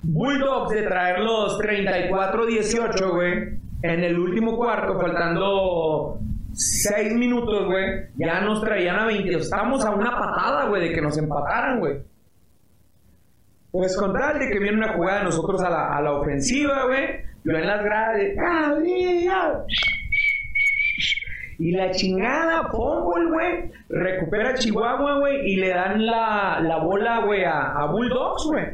Speaker 2: Bulldogs de traer los 34-18, güey, en el último cuarto, faltando 6 minutos, güey, ya nos traían a 20. Estamos a una patada, güey, de que nos empataran, güey. Pues con tal de que viene una jugada de nosotros a la, a la ofensiva, güey, yo en las gradas. Y la chingada, fumble, güey. Recupera Chihuahua, güey. Y le dan la, la bola, güey, a, a Bulldogs, güey.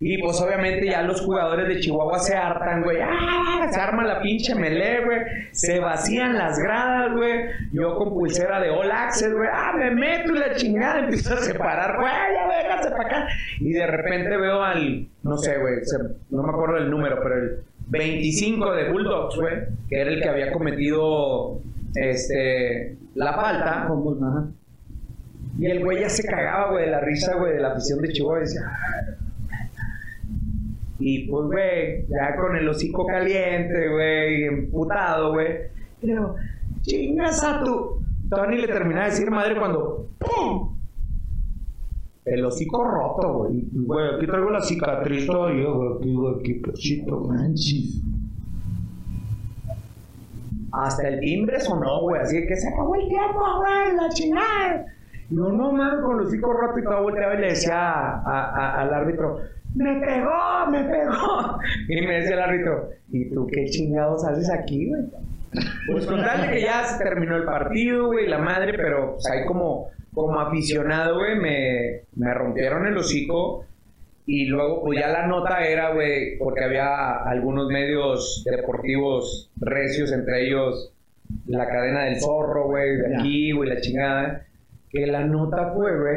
Speaker 2: Y pues obviamente ya los jugadores de Chihuahua se hartan, güey. ¡Ah! Se arma la pinche melee, güey. Se vacían las gradas, güey. Yo con pulsera de All Access, güey. ¡Ah! Me meto y la chingada. Empiezo a separar, güey. Ya véngase para acá. Y de repente veo al, no sé, güey. No me acuerdo del número, pero el 25 de Bulldogs, güey. Que era el que había cometido, este, la falta. Y el güey ya se cagaba, güey, de la risa, güey, de la afición de Chihuahua. Y decía, "Ah". Y pues, güey, ya con el hocico caliente, güey, emputado, güey. Pero, chingas a tu. Tony le terminaba de decir madre cuando ¡pum! el hocico roto, güey.
Speaker 3: Güey, aquí traigo la cicatriz todavía, güey. Aquí, güey, aquí, cachito.
Speaker 2: Hasta el timbre sonó, güey. Así que se acabó el tiempo, güey, la chingada. Yo, no mames, con el hocico roto y todo volteaba y le decía al árbitro, me pegó, me pegó. Y me decía el árbitro, ¿y tú qué chingados haces aquí, güey? Pues con tal de que ya se terminó el partido, güey, la madre, pero pues, ahí como, como aficionado, güey, me, me rompieron el hocico. Y luego, pues ya la nota era, güey, porque había algunos medios deportivos recios, entre ellos la cadena del zorro, güey, de aquí, güey, la chingada. Que la nota fue, güey,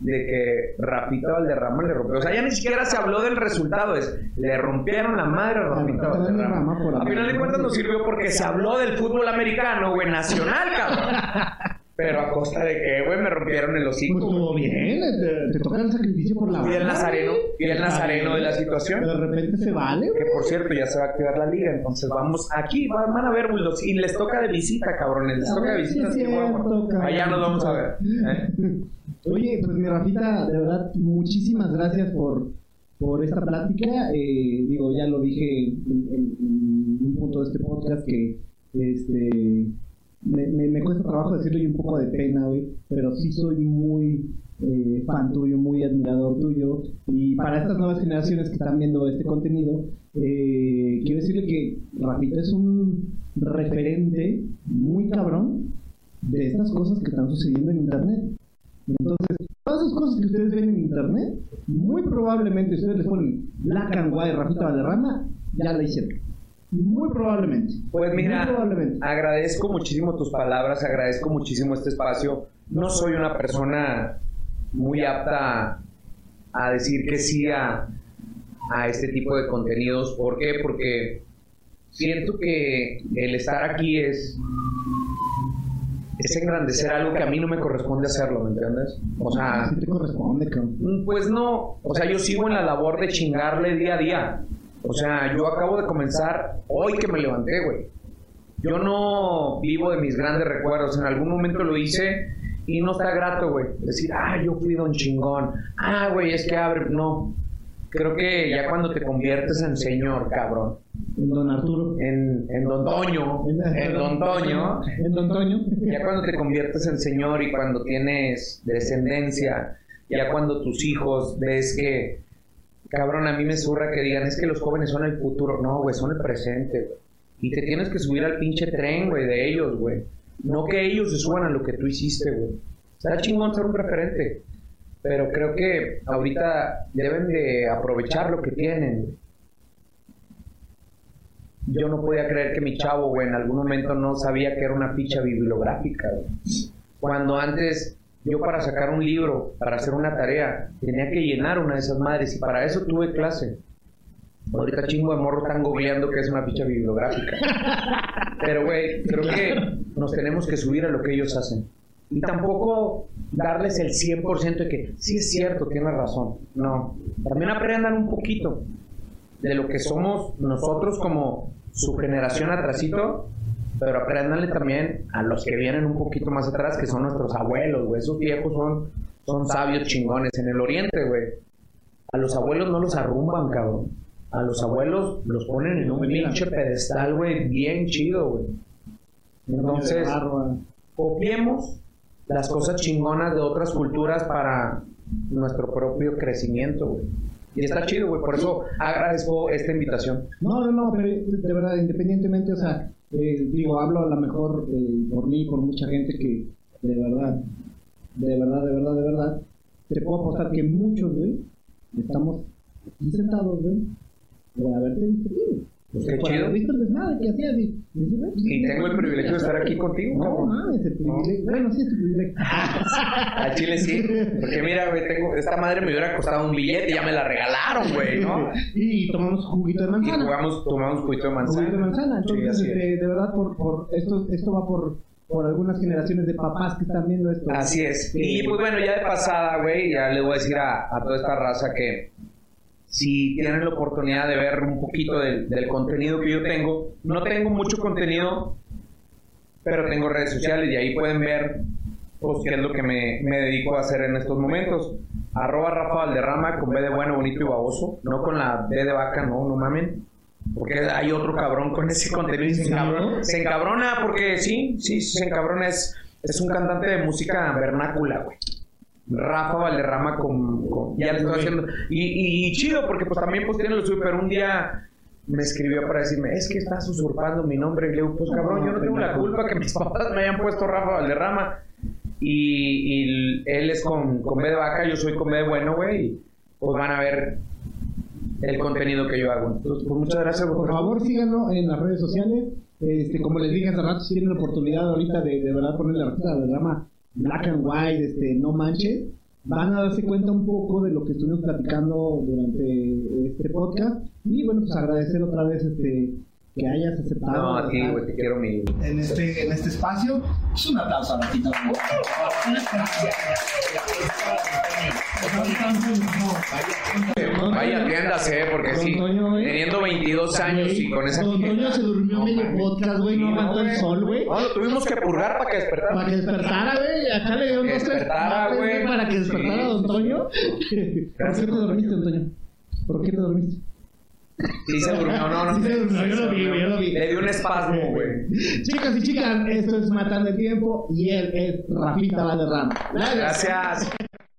Speaker 2: de que Rafita Valderrama le rompió. O sea, ya ni siquiera se habló del resultado, es le rompieron la madre a Rafita Valderrama. A final de cuentas nos sirvió porque se habló del fútbol americano, güey, nacional, cabrón. Pero a costa de que, güey, me rompieron el hocico.
Speaker 1: Pues
Speaker 2: güey.
Speaker 1: bien, te, te toca el sacrificio por la
Speaker 2: Fui el nazareno,
Speaker 1: güey.
Speaker 2: fui el nazareno de la situación.
Speaker 1: De repente se vale,
Speaker 2: Que
Speaker 1: güey.
Speaker 2: por cierto, ya se va a activar la liga, entonces vamos aquí, van, van a ver Bulldogs y les toca de visita, cabrones, les toca de
Speaker 1: Sí,
Speaker 2: visita. que, bueno, allá nos vamos a ver. ¿eh?
Speaker 1: Oye, pues mi Rafita, de verdad, muchísimas gracias por, por esta plática. Eh, digo, ya lo dije en, en- en un punto de este podcast que este me, me, me cuesta trabajo decirlo y un poco de pena, güey, pero sí soy muy eh, fan tuyo, muy admirador tuyo. Y para estas nuevas generaciones que están viendo este contenido, eh, quiero decirle que Rafita es un referente muy cabrón de estas cosas que están sucediendo en Internet. Entonces, todas esas cosas que ustedes ven en internet, muy probablemente ustedes les ponen Black and White, Rafita Valderrama, ya la hicieron. Muy probablemente.
Speaker 2: Pues mira,
Speaker 1: probablemente.
Speaker 2: agradezco muchísimo tus palabras, agradezco muchísimo este espacio. No soy una persona muy apta a decir que sí a, a este tipo de contenidos. ¿Por qué? Porque siento que el estar aquí es, es engrandecer algo que a mí no me corresponde hacerlo, ¿me entiendes? O sea,
Speaker 1: Sí te corresponde, cabrón.
Speaker 2: Pues no, o sea, yo sigo en la labor de chingarle día a día. O sea, yo acabo de comenzar hoy que me levanté, güey. Yo no vivo de mis grandes recuerdos. En algún momento lo hice y no está grato, güey. Decir, ah, yo fui don chingón. Ah, güey, es que abre. No. Creo que ya cuando te conviertes en señor, cabrón.
Speaker 1: En Don Arturo.
Speaker 2: En, en don Toño. En don Toño.
Speaker 1: En Don Toño.
Speaker 2: Ya cuando te conviertes en señor y cuando tienes descendencia, ya cuando tus hijos ves que, cabrón, a mí me surra que digan, es que los jóvenes son el futuro. No, güey, son el presente. Y te tienes que subir al pinche tren, güey, de ellos, güey. No que ellos se suban a lo que tú hiciste, güey. Está chingón ser un referente. Pero creo que ahorita deben de aprovechar lo que tienen. Yo no podía creer que mi chavo, güey, en algún momento no sabía que era una ficha bibliográfica, güey. Cuando antes yo para sacar un libro, para hacer una tarea, tenía que llenar una de esas madres y para eso tuve clase. Ahorita chingo de morro están googleando que es una ficha bibliográfica. Pero, güey, creo que nos tenemos que subir a lo que ellos hacen. Y tampoco darles el 100% de que sí es cierto, tienes razón. No. También aprendan un poquito de lo que somos nosotros como su generación atrasito, pero aprendanle también a los que vienen un poquito más atrás, que son nuestros abuelos, güey. Esos viejos son, son sabios chingones. En el oriente, güey, a los abuelos no los arrumban, cabrón. A los abuelos los ponen en un pinche pedestal, güey, bien chido, güey. Entonces, copiemos las cosas chingonas de otras culturas para nuestro propio crecimiento, güey. Y está chido, güey. Por eso agradezco esta invitación.
Speaker 1: No, no, no, pero de verdad, independientemente, o sea, eh, digo, hablo a lo mejor eh, por mí, por mucha gente que de verdad, de verdad, de verdad, de verdad, te puedo apostar que muchos, güey, estamos aquí sentados, güey, por haberte visto
Speaker 2: qué chido.
Speaker 1: que y, y
Speaker 2: Y tengo el privilegio de estar aquí contigo,
Speaker 1: No,
Speaker 2: cabrón.
Speaker 1: mames, el privilegio. Bueno, sí es tu privilegio.
Speaker 2: A Chile sí. Porque mira, güey, tengo, esta madre me hubiera costado un billete y ya me la regalaron, güey, ¿no?
Speaker 1: Y tomamos juguito de
Speaker 2: Y
Speaker 1: manzana.
Speaker 2: jugamos, tomamos juguito de manzana.
Speaker 1: Juguito de manzana.
Speaker 2: Sí,
Speaker 1: Entonces,
Speaker 2: así es.
Speaker 1: este, de verdad, por, por esto, esto va por, por algunas generaciones de papás que están viendo esto.
Speaker 2: Así es. Y pues bueno, ya de pasada, güey, ya le voy a decir a, a toda esta raza que si tienen la oportunidad de ver un poquito del, del contenido que yo tengo, no tengo mucho contenido, pero tengo redes sociales y ahí pueden ver pues qué es lo que me, me dedico a hacer en estos momentos. Arroba Rafa Valderrama con B de bueno, bonito y baboso. No con la B de vaca, no, no mamen. Porque hay otro cabrón con ese contenido y se encabrona. Se encabrona porque sí, sí, se encabrona. Es, es un cantante de música vernácula, güey. Rafa Valderrama con, con- ya le estoy haciendo. Y, y- y chido porque pues también pues tiene lo suyo pero un día me escribió para decirme es que estás usurpando mi nombre y le digo pues cabrón yo no tengo la culpa que mis papás me hayan puesto Rafa Valderrama y, y él es con, con B de vaca yo soy con B de bueno güey pues van a ver el contenido que yo hago. Entonces pues muchas gracias güey,
Speaker 1: Por favor, síganlo en las redes sociales. Este, como les dije hace rato, si tienen la oportunidad ahorita de, de verdad ponerle la drama Black and White, este, no manches, van a darse cuenta un poco de lo que estuvimos platicando durante este podcast. Y bueno, pues agradecer otra vez este, que hayas aceptado.
Speaker 2: no a ti güey te quiero mi
Speaker 1: en este, en este espacio. Es un aplauso a Rafita.
Speaker 2: vaya tiendas eh porque sí teniendo 22 años y con esa
Speaker 1: Don Toño se durmió medio podcast, güey, no aguantó el sol, güey.
Speaker 2: No, lo tuvimos que purgar para que despertara.
Speaker 1: Para que despertara, güey. Acá le dos, tres
Speaker 2: despertara, güey.
Speaker 1: Para que despertara. Don Toño. ¿Por qué te dormiste, Don Toño? ¿Por qué te dormiste?
Speaker 2: Sí, se durmió, no, no.
Speaker 1: Sí se durmió, yo lo vi, güey, yo lo vi.
Speaker 2: Le dio un espasmo, güey.
Speaker 1: Chicas y chicas, esto es Matando el Tiempo y él es Rafita Valderrama.
Speaker 2: Gracias.